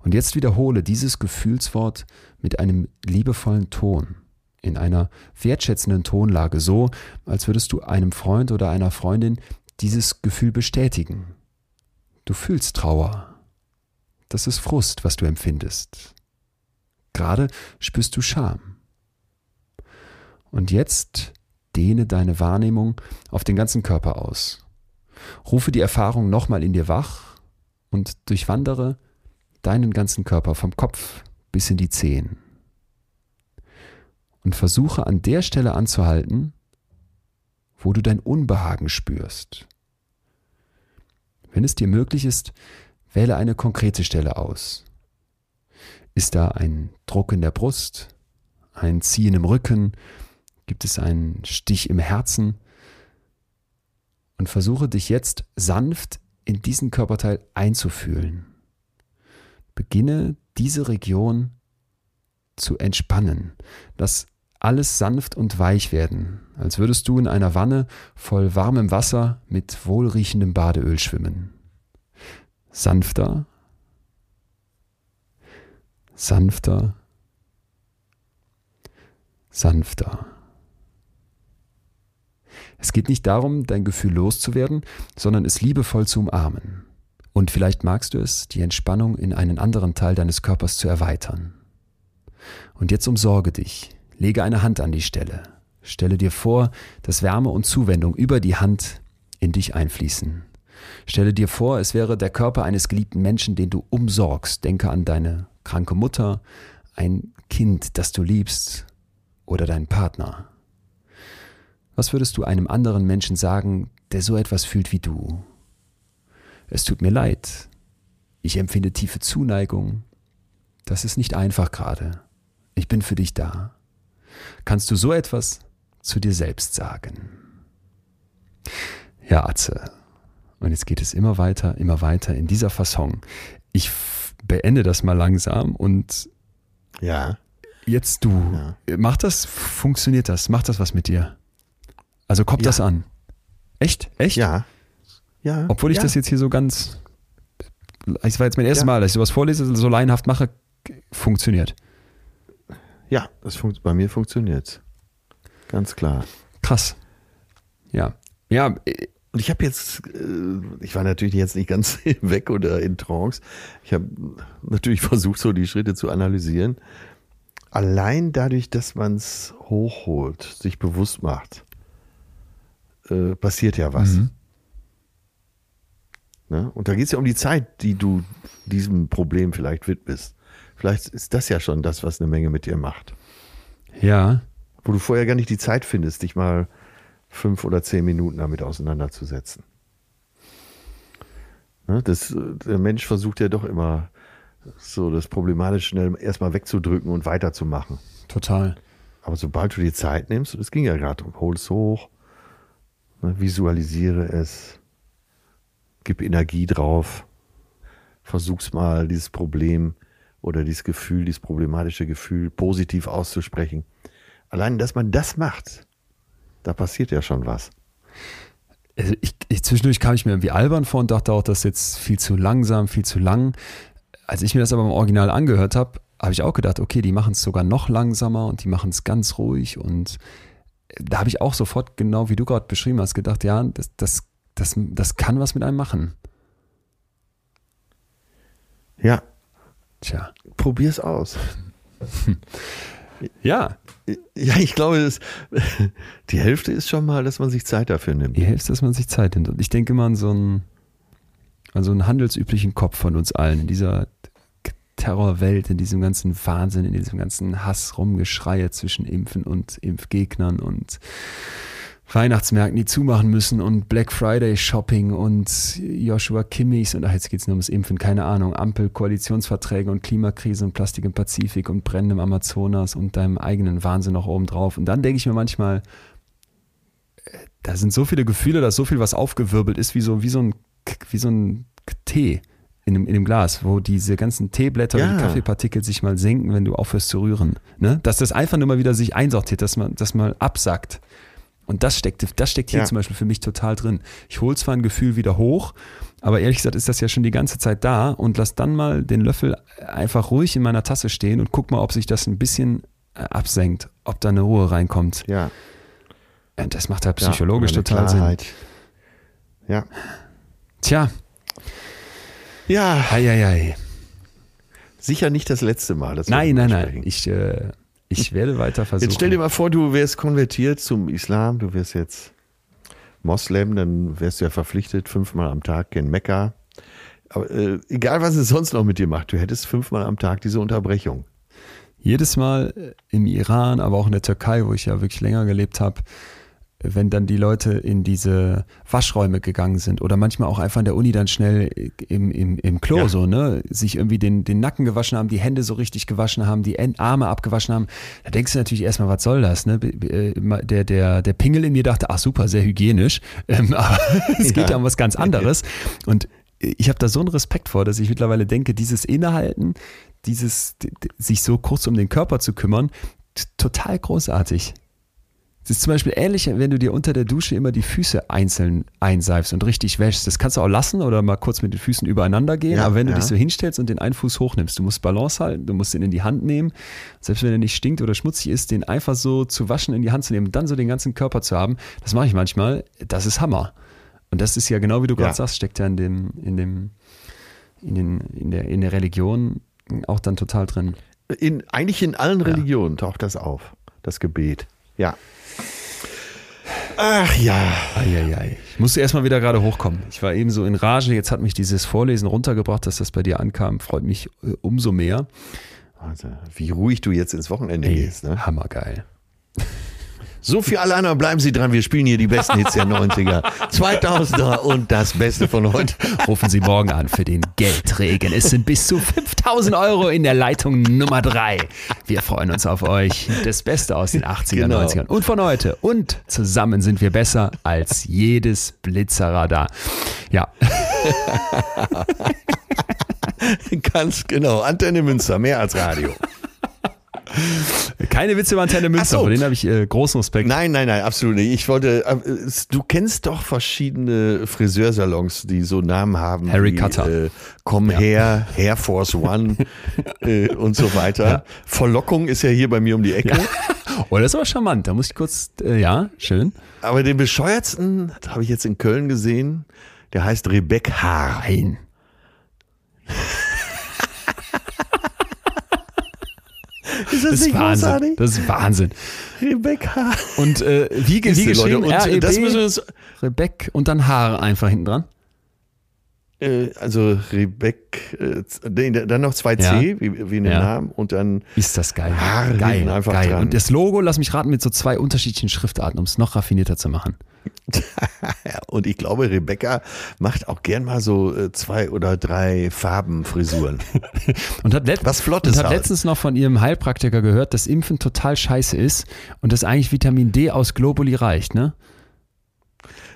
Und jetzt wiederhole dieses Gefühlswort mit einem liebevollen Ton, in einer wertschätzenden Tonlage, so als würdest du einem Freund oder einer Freundin dieses Gefühl bestätigen. Du fühlst Trauer. Das ist Frust, was du empfindest. Gerade spürst du Scham. Und jetzt dehne deine Wahrnehmung auf den ganzen Körper aus. Rufe die Erfahrung nochmal in dir wach und durchwandere deinen ganzen Körper vom Kopf bis in die Zehen. Und versuche an der Stelle anzuhalten, wo du dein Unbehagen spürst. Wenn es dir möglich ist, wähle eine konkrete Stelle aus. Ist da ein Druck in der Brust, ein Ziehen im Rücken, gibt es einen Stich im Herzen? Und versuche dich jetzt sanft in diesen Körperteil einzufühlen. Beginne diese Region zu entspannen. Lass alles sanft und weich werden, als würdest du in einer Wanne voll warmem Wasser mit wohlriechendem Badeöl schwimmen. Sanfter, sanfter, sanfter. Es geht nicht darum, dein Gefühl loszuwerden, sondern es liebevoll zu umarmen. Und vielleicht magst du es, die Entspannung in einen anderen Teil deines Körpers zu erweitern. Und jetzt umsorge dich, lege eine Hand an die Stelle. Stelle dir vor, dass Wärme und Zuwendung über die Hand in dich einfließen. Stelle dir vor, es wäre der Körper eines geliebten Menschen, den du umsorgst. Denke an deine kranke Mutter, ein Kind, das du liebst oder deinen Partner. Was würdest du einem anderen Menschen sagen, der so etwas fühlt wie du? Es tut mir leid. Ich empfinde tiefe Zuneigung. Das ist nicht einfach gerade. Ich bin für dich da. Kannst du so etwas zu dir selbst sagen? Ja, Atze. Und jetzt geht es immer weiter, immer weiter in dieser Fasson. Ich beende das mal langsam und ja. Jetzt du. Ja. Macht das, funktioniert das? Macht das was mit dir? Also kommt ja. das an? Echt? Echt? Ja. Ja. Obwohl ich ja. das jetzt hier so ganz. Es war jetzt mein erstes Mal, dass ich sowas vorlese, so laienhaft mache, funktioniert. Ja, das fun bei mir funktioniert. Ganz klar. Krass. Ja. Ja. Und ich habe jetzt, äh, ich war natürlich jetzt nicht ganz weg oder in Trance. Ich habe natürlich versucht, so die Schritte zu analysieren. Allein dadurch, dass man es hochholt, sich bewusst macht, äh, passiert ja was. Mhm. Ne? Und da geht es ja um die Zeit, die du diesem Problem vielleicht widmest. Vielleicht ist das ja schon das, was eine Menge mit dir macht. Ja. Wo du vorher gar nicht die Zeit findest, dich mal fünf oder zehn Minuten damit auseinanderzusetzen. Ne? Das, der Mensch versucht ja doch immer so das Problematische schnell erstmal wegzudrücken und weiterzumachen. Total. Aber sobald du die Zeit nimmst, und es ging ja gerade um, hol es hoch, visualisiere es, gib Energie drauf, versuch's mal, dieses Problem oder dieses Gefühl, dieses problematische Gefühl positiv auszusprechen. Allein, dass man das macht, da passiert ja schon was. Also ich, ich, zwischendurch kam ich mir irgendwie albern vor und dachte auch, das ist jetzt viel zu langsam, viel zu lang. Als ich mir das aber im Original angehört habe, habe ich auch gedacht, okay, die machen es sogar noch langsamer und die machen es ganz ruhig. Und da habe ich auch sofort, genau wie du gerade beschrieben hast, gedacht, ja, das, das das, das kann was mit einem machen. Ja. Tja. Probier's aus. ja. Ja, ich glaube, das, die Hälfte ist schon mal, dass man sich Zeit dafür nimmt. Die Hälfte, dass man sich Zeit nimmt. Und ich denke mal an so einen, an so einen handelsüblichen Kopf von uns allen in dieser Terrorwelt, in diesem ganzen Wahnsinn, in diesem ganzen Hass, Rumgeschreie zwischen Impfen und Impfgegnern und Weihnachtsmärkten, die zumachen müssen und Black Friday Shopping und Joshua Kimmichs und ach, jetzt geht es nur ums Impfen, keine Ahnung, Ampel, Koalitionsverträge und Klimakrise und Plastik im Pazifik und Brände im Amazonas und deinem eigenen Wahnsinn noch oben drauf. Und dann denke ich mir manchmal, äh, da sind so viele Gefühle, da ist so viel, was aufgewirbelt ist, wie so, wie so ein, wie so ein Tee in dem, in dem Glas, wo diese ganzen Teeblätter Ja. und Kaffeepartikel sich mal senken, wenn du aufhörst zu rühren. Ne? Dass das einfach nur mal wieder sich einsortiert, dass man das mal absackt. Und das steckt, das steckt hier Ja. zum Beispiel für mich total drin. Ich hole zwar ein Gefühl wieder hoch, aber ehrlich gesagt ist das ja schon die ganze Zeit da und lass dann mal den Löffel einfach ruhig in meiner Tasse stehen und guck mal, ob sich das ein bisschen äh, absenkt, ob da eine Ruhe reinkommt. Ja. Und das macht halt ja, psychologisch eine total Sinn. Klarheit. Ja. Tja, Ja, hei, hei, hei. sicher nicht das letzte Mal. dass wir Nein, nein, nein. Ich, äh, ich werde weiter versuchen. Jetzt stell dir mal vor, du wärst konvertiert zum Islam, du wärst jetzt Moslem, dann wärst du ja verpflichtet, fünfmal am Tag in Mekka. Aber äh, egal, was es sonst noch mit dir macht, du hättest fünfmal am Tag diese Unterbrechung. Jedes Mal im Iran, aber auch in der Türkei, wo ich ja wirklich länger gelebt habe, wenn dann die Leute in diese Waschräume gegangen sind oder manchmal auch einfach in der Uni dann schnell im, im, im Klo Ja. so, ne, sich irgendwie den, den Nacken gewaschen haben, die Hände so richtig gewaschen haben, die Arme abgewaschen haben, da denkst du natürlich erstmal, was soll das, ne? Äh, Der, der, der Pingel in mir dachte, ach super, sehr hygienisch, ähm, aber es geht ja um was ganz anderes und ich habe da so einen Respekt vor, dass ich mittlerweile denke, dieses Innehalten, dieses sich so kurz um den Körper zu kümmern, total großartig. Es ist zum Beispiel ähnlich, wenn du dir unter der Dusche immer die Füße einzeln einseifst und richtig wäschst. Das kannst du auch lassen oder mal kurz mit den Füßen übereinander gehen. Ja, aber wenn du ja. dich so hinstellst und den einen Fuß hochnimmst, du musst Balance halten, du musst ihn in die Hand nehmen. Selbst wenn er nicht stinkt oder schmutzig ist, den einfach so zu waschen, in die Hand zu nehmen und dann so den ganzen Körper zu haben. Das mache ich manchmal. Das ist Hammer. Und das ist ja genau wie du gerade Ja. sagst, steckt ja in dem, in dem, in, den, in, der, in der Religion auch dann total drin. In, eigentlich in allen Religionen taucht das auf, das Gebet. Ja. Ach ja. Eieiei. Ich musste erstmal wieder gerade hochkommen. Ich war eben so in Rage. Jetzt hat mich dieses Vorlesen runtergebracht, dass das bei dir ankam. Freut mich äh, umso mehr. Also, wie ruhig du jetzt ins Wochenende Ey, gehst. Ne? hammergeil. So für alle anderen bleiben Sie dran. Wir spielen hier die besten Hits der 90er, 2000er und das Beste von heute. Rufen Sie morgen an für den Geldregen. Es sind bis zu 5000 Euro in der Leitung Nummer 3. Wir freuen uns auf euch. Das Beste aus den 80er, Genau. 90ern und von heute. Und zusammen sind wir besser als jedes Blitzerradar. Ja, Ganz genau. Antenne Münster, mehr als Radio. Keine Witze über Antenne Münster, so. vor denen habe ich äh, großen Respekt. Nein, nein, nein, absolut nicht. Ich wollte, äh, du kennst doch verschiedene Friseursalons, die so Namen haben. Harry wie, Cutter. Äh, Komm her, Air Force One äh, und so weiter. Verlockung ist ja hier bei mir um die Ecke. Oh, das ist aber charmant. Da muss ich kurz, äh, ja, schön. Aber den bescheuertsten habe ich jetzt in Köln gesehen. Der heißt Rebecca Haar. Ist Das ist Wahnsinn. Das ist Wahnsinn. Rebecca Haar. Und äh, wie, ge- wie Siehste, Leute, geschrieben? und R-E-B, das müssen wir uns, Rebek und dann Haare einfach hinten dran. äh, also Rebecca, äh, nee, dann noch zwei C, Ja. wie, wie in dem Ja. Namen, und dann Ist das geil. Haare geil, einfach geil. dran. Und das Logo, lass mich raten, mit so zwei unterschiedlichen Schriftarten, um es noch raffinierter zu machen. Ja, und ich glaube, Rebecca macht auch gern mal so äh, zwei oder drei Farbenfrisuren. Und hat, let Was Flottes und hat halt. letztens noch von ihrem Heilpraktiker gehört, dass Impfen total scheiße ist und dass eigentlich Vitamin D aus Globuli reicht, ne?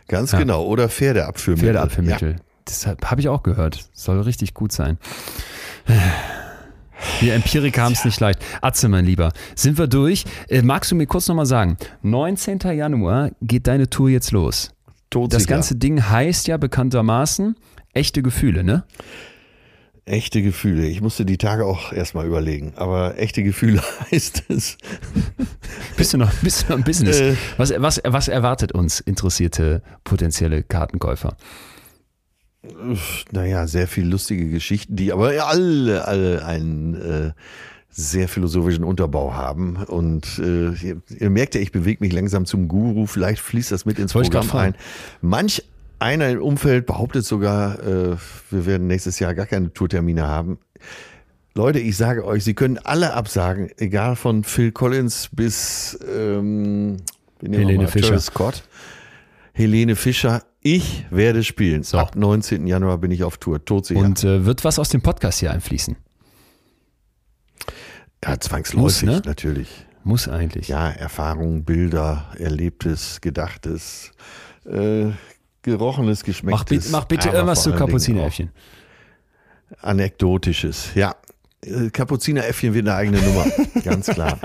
Ganz Ja. genau. Oder Pferdeabführmittel. Pferdeabführmittel. Deshalb habe ich auch gehört. Soll richtig gut sein. Wir Empiriker haben es nicht leicht. Atze, mein Lieber, sind wir durch? Äh, magst du mir kurz nochmal sagen, 19. Januar geht deine Tour jetzt los. Ja. Todsicher. Das ganze Ding heißt ja bekanntermaßen echte Gefühle, ne? Echte Gefühle. Ich musste die Tage auch erstmal überlegen. Aber echte Gefühle heißt es. Bist du noch, bist du noch im Business? Äh. was, was, was erwartet uns interessierte potenzielle Kartenkäufer? Naja, sehr viel lustige Geschichten, die aber alle, alle einen äh, sehr philosophischen Unterbau haben. Und äh, ihr, ihr merkt ja, ich bewege mich langsam zum Guru. Vielleicht fließt das mit ins ich Programm ein. Manch einer im Umfeld behauptet sogar, äh, wir werden nächstes Jahr gar keine Tourtermine haben. Leute, ich sage euch, Sie können alle absagen, egal von Phil Collins bis ähm, Helene Fischer. Scott. Helene Fischer. Ich werde spielen. So. Ab 19. Januar bin ich auf Tour. Todsicher. Und äh, wird was aus dem Podcast hier einfließen? ja, zwangsläufig Muss, ne? natürlich. Muss eigentlich. Ja, Erfahrungen, Bilder, Erlebtes, Gedachtes, äh, Gerochenes, Geschmecktes. Mach, bitte- mach bitte irgendwas zu Kapuzineräffchen. Anekdotisches, ja. Äh, Kapuzineräffchen wird eine eigene Nummer, ganz klar.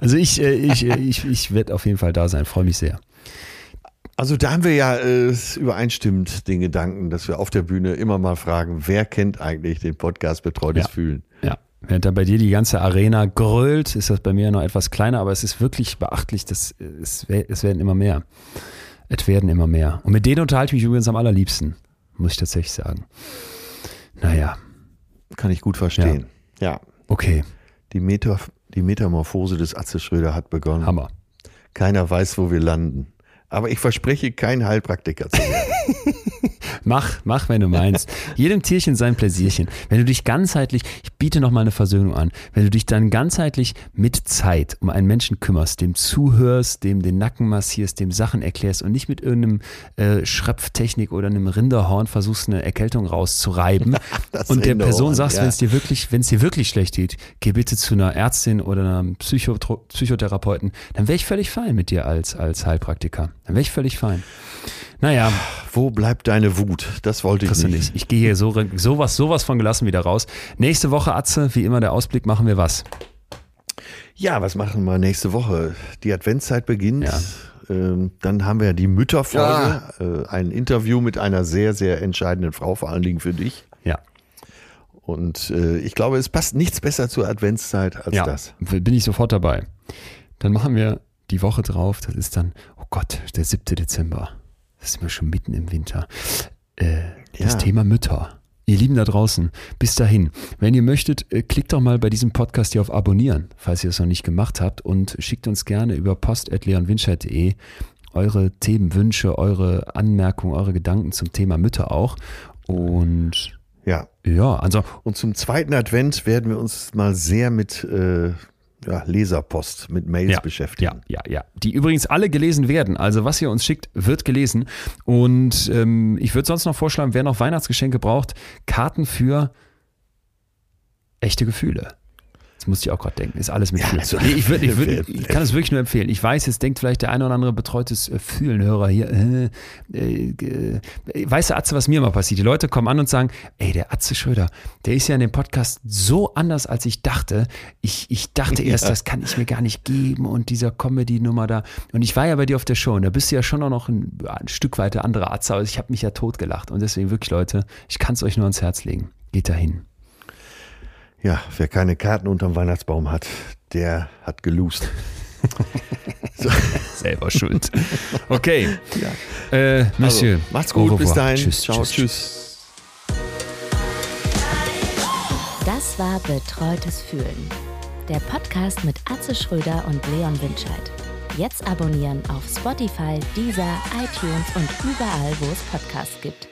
Also ich, äh, ich, äh, ich, ich werde auf jeden Fall da sein. Freue mich sehr. Also da haben wir ja äh, übereinstimmend den Gedanken, dass wir auf der Bühne immer mal fragen, wer kennt eigentlich den Podcast Betreutes Ja. Fühlen? Ja. Während da bei dir die ganze Arena grölt, ist das bei mir noch etwas kleiner, aber es ist wirklich beachtlich, dass äh, es, es werden immer mehr. Es werden immer mehr. Und mit denen unterhalte ich mich übrigens am allerliebsten, muss ich tatsächlich sagen. Naja, Kann ich gut verstehen. Ja. okay, Die, Meta, die Metamorphose des Atze Schröder hat begonnen. Hammer. Keiner weiß, wo wir landen. Aber ich verspreche, kein Heilpraktiker zu werden. Mach, mach, wenn du meinst. Jedem Tierchen sein Pläsierchen. Wenn du dich ganzheitlich, ich biete noch mal eine Versöhnung an, wenn du dich dann ganzheitlich mit Zeit um einen Menschen kümmerst, dem zuhörst, dem den Nacken massierst, dem Sachen erklärst und nicht mit irgendeinem äh, Schröpftechnik oder einem Rinderhorn versuchst, eine Erkältung rauszureiben und der Person sagst, ja. wenn es dir wirklich, wenn es dir wirklich schlecht geht, geh bitte zu einer Ärztin oder einem Psychotro Psychotherapeuten, dann wäre ich völlig fein mit dir als, als Heilpraktiker. Dann wäre ich völlig fein. Naja, Wo bleibt deine Wut? Das wollte ich nicht. nicht. Ich gehe hier so, sowas, sowas von gelassen wieder raus. Nächste Woche, Atze, wie immer der Ausblick, machen wir was. Ja, was machen wir nächste Woche? Die Adventszeit beginnt. Ja. Ähm, dann haben wir die Mütterfolge, äh, ein Interview mit einer sehr, sehr entscheidenden Frau, vor allen Dingen für dich. Ja. Und äh, ich glaube, es passt nichts besser zur Adventszeit als ja, das. bin ich sofort dabei. Dann machen wir die Woche drauf, das ist dann, oh Gott, der 7. Dezember. Das sind wir schon mitten im Winter. Äh, Das Ja. Thema Mütter. Ihr Lieben da draußen, bis dahin. Wenn ihr möchtet, äh, klickt doch mal bei diesem Podcast hier auf Abonnieren, falls ihr es noch nicht gemacht habt und schickt uns gerne über post.leonwinscheid.de eure Themenwünsche, eure Anmerkungen, eure Gedanken zum Thema Mütter auch. Und Ja. ja, also Und zum zweiten Advent werden wir uns mal sehr mit äh, ja, Leserpost, mit Mails ja, beschäftigen. Ja, ja, ja. Die übrigens alle gelesen werden. Also was ihr uns schickt, wird gelesen. Und ähm, ich würde sonst noch vorschlagen, wer noch Weihnachtsgeschenke braucht, Karten für echte Gefühle. Das musste ich auch gerade denken. Ist alles mit Ja, Fühlen. also- Nee, ich, würd, ich, würd, ich kann es wirklich nur empfehlen. Ich weiß, jetzt denkt vielleicht der eine oder andere betreutes äh, Fühlenhörer hier. Äh, äh, äh, weißt du, Atze, was mir mal passiert? Die Leute kommen an und sagen, ey, der Atze Schröder, der ist ja in dem Podcast so anders, als ich dachte. Ich, ich dachte erst, Ja. das kann ich mir gar nicht geben und dieser Comedy-Nummer da. Und ich war ja bei dir auf der Show und da bist du ja schon auch noch ein, ein Stück weit der andere Atze, aber ich habe mich ja totgelacht. Und deswegen wirklich, Leute, ich kann es euch nur ans Herz legen. Geht dahin. Ja, wer keine Karten unterm Weihnachtsbaum hat, der hat geloost. Selber schuld. Okay. Ja. Äh, Monsieur. Also, macht's gut, bis dahin. Tschüss, Ciao, tschüss, tschüss. Das war Betreutes Fühlen. Der Podcast mit Atze Schröder und Leon Winscheid. Jetzt abonnieren auf Spotify, Deezer, iTunes und überall, wo es Podcasts gibt.